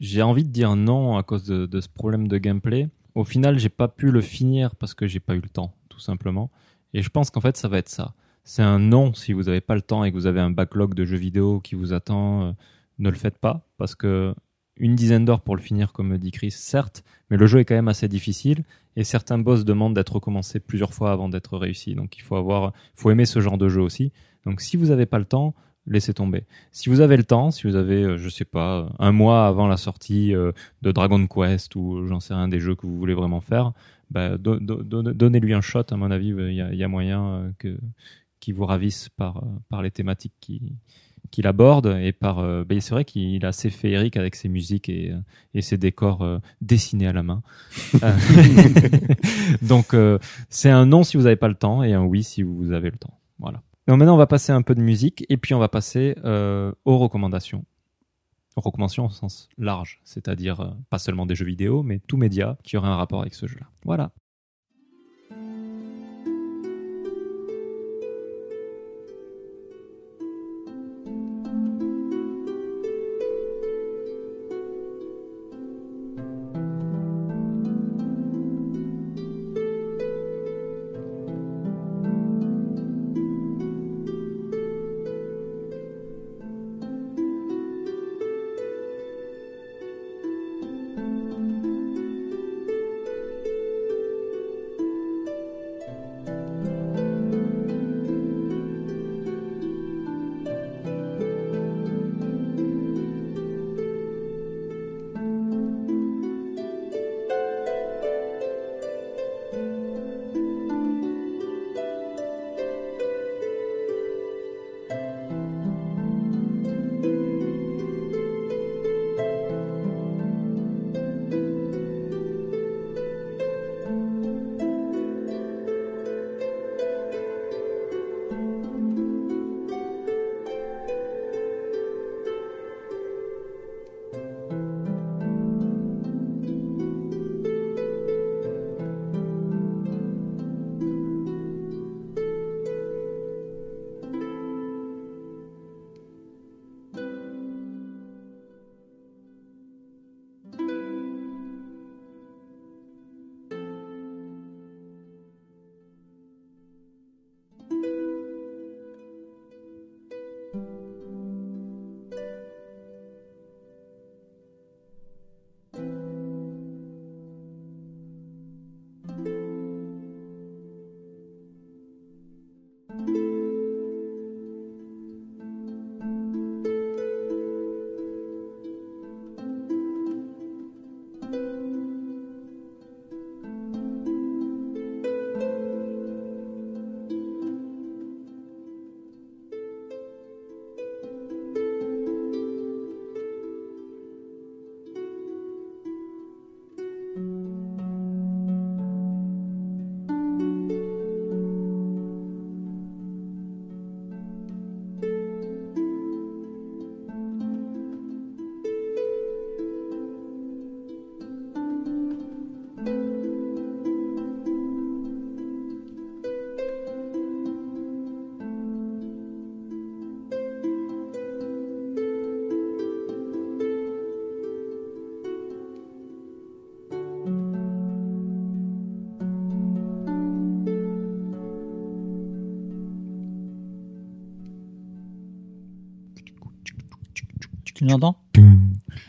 j'ai envie de dire non à cause de, ce problème de gameplay. Au final, j'ai pas pu le finir parce que j'ai pas eu le temps, tout simplement. Et je pense qu'en fait, ça va être ça. C'est un non si vous n'avez pas le temps et que vous avez un backlog de jeux vidéo qui vous attend. euh, ne le faites pas parce que une dizaine d'heures pour le finir, comme dit Chris, certes, mais le jeu est quand même assez difficile et certains boss demandent d'être recommencés plusieurs fois avant d'être réussi. Donc il faut avoir, faut aimer ce genre de jeu aussi. Donc si vous n'avez pas le temps, laissez tomber. Si vous avez le temps, si vous avez, euh, je sais pas, un mois avant la sortie euh, de Dragon Quest ou euh, j'en sais rien des jeux que vous voulez vraiment faire, bah, do- do- do- donnez-lui un shot. À mon avis, il y a, moyen que qui vous ravisse par par les thématiques qui qu'il aborde et par ben, c'est vrai qu'il est assez féerique avec ses musiques et, et ses décors dessinés à la main. Donc c'est un non si vous n'avez pas le temps et un oui si vous avez le temps. Voilà. Donc maintenant on va passer un peu de musique et puis on va passer euh, aux recommandations. Recommandations au sens large, c'est-à-dire euh, pas seulement des jeux vidéo, mais tout média qui aurait un rapport avec ce jeu-là. Voilà.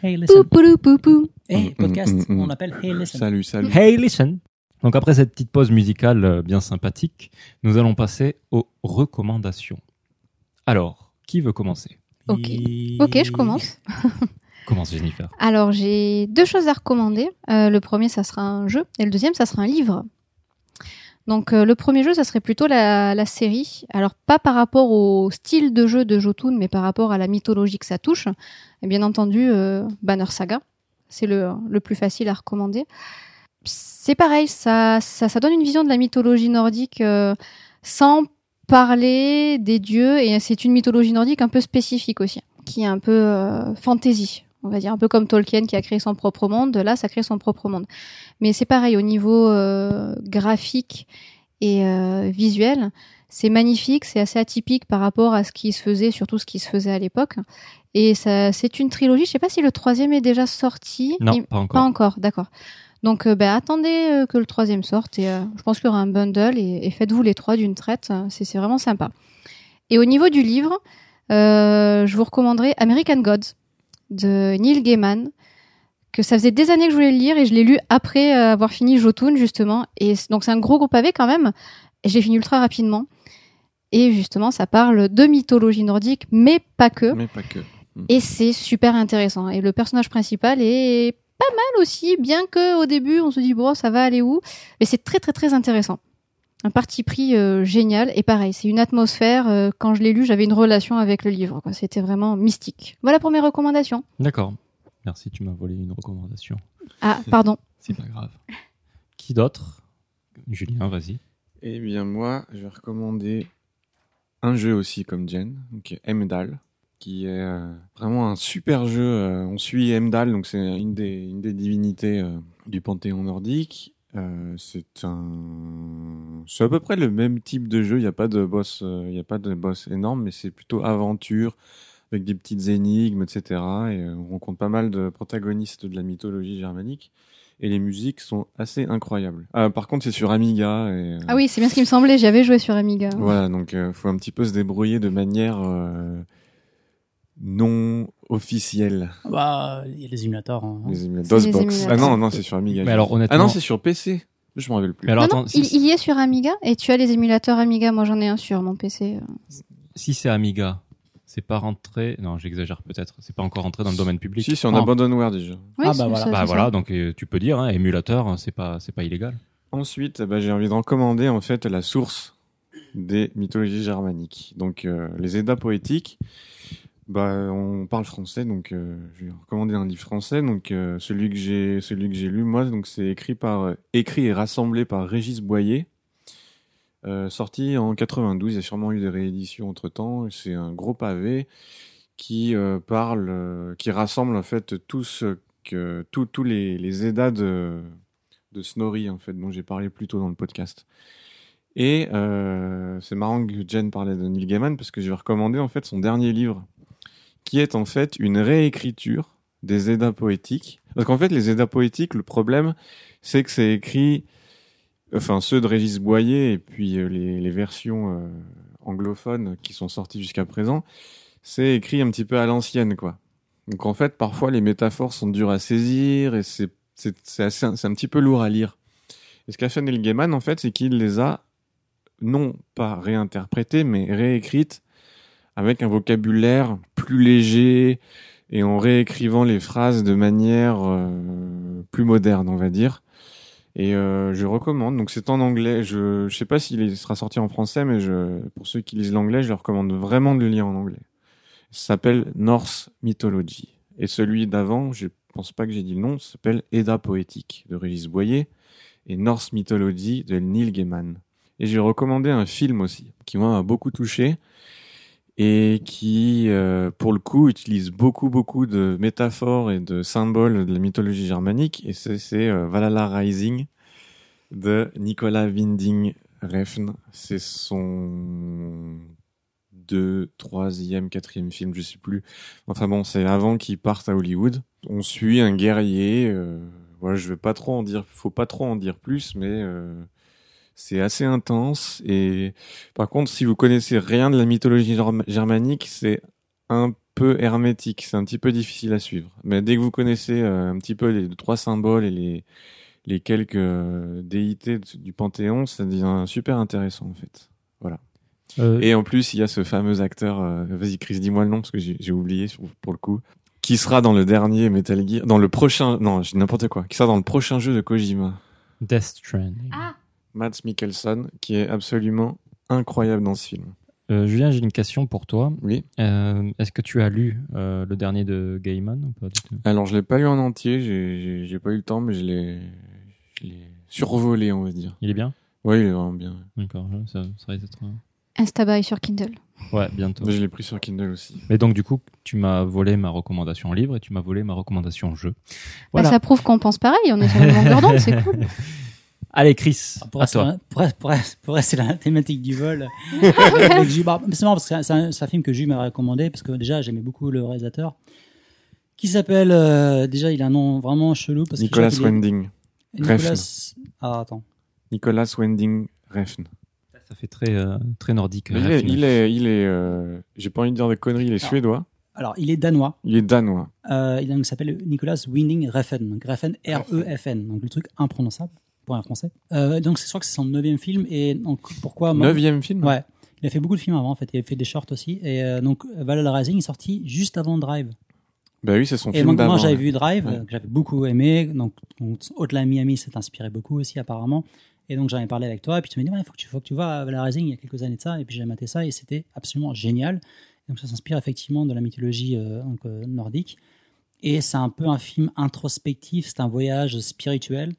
Hey, listen. Pou, pou, pou, pou. Hey, podcast, Mm, mm, mm. on appelle Hey, listen. Salut, salut. Hey, listen. Donc après cette petite pause musicale euh, bien sympathique, nous allons passer aux recommandations. Alors, qui veut commencer? Ok. Et- Ok, je commence. Commence Jennifer. Alors, j'ai deux choses à recommander. Euh, le premier, ça sera un jeu, et le deuxième, ça sera un livre. Donc, euh, le premier jeu, ça serait plutôt la, série. Alors, pas par rapport au style de jeu de Jotun, mais par rapport à la mythologie que ça touche. Et bien entendu, euh, Banner Saga. C'est le, le plus facile à recommander. C'est pareil, ça, ça, donne une vision de la mythologie nordique euh, sans parler des dieux. Et c'est une mythologie nordique un peu spécifique aussi, qui est un peu fantasy on va dire un peu comme Tolkien qui a créé son propre monde, là ça crée son propre monde. Mais c'est pareil au niveau euh, graphique et euh, visuel, c'est magnifique, c'est assez atypique par rapport à ce qui se faisait, surtout ce qui se faisait à l'époque. Et ça, c'est une trilogie. Je sais pas si le troisième est déjà sorti. Non, Il- pas encore. Pas encore, d'accord. Donc, euh, ben, attendez que le troisième sorte et je pense qu'il y aura un bundle et, et faites-vous les trois d'une traite. C'est, c'est vraiment sympa. Et au niveau du livre, je vous recommanderais American Gods de Neil Gaiman, que ça faisait des années que je voulais le lire et je l'ai lu après euh, avoir fini Jotun justement. Et donc c'est un gros gros pavé quand même. Et j'ai fini ultra rapidement. Et justement, ça parle de mythologie nordique, mais pas que. Mais pas que. Et c'est super intéressant. Et le personnage principal est pas mal aussi, bien que au début on se dit bon ça va aller où, mais c'est très très très intéressant. Un parti pris euh, génial et pareil, c'est une atmosphère. euh, quand je l'ai lu, j'avais une relation avec le livre. C'était vraiment mystique. Voilà pour mes recommandations. D'accord. Merci, tu m'as volé une recommandation. Ah pardon. C'est pas grave. Qui d'autre? Julien, vas-y. Eh bien, moi, je vais recommander un jeu aussi comme Jen, donc Emdal, qui est euh, vraiment un super jeu. euh, on suit Emdal, donc c'est une des, une des divinités euh, du panthéon nordique. Euh, c'est un, c'est à peu près le même type de jeu. Il n'y a pas de boss, euh, il y a pas de boss énorme, mais c'est plutôt aventure avec des petites énigmes, etc. Et euh, on rencontre pas mal de protagonistes de la mythologie germanique. Et les musiques sont assez incroyables. Ah, par contre, c'est sur Amiga. Et, euh, Ah oui, c'est bien ce qui me semblait. J'avais joué sur Amiga. voilà, donc il faut un petit peu se débrouiller de manière euh, non officielle. Bah, il y a les émulateurs. hein. Les émulateurs. C'est les DOSBox. Ah émulateurs. non, non, c'est sur Amiga. Mais alors, honnêtement. ah non, c'est sur PC. Je me rappelle plus. Mais alors, non, non, attends, si, il, y est sur Amiga et tu as les émulateurs Amiga. Moi, j'en ai un sur mon PC. si c'est Amiga, c'est pas rentré. Non, j'exagère peut-être. C'est pas encore rentré dans le domaine public. Si, c'est en Ah. abandonware déjà. Oui, Ah, bah c'est voilà. ça, Bah c'est voilà, ça. donc euh, tu peux dire, hein, émulateur, hein, c'est pas, c'est pas illégal. Ensuite, bah, j'ai envie de recommander en fait la source des mythologies germaniques. Donc euh, les Eddas poétiques. Bah, on parle français, donc euh, je vais recommander un livre français. Donc euh, celui que j'ai, celui que j'ai lu moi, donc c'est écrit euh, et rassemblé par Régis Boyer, sorti en 92. Il y a sûrement eu des rééditions entre temps. C'est un gros pavé qui parle, qui rassemble en fait tout ce que, tous tous les, les de Snorri en fait dont j'ai parlé plus tôt dans le podcast. Et c'est marrant que Jen parlait de Neil Gaiman parce que je vais recommander en fait son dernier livre qui est en fait une réécriture des Eddas poétiques. Parce qu'en fait les Eddas poétiques, le problème c'est que c'est écrit, enfin ceux de Régis Boyer et puis euh, les, versions euh, anglophones qui sont sorties jusqu'à présent, c'est écrit un petit peu à l'ancienne quoi. Donc en fait parfois les métaphores sont dures à saisir et c'est un petit peu lourd à lire. Et ce qu'a fait Neil Gaiman en fait, c'est qu'il les a non pas réinterprétées mais réécrites avec un vocabulaire plus léger et en réécrivant les phrases de manière euh, plus moderne, on va dire. Et euh, je recommande. Donc c'est en anglais. Je je sais pas s'il sera sorti en français, mais pour ceux qui lisent l'anglais, je leur recommande vraiment de le lire en anglais. Ça s'appelle Norse Mythology. Et celui d'avant, je pense pas que j'ai dit le nom, s'appelle Edda poétique de Régis Boyer et Norse Mythology de Neil Gaiman. Et j'ai recommandé un film aussi qui m'a beaucoup touché et qui, euh, pour le coup, utilise beaucoup beaucoup de métaphores et de symboles de la mythologie germanique. Et c'est euh, Valhalla Rising de Nicolas Winding Refn. C'est son deux, troisième, quatrième film, je sais plus. Enfin bon, c'est avant qu'il parte à Hollywood. On suit un guerrier. Euh, voilà, je vais pas trop en dire, faut pas trop en dire plus, mais euh, c'est assez intense. Et par contre, si vous connaissez rien de la mythologie germ- germanique, c'est un peu hermétique. C'est un petit peu difficile à suivre. Mais dès que vous connaissez euh, un petit peu les trois symboles et les les quelques euh, déités du Panthéon, ça devient super intéressant en fait. Euh, Et en plus, il y a ce fameux acteur, euh, vas-y Chris, dis-moi le nom parce que j'ai j'ai oublié sur- pour le coup, qui sera dans le dernier Metal Gear, dans le prochain, non, j'ai n'importe quoi, qui sera dans le prochain jeu de Kojima. Death Stranding. Ah, Mads Mikkelsen, qui est absolument incroyable dans ce film. Euh, Julien, j'ai une question pour toi. Oui. Euh, Est-ce que tu as lu euh, le dernier de Gaiman ou pas du tout? Alors, je l'ai pas lu en entier, j'ai- pas eu le temps, mais je l'ai survolé, on va dire. Il est bien? Oui, il est vraiment bien. D'accord, ça, ça risque d'être... Instabuy sur Kindle. Ouais, bientôt. Je l'ai pris sur Kindle aussi. Mais donc, du coup, tu m'as volé ma recommandation livre et tu m'as volé ma recommandation jeu. Bah, ça prouve qu'on pense pareil, on est sur le même c'est cool. Allez, Chris, Pour à rester, toi. pour, pour- pour rester dans la thématique du vol, c'est marrant parce que c'est un- film que Jules m'a recommandé parce que déjà j'aimais beaucoup le réalisateur qui s'appelle euh, déjà il a un nom vraiment chelou parce Nicolas Wending. Nicolas ah attends Nicolas Wending Refn. Ça fait très, euh, très nordique. Il euh, est, il est, il est, euh, j'ai pas envie de dire de conneries, il est Alors. suédois. alors il est danois Il est danois. euh, il s'appelle Nicolas Winding Refn donc Refn R E F N donc le truc imprononçable pour un français euh, donc c'est je crois que c'est son neuvième film et donc pourquoi Neuvième film? ouais il a fait beaucoup de films avant en fait il a fait des shorts aussi et euh, donc Valhalla Rising est sorti juste avant Drive Bah oui, c'est son Et film donc, moi, j'avais ouais. vu Drive, Ouais. que j'avais beaucoup aimé. Donc, donc Hotline Miami s'est inspiré beaucoup aussi, apparemment. Et donc, j'en ai parlé avec toi. Et puis, tu m'as dit, il faut, que tu- faut que tu vois Valhalla Rising il y a quelques années de ça. Et puis, j'ai maté ça et c'était absolument génial. Donc, ça s'inspire effectivement de la mythologie euh, donc, euh, nordique. Et c'est un peu un film introspectif. C'est un voyage spirituel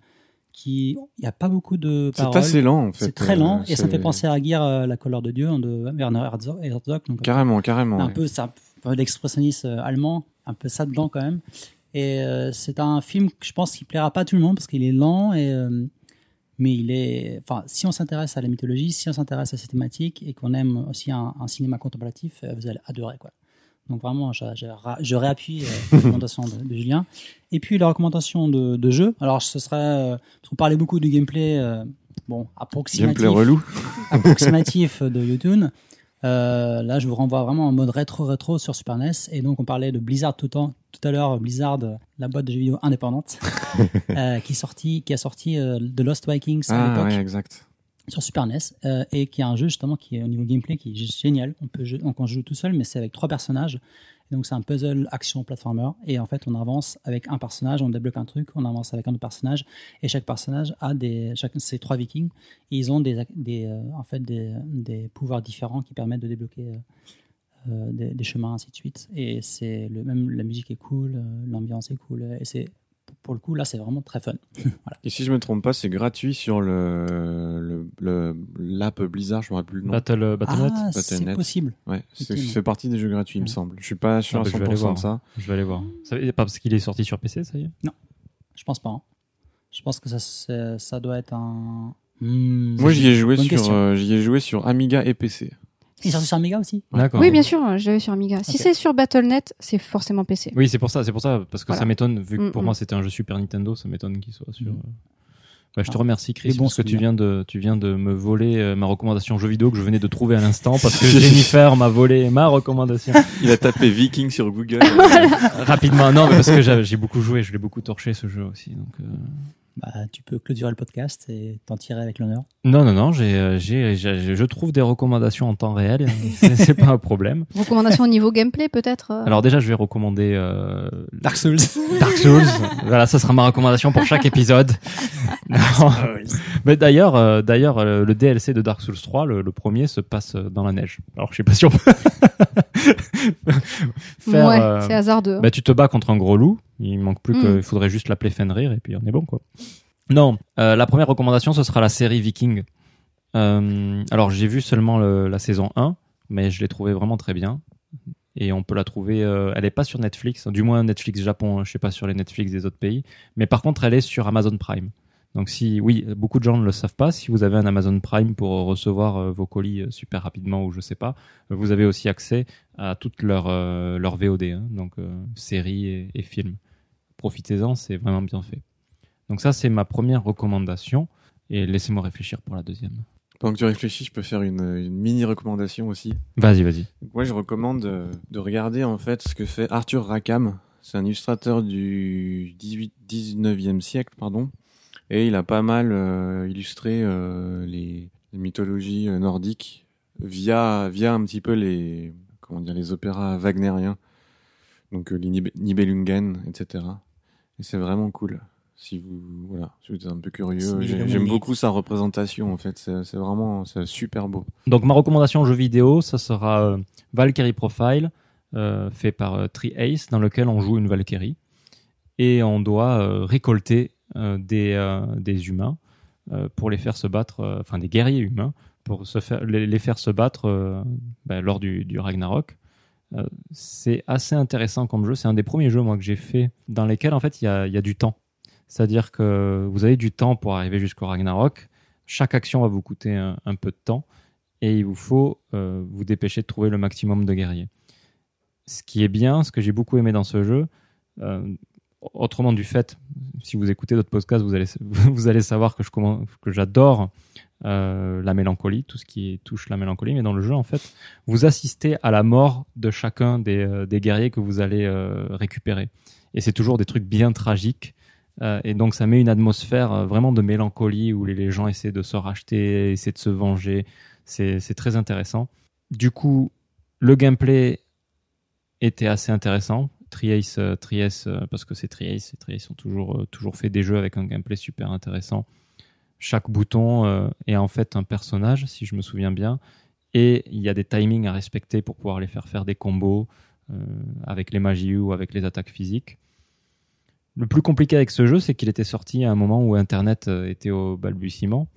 qui. Il n'y a pas beaucoup de C'est assez lent, en fait. C'est très lent. et ça me fait penser à Guerre, euh, la couleur de Dieu, hein, de Werner Herzog. Donc, Carrément, carrément. un ouais. peu, c'est un peu l'expressionnisme euh, allemand, un peu ça dedans quand même. Et euh, c'est un film que je pense qu'il plaira pas à tout le monde parce qu'il est lent et euh, mais il est, enfin, si on s'intéresse à la mythologie, si on s'intéresse à ces thématiques et qu'on aime aussi un, un cinéma contemplatif, vous allez adorer quoi. Donc vraiment, je, je, ra- je réappuie euh, la recommandation de, de Julien. Et puis la recommandation de, de jeu. Alors ce serait, euh, parce qu'on parlait beaucoup du gameplay, euh, bon, approximatif Gameplay relou. approximatif de YouTube. Euh, là, je vous renvoie vraiment en mode rétro-rétro sur Super NES. Et donc, on parlait de Blizzard tout, en- tout à l'heure. Blizzard, la boîte de jeux vidéo indépendante, euh, qui, sorti, qui a sorti euh, The Lost Vikings à Ah, l'époque ouais, exact. Sur Super NES. euh, et qui est un jeu, justement, qui est au niveau gameplay, qui est génial. On peut jouer, on joue tout seul, mais c'est avec trois personnages. Donc, c'est un puzzle action platformer. Et en fait, on avance avec un personnage, on débloque un truc, on avance avec un autre personnage. Et chaque personnage a des. Chacun ces trois vikings. Ils ont des, des, euh, en fait, des, des pouvoirs différents qui permettent de débloquer euh, des, des chemins, ainsi de suite. Et c'est le même, la musique est cool, l'ambiance est cool. Et c'est. Pour le coup, là, c'est vraiment très fun. Et si je me trompe pas, c'est gratuit sur le, le, le- l'app Blizzard, je me rappelle plus le nom. Battle, euh, Battle.net Ah, c'est possible. Ouais, c'est, fait partie des jeux gratuits, il me semble. Je suis pas sûr Ah, à bah, je vais aller 100% voir. de ça. Je vais aller voir. Ça, pas parce qu'il est sorti sur PC, ça y est? Je pense pas. hein. Je pense que ça, c'est- ça doit être un. Hmm, Moi, c'est j'y ai joué sur, euh, j'y ai joué sur Amiga et PC. Il est sorti sur Amiga aussi? D'accord. Oui, bien sûr, je l'avais sur Amiga. Si c'est sur Battle.net, c'est forcément PC. Oui, c'est pour ça, c'est pour ça, parce que Voilà. ça m'étonne, vu que Mm, pour mm. moi c'était un jeu Super Nintendo, ça m'étonne qu'il soit sur. Mm. euh, bah, je te Ah. remercie, Chris, bons parce que tu viens de, tu viens de me voler euh, ma recommandation jeu vidéo que je venais de trouver à l'instant, parce que Jennifer m'a volé ma recommandation Il a tapé Viking sur Google. rapidement. Non, mais parce que j'ai j'ai beaucoup joué, je l'ai beaucoup torché ce jeu aussi. Donc, euh, bah, Tu peux clôturer le podcast et t'en tirer avec l'honneur. non, non, non, j'ai, euh, j'ai, j'ai- je trouve des recommandations en temps réel, c'est c'est pas un problème. Recommandation au niveau gameplay, peut-être euh, Alors déjà, je vais recommander euh, Dark Souls. Dark Souls. voilà, ça sera ma recommandation pour chaque épisode. Non. Mais d'ailleurs, euh, d'ailleurs, le DLC de Dark Souls 3, le, le premier, se passe dans la neige. Alors, je sais pas si on peut faire. ouais, euh, c'est hasardeux. bah, tu te bats contre un gros loup. Il manque plus Mm. que, il faudrait juste l'appeler Fenrir et puis on est bon, quoi. Non, euh, la première recommandation, ce sera la série Viking. Euh, alors, j'ai vu seulement le- la saison 1, mais je l'ai trouvée vraiment très bien. Et on peut la trouver, euh, elle est pas sur Netflix, du moins Netflix Japon, hein, je sais pas sur les Netflix des autres pays, mais par contre elle est sur Amazon Prime. Donc si, oui, beaucoup de gens ne le savent pas, si vous avez un Amazon Prime pour recevoir euh, vos colis super rapidement ou je sais pas, vous avez aussi accès à toutes leurs leurs VOD, hein, donc séries et films. Profitez-en, c'est vraiment bien fait. Donc ça c'est ma première recommandation et laissez-moi réfléchir pour la deuxième. Pendant que tu réfléchis, je peux faire une, une mini recommandation aussi. Vas-y, vas-y. Moi, je recommande euh, de regarder en fait ce que fait Arthur Rackham. C'est un illustrateur du 18, 19e siècle, pardon. Et il a pas mal euh, illustré euh, les, les mythologies nordiques via, via un petit peu les, comment dire, les opéras wagnériens. Donc euh, les Nib- Nibelungen, etc. Et c'est vraiment cool. Si vous, voilà, si vous êtes un peu curieux, j'aime beaucoup sa représentation, en fait. C'est vraiment c'est super beau. Donc ma recommandation jeu vidéo, ça sera euh, Valkyrie Profile, euh, fait par euh, Tri-Ace, dans lequel on joue une Valkyrie. Et on doit euh, récolter des, des humains pour les faire se battre, enfin des guerriers humains, pour se faire, les, les faire se battre ben, lors du, du Ragnarok. Euh, c'est assez intéressant comme jeu. C'est un des premiers jeux moi que j'ai fait dans lesquels en fait il y y a du temps. C'est-à-dire que vous avez du temps pour arriver jusqu'au Ragnarok. Chaque action va vous coûter un, peu de temps et il vous faut euh, vous dépêcher de trouver le maximum de guerriers. Ce qui est bien, ce que j'ai beaucoup aimé dans ce jeu, euh, autrement du fait, si vous écoutez d'autres podcasts, vous allez, savoir que j'adore euh, la mélancolie, tout ce qui touche la mélancolie, mais dans le jeu, en fait, vous assistez à la mort de chacun des, des guerriers que vous allez récupérer. Et c'est toujours des trucs bien tragiques. Euh, et donc, ça met une atmosphère euh, vraiment de mélancolie où les, gens essaient de se racheter, essaient de se venger. C'est très intéressant. Du coup, le gameplay était assez intéressant. Triace, euh, euh, parce que c'est Triace, et ont toujours, toujours fait des jeux avec un gameplay super intéressant. Chaque bouton est en fait un personnage, si je me souviens bien, et il y a des timings à respecter pour pouvoir les faire faire des combos avec les magies ou avec les attaques physiques. Le plus compliqué avec ce jeu, c'est qu'il était sorti à un moment où Internet euh, était au balbutiement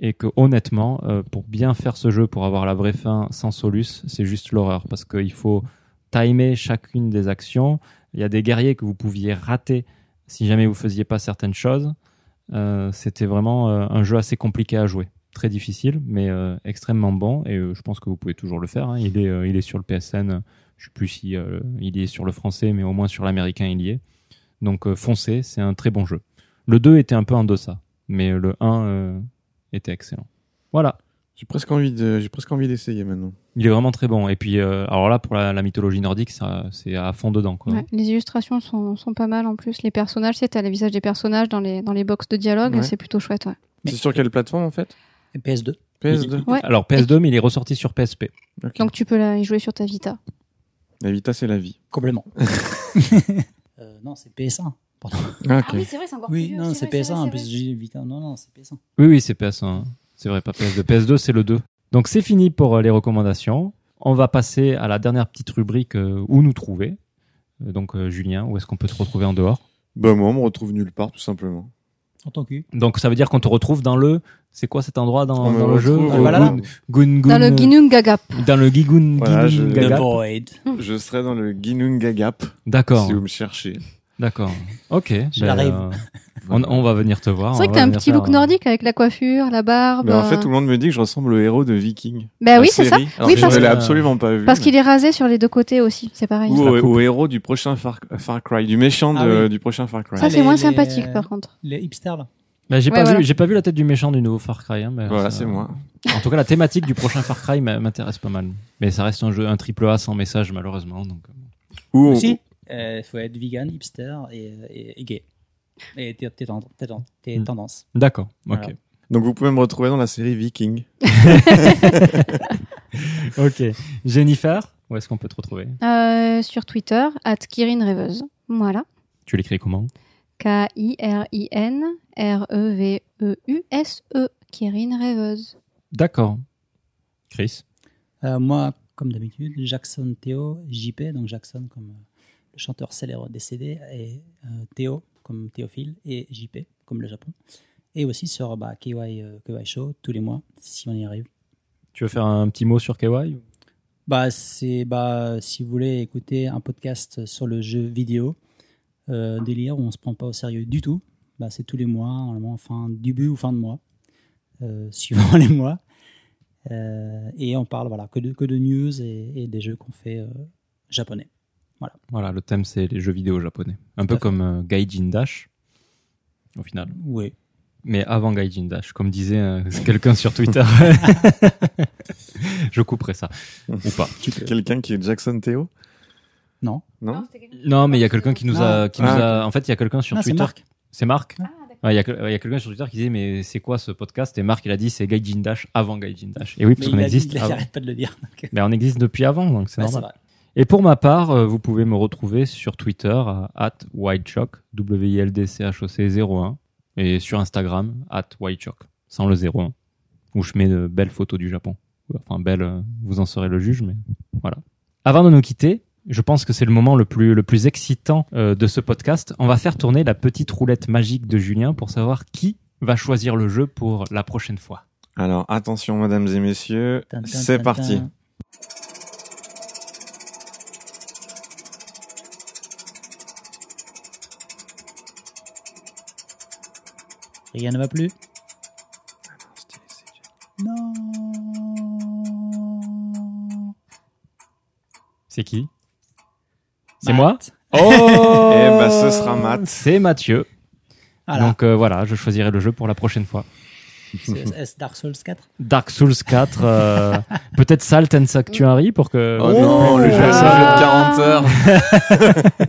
et que honnêtement, euh, pour bien faire ce jeu, pour avoir la vraie fin sans solus, c'est juste l'horreur parce qu'il faut timer chacune des actions. Il y a des guerriers que vous pouviez rater si jamais vous faisiez pas certaines choses. Euh, C'était vraiment un jeu assez compliqué à jouer, très difficile, mais extrêmement bon. Et je pense que vous pouvez toujours le faire. hein. Il est, il est sur le PSN. Je sais plus si il est sur le français, mais au moins sur l'américain, il y est. Donc euh, foncez, c'est un très bon jeu. Le 2 était un peu en deçà, mais le 1 euh, était excellent. Voilà. J'ai presque envie de, j'ai presque envie d'essayer maintenant. Il est vraiment très bon. Et puis, euh, alors là, pour la, la mythologie nordique, ça, c'est à fond dedans. Quoi. Ouais, les illustrations sont, sont pas mal en plus. Les personnages, c'est t'as les visages des personnages dans les, dans les box de dialogue, Ouais. c'est plutôt chouette. Ouais. Mais- C'est sur quelle plateforme en fait Et PS2. PS2. Ouais. Alors PS2, mais il est ressorti sur PSP. Donc tu peux la, y jouer sur ta Vita. La Vita, c'est la vie. Complètement. Euh, non, c'est PS1. Pardon. Ah, ok. c'est vrai, c'est encore Oui, non, c'est PS1. En plus, j'ai Vita. Non, non, c'est PS1. Oui, oui, c'est PS1. hein. C'est vrai, pas PS2. PS2, c'est le 2. Donc c'est fini pour euh, les recommandations. On va passer à la dernière petite rubrique euh, où nous trouver. Donc euh, Julien, où est-ce qu'on peut te retrouver en dehors? Bah moi, on me retrouve nulle part, tout simplement. En tant que. Donc ça veut dire qu'on te retrouve dans le... C'est quoi cet endroit dans, le jeu? retrouve Euh, au- voilà. Gun- Gun- Dans le Gun- Ginung Gagap. Dans le Gigun Voilà, je- serai dans le Ginunga Gap, D'accord, si vous me cherchez. D'accord. Ok. J'arrive. euh, on, on va venir te voir. C'est vrai on que t'as un petit look euh, nordique avec la coiffure, la barbe. En fait, euh. tout le monde me dit que je ressemble au héros de Viking. Bah la oui, c'est ça. Alors Oui, que parce je ne l'ai absolument pas vu. Parce mais- qu'il est rasé sur les deux côtés aussi, c'est pareil. Ou au, héros du prochain Far, Far Cry, du méchant de- Ah oui. du prochain Far Cry. Ça, c'est moins les- sympathique par contre. Les hipsters, là. Bah, j'ai Ouais, pas voilà. vu, j'ai pas vu la tête du méchant du nouveau Far Cry. hein, mais Voilà, c'est moi. En tout cas, la thématique du prochain Far Cry m'intéresse pas mal. Mais ça reste un jeu, un triple A sans message malheureusement. Donc, Ou il faut être vegan, hipster et, et, et gay. Et tes, tes, tes tes Hmm. tendances. d'accord. Ok. Voilà. Donc vous pouvez me retrouver dans la série Viking. Ok. Jennifer, où est-ce qu'on peut te retrouver? Euh, sur Twitter, at Kirin Rêveuse. Voilà. Tu l'écris comment? K-I-R-I-N-R-E-V-E-U-S-E. E Kirin Rêveuse. D'accord. Chris? Euh, moi, comme d'habitude, Jackson Théo, JP, donc Jackson comme euh, le chanteur célèbre décédé, et euh, Théo comme Théophile, et JP comme le Japon. Et aussi sur bah, KY, euh, KY Show tous les mois, si on y arrive. Tu veux faire un petit mot sur KY Bah, c'est bah, si vous voulez écouter un podcast sur le jeu vidéo, euh, délire où on se prend pas au sérieux du tout, bah, c'est tous les mois, normalement fin début ou fin de mois, euh, suivant les mois. Euh, et on parle voilà que de que de news et, et des jeux qu'on fait japonais. Voilà, le thème c'est les jeux vidéo japonais. Un Tout peu fait. comme euh, Gaijin Dash, au final. Oui. Mais avant Gaijin Dash, comme disait euh, quelqu'un sur Twitter. Je couperai ça. Ou pas. Quelqu'un qui est Jackson Théo Non. Non Non, mais il y a quelqu'un qui nous a, qui nous Ah, a. En fait, il y a quelqu'un sur Ah, c'est Twitter. Marc. C'est Marc. Ah, Ouais, Il y a, quelqu'un sur Twitter qui disait mais c'est quoi ce podcast? Et Marc il a dit c'est Gaijin Dash avant Gaijin Dash. Et oui parce qu'on a dit- existe. il avant. arrête pas de le dire. donc, Mais on existe depuis avant donc c'est c'est normal. Et pour ma part, euh, vous pouvez me retrouver sur Twitter à at Wildchoc, W-I-L-D-C-H-O-C 01, et sur Instagram, at Wildchoc, sans le 01, où je mets de belles photos du Japon. Enfin, belles, euh, vous en serez le juge, mais voilà. Avant de nous quitter, je pense que c'est le moment le plus, le plus excitant euh, de ce podcast. On va faire tourner la petite roulette magique de Julien pour savoir qui va choisir le jeu pour la prochaine fois. Alors attention, mesdames et messieurs, c'est parti. Rien ne va plus. Non. C'est qui C'est moi Oh Eh ben, ce sera Matt. C'est Mathieu. Voilà. Donc euh, voilà, je choisirai le jeu pour la prochaine fois. C'est est-ce Dark Souls 4 Dark Souls 4, euh, peut-être Salt and Sanctuary pour que. Oh, non, le jeu, c'est un jeu de 40 heures.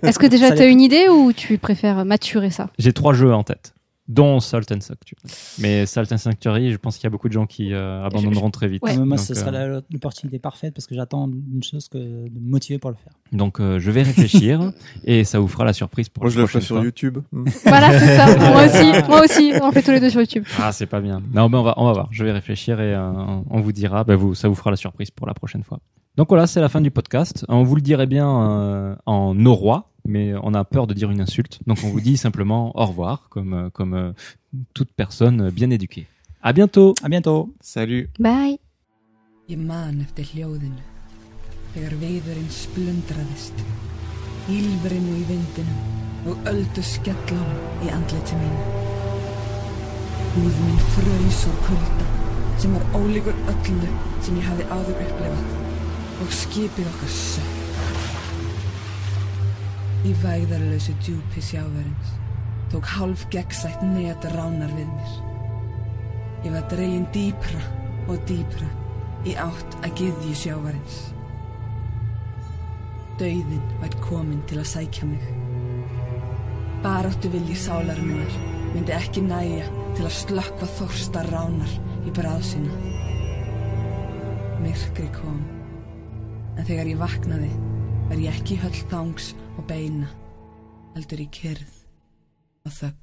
Est-ce que déjà tu as une idée ou tu préfères maturer ça? J'ai trois jeux en tête, dont Salt and Sanctuary. Mais Salt and Sanctuary, je pense qu'il y a beaucoup de gens qui euh, abandonneront très vite. Ouais. Ah, Moi, ce euh, serait la- l'opportunité parfaite parce que j'attends une chose que de me motiver pour le faire. Donc euh, je vais réfléchir et ça vous fera la surprise pour Moi, la je le ferai prochaine sur fois. YouTube. Voilà, c'est ça. moi aussi, moi aussi. On fait tous les deux sur YouTube. Ah, c'est pas bien. Non, mais on va, on va voir. Je vais réfléchir et euh, on vous dira. Ben, vous, ça vous fera la surprise pour la prochaine fois. Donc voilà, c'est la fin du podcast. On vous le dirait bien euh, en norrois, mais on a peur de dire une insulte. Donc on vous dit simplement au revoir, comme, euh, comme euh, toute personne bien éduquée. À bientôt. À bientôt. Salut. Bye. Ég man eftir hljóðinu þegar viðurinn splundraðist Ílverinu í vindinum og öldu skellum í andliti mínu Húð mín fröys úr kulda sem var ólíkur öllu sem ég hafði áður upplifað og skipið okkar sökk Í vægðarlausu djúpi sjáverins tók hálf gegnsætt net ránar við mér Ég var dregin dýpra og dýpra í átt að gyðju sjávarins. Dauðin vært komin til að sækja mig. Baráttu vilji sálar minnar myndi ekki næja til að slökkva þorsta ránar í bræðsina. Myrkri kom, en þegar ég vaknaði var ég ekki höll þangs og beina, heldur í kyrð og þögg.